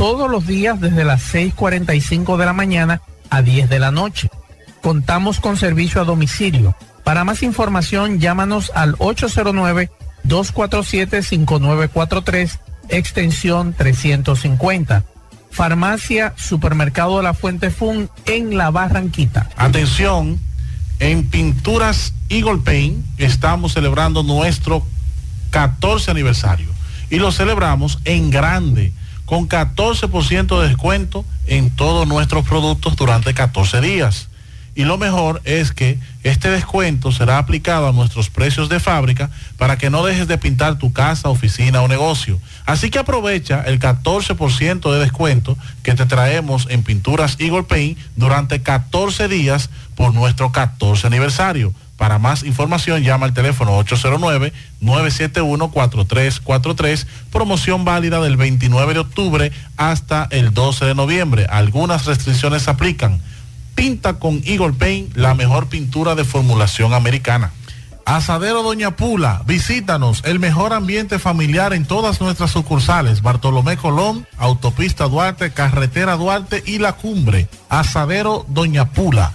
todos los días desde las 6.45 de la mañana a 10 de la noche. Contamos con servicio a domicilio. Para más información llámanos al 809-247-5943 extensión 350. Farmacia Supermercado La Fuente Fun en La Barranquita. Atención, en Pinturas Eagle Paint estamos celebrando nuestro 14 aniversario y lo celebramos en grande con 14% de descuento en todos nuestros productos durante 14 días. Y lo mejor es que este descuento será aplicado a nuestros precios de fábrica para que no dejes de pintar tu casa, oficina o negocio. Así que aprovecha el 14% de descuento que te traemos en Pinturas Eagle Paint durante 14 días por nuestro 14 aniversario. Para más información llama al teléfono 809-971-4343, promoción válida del 29 de octubre hasta el 12 de noviembre. Algunas restricciones se aplican. Pinta con Eagle Paint la mejor pintura de formulación americana. Asadero Doña Pula, visítanos, el mejor ambiente familiar en todas nuestras sucursales, Bartolomé Colón, Autopista Duarte, Carretera Duarte y La Cumbre. Asadero Doña Pula,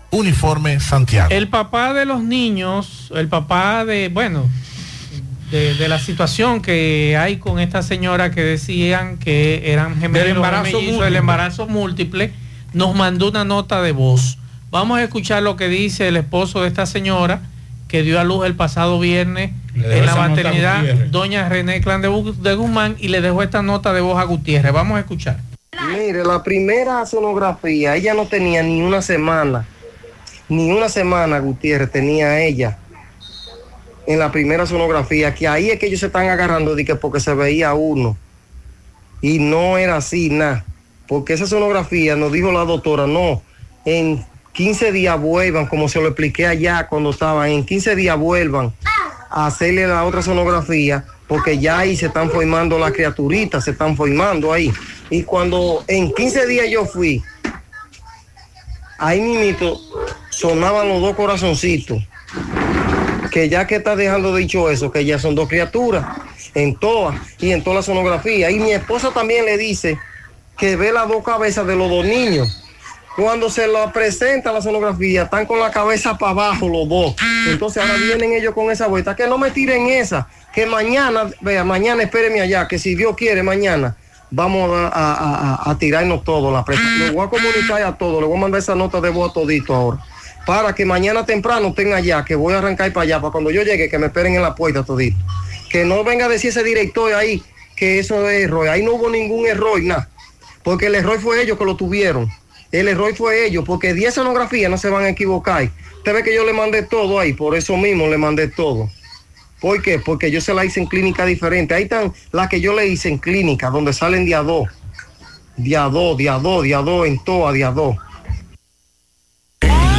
Uniforme Santiago. El papá de los niños, el papá de, bueno, de, de la situación que hay con esta señora que decían que eran gemelos Del embarazo el embarazo múltiple, nos mandó una nota de voz. Vamos a escuchar lo que dice el esposo de esta señora que dio a luz el pasado viernes en la maternidad doña René Clan de, de Guzmán y le dejó esta nota de voz a Gutiérrez. Vamos a escuchar. Mire, la primera sonografía, ella no tenía ni una semana, ni una semana, Gutiérrez, tenía ella en la primera sonografía, que ahí es que ellos se están agarrando de que porque se veía uno. Y no era así, nada. Porque esa sonografía nos dijo la doctora, no, en 15 días vuelvan, como se lo expliqué allá cuando estaban, en 15 días vuelvan a hacerle la otra sonografía, porque ya ahí se están formando las criaturitas, se están formando ahí. Y cuando en 15 días yo fui, ahí mismito sonaban los dos corazoncitos. Que ya que está dejando dicho eso, que ya son dos criaturas, en todas y en toda la sonografía. Y mi esposa también le dice que ve las dos cabezas de los dos niños. Cuando se lo presenta la sonografía, están con la cabeza para abajo los dos. Entonces ahora vienen ellos con esa vuelta. Que no me tiren esa. Que mañana, vea, mañana espéreme allá. Que si Dios quiere, mañana vamos a, a- a- tirarnos todo la presa. Le voy a comunicar a todos. Le voy a mandar esa nota de voz a todito ahora. Para que mañana temprano estén allá. Que voy a arrancar para allá. Para cuando yo llegue, que me esperen en la puerta todito. Que no venga a decir ese director ahí que eso es error. Ahí no hubo ningún error, nada. Porque el error fue ellos que lo tuvieron. El error fue ellos, porque 10 sonografías no se van a equivocar. Usted ve que yo le mandé todo ahí, por eso mismo le mandé todo. ¿Por qué? Porque yo se la hice en clínica diferente. Ahí están las que yo le hice en clínica, donde salen de a dos. De a dos, de a dos, de a dos, en toa, de a dos.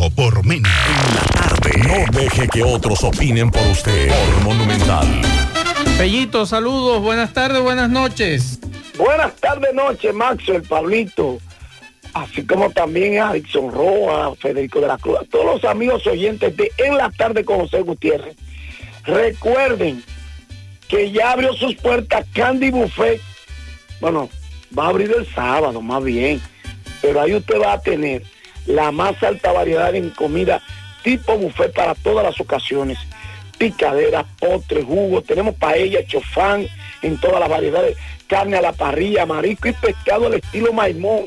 Todo por menos. No deje que otros opinen por usted. Por Monumental. Pellito, saludos, buenas tardes, buenas noches. Buenas tardes, noches, Maxwell, Pablito, así como también a Dixon Roa, Federico de la Cruz, a todos los amigos oyentes de En la Tarde con José Gutiérrez. Recuerden que ya abrió sus puertas Candy Buffet. Bueno, va a abrir el sábado, más bien, pero ahí usted va a tener la más alta variedad en comida tipo buffet para todas las ocasiones. Picaderas, postres, jugos, tenemos paella, chofán en todas las variedades, carne a la parrilla, marisco y pescado al estilo maimón.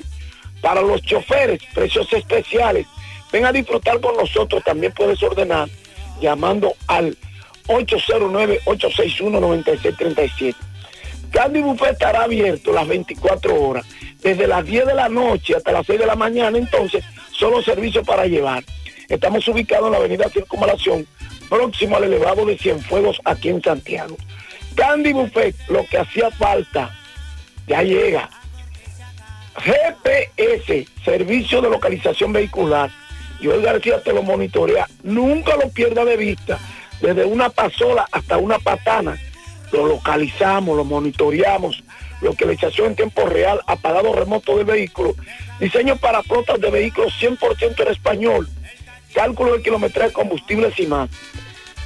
Para los choferes, precios especiales. Ven a disfrutar con nosotros, también puedes ordenar llamando al 809-861-9637. Candy Buffet estará abierto las 24 horas, desde las 10 de la noche hasta las 6 de la mañana, entonces, solo servicio para llevar. Estamos ubicados en la avenida Circunvalación, próximo al elevado de Cienfuegos, aquí en Santiago. Candy Buffet, lo que hacía falta, ya llega. GPS, Servicio de Localización Vehicular. Joel García te lo monitorea. Nunca lo pierda de vista. Desde una pasola hasta una patana. Lo localizamos, lo monitoreamos. Localización en tiempo real, apagado remoto del vehículo. Diseño para flotas de vehículos 100% en español. Cálculo de kilometraje de combustibles y más.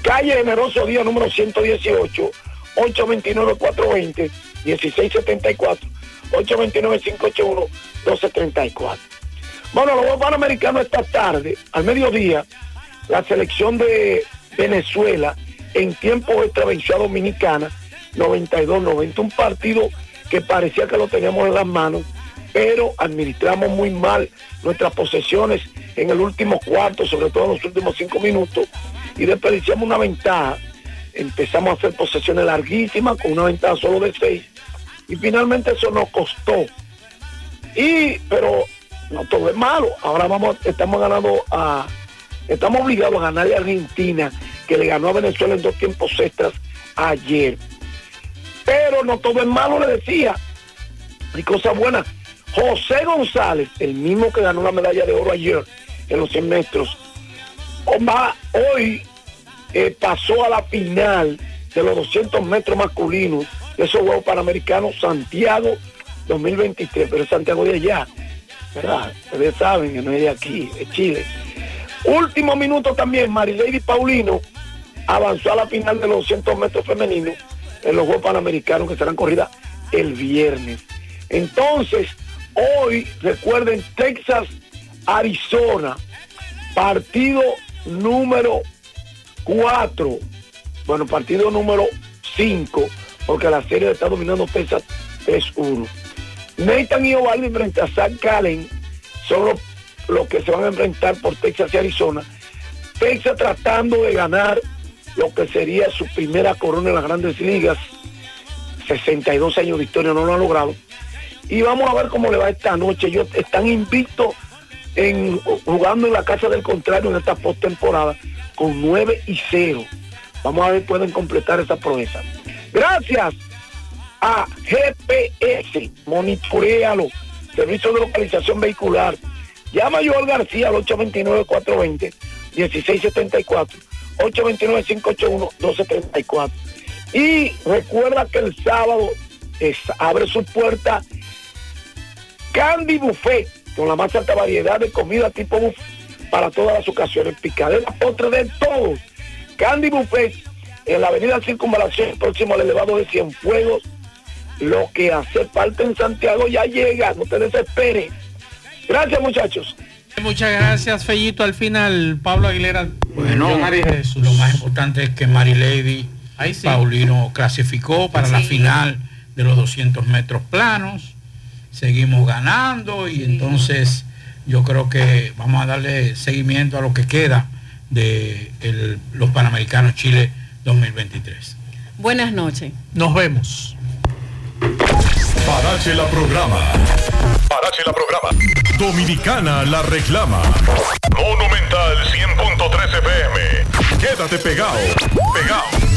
Calle Generoso Día número 118, 829-420, 1674, 829-581-1234. Bueno, los Panamericanos esta tarde, al mediodía, la selección de Venezuela en tiempo extra venció Dominicana 92-90, un partido que parecía que lo teníamos en las manos, pero administramos muy mal nuestras posesiones en el último cuarto, sobre todo en los últimos cinco minutos, y desperdiciamos una ventaja. Empezamos a hacer posesiones larguísimas con una ventaja solo de seis, y finalmente eso nos costó. Y, pero no todo es malo. Ahora vamos, estamos ganando a, estamos obligados a ganarle a Argentina, que le ganó a Venezuela en dos tiempos extras ayer. Pero no todo es malo, le decía. Hay cosas buenas. José González, el mismo que ganó la medalla de oro ayer en los 100 metros, hoy eh, pasó a la final de los 200 metros masculinos de esos Juegos Panamericanos Santiago 2023, pero es Santiago de allá. ¿verdad? Ustedes saben que no es de aquí, de Chile. Último minuto también, Marilady Paulino avanzó a la final de los 200 metros femeninos en los Juegos Panamericanos que serán corridas el viernes. Entonces, hoy, recuerden, Texas, Arizona, partido número 4, bueno, partido número 5, porque la serie está dominando Texas 3-1. Nathan y Ovaldi frente a Zach Gallen son los, los que se van a enfrentar por Texas y Arizona. Texas tratando de ganar lo que sería su primera corona en las grandes ligas. 62 años de historia no lo han logrado. Y vamos a ver cómo le va esta noche. Ellos están invictos en jugando en la casa del contrario en esta postemporada con 9 y 0. Vamos a ver si pueden completar esa proeza. Gracias a GPS, monitorealo, servicio de localización vehicular. Llama a Joel García al 829-420-1674, 829-581-1234. Y recuerda que el sábado es- abre su puerta Candy Buffet, con la más alta variedad de comida tipo buffet para todas las ocasiones. Picadera, postre de todos. Candy Buffet en la avenida Circunvalación, próximo al elevado de Cienfuegos. Lo que hace falta en Santiago ya llega, no te desesperes. Gracias muchachos. Muchas gracias, Fellito. Al final, Pablo Aguilera. Bueno, Jesús. lo más importante es que Mary Lady Ahí sí. Paulino clasificó para la final de los 200 metros planos. Seguimos ganando y entonces yo creo que vamos a darle seguimiento a lo que queda de el- los Panamericanos Chile 2023. Buenas noches. Nos vemos. Parache la programa. Parache la programa. Dominicana la reclama. Monumental 100.13 FM. Quédate pegado. Pegado.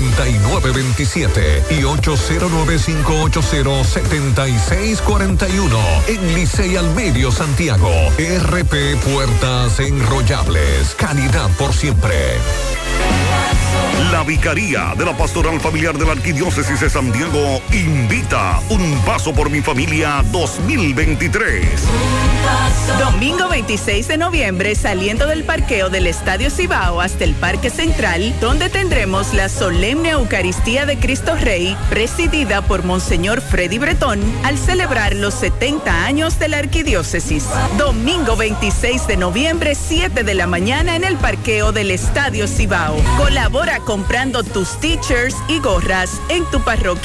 829-979-9927 y 809-580-7641 en Licey al Medio Santiago. RP Puertas Enrollables. Calidad por siempre. La Vicaría de la Pastoral Familiar de la Arquidiócesis de San Diego invita Un Paso por mi Familia 2023. Domingo 26 de noviembre, saliendo del parqueo del Estadio Cibao hasta el Parque Central, donde tendremos la solemne Eucaristía de Cristo Rey, presidida por Monseñor Freddy Bretón, al celebrar los 70 años de la arquidiócesis. Domingo 26 de noviembre, 7 de la mañana en el parqueo del Estadio Colabora comprando tus teachers y gorras en tu parroquia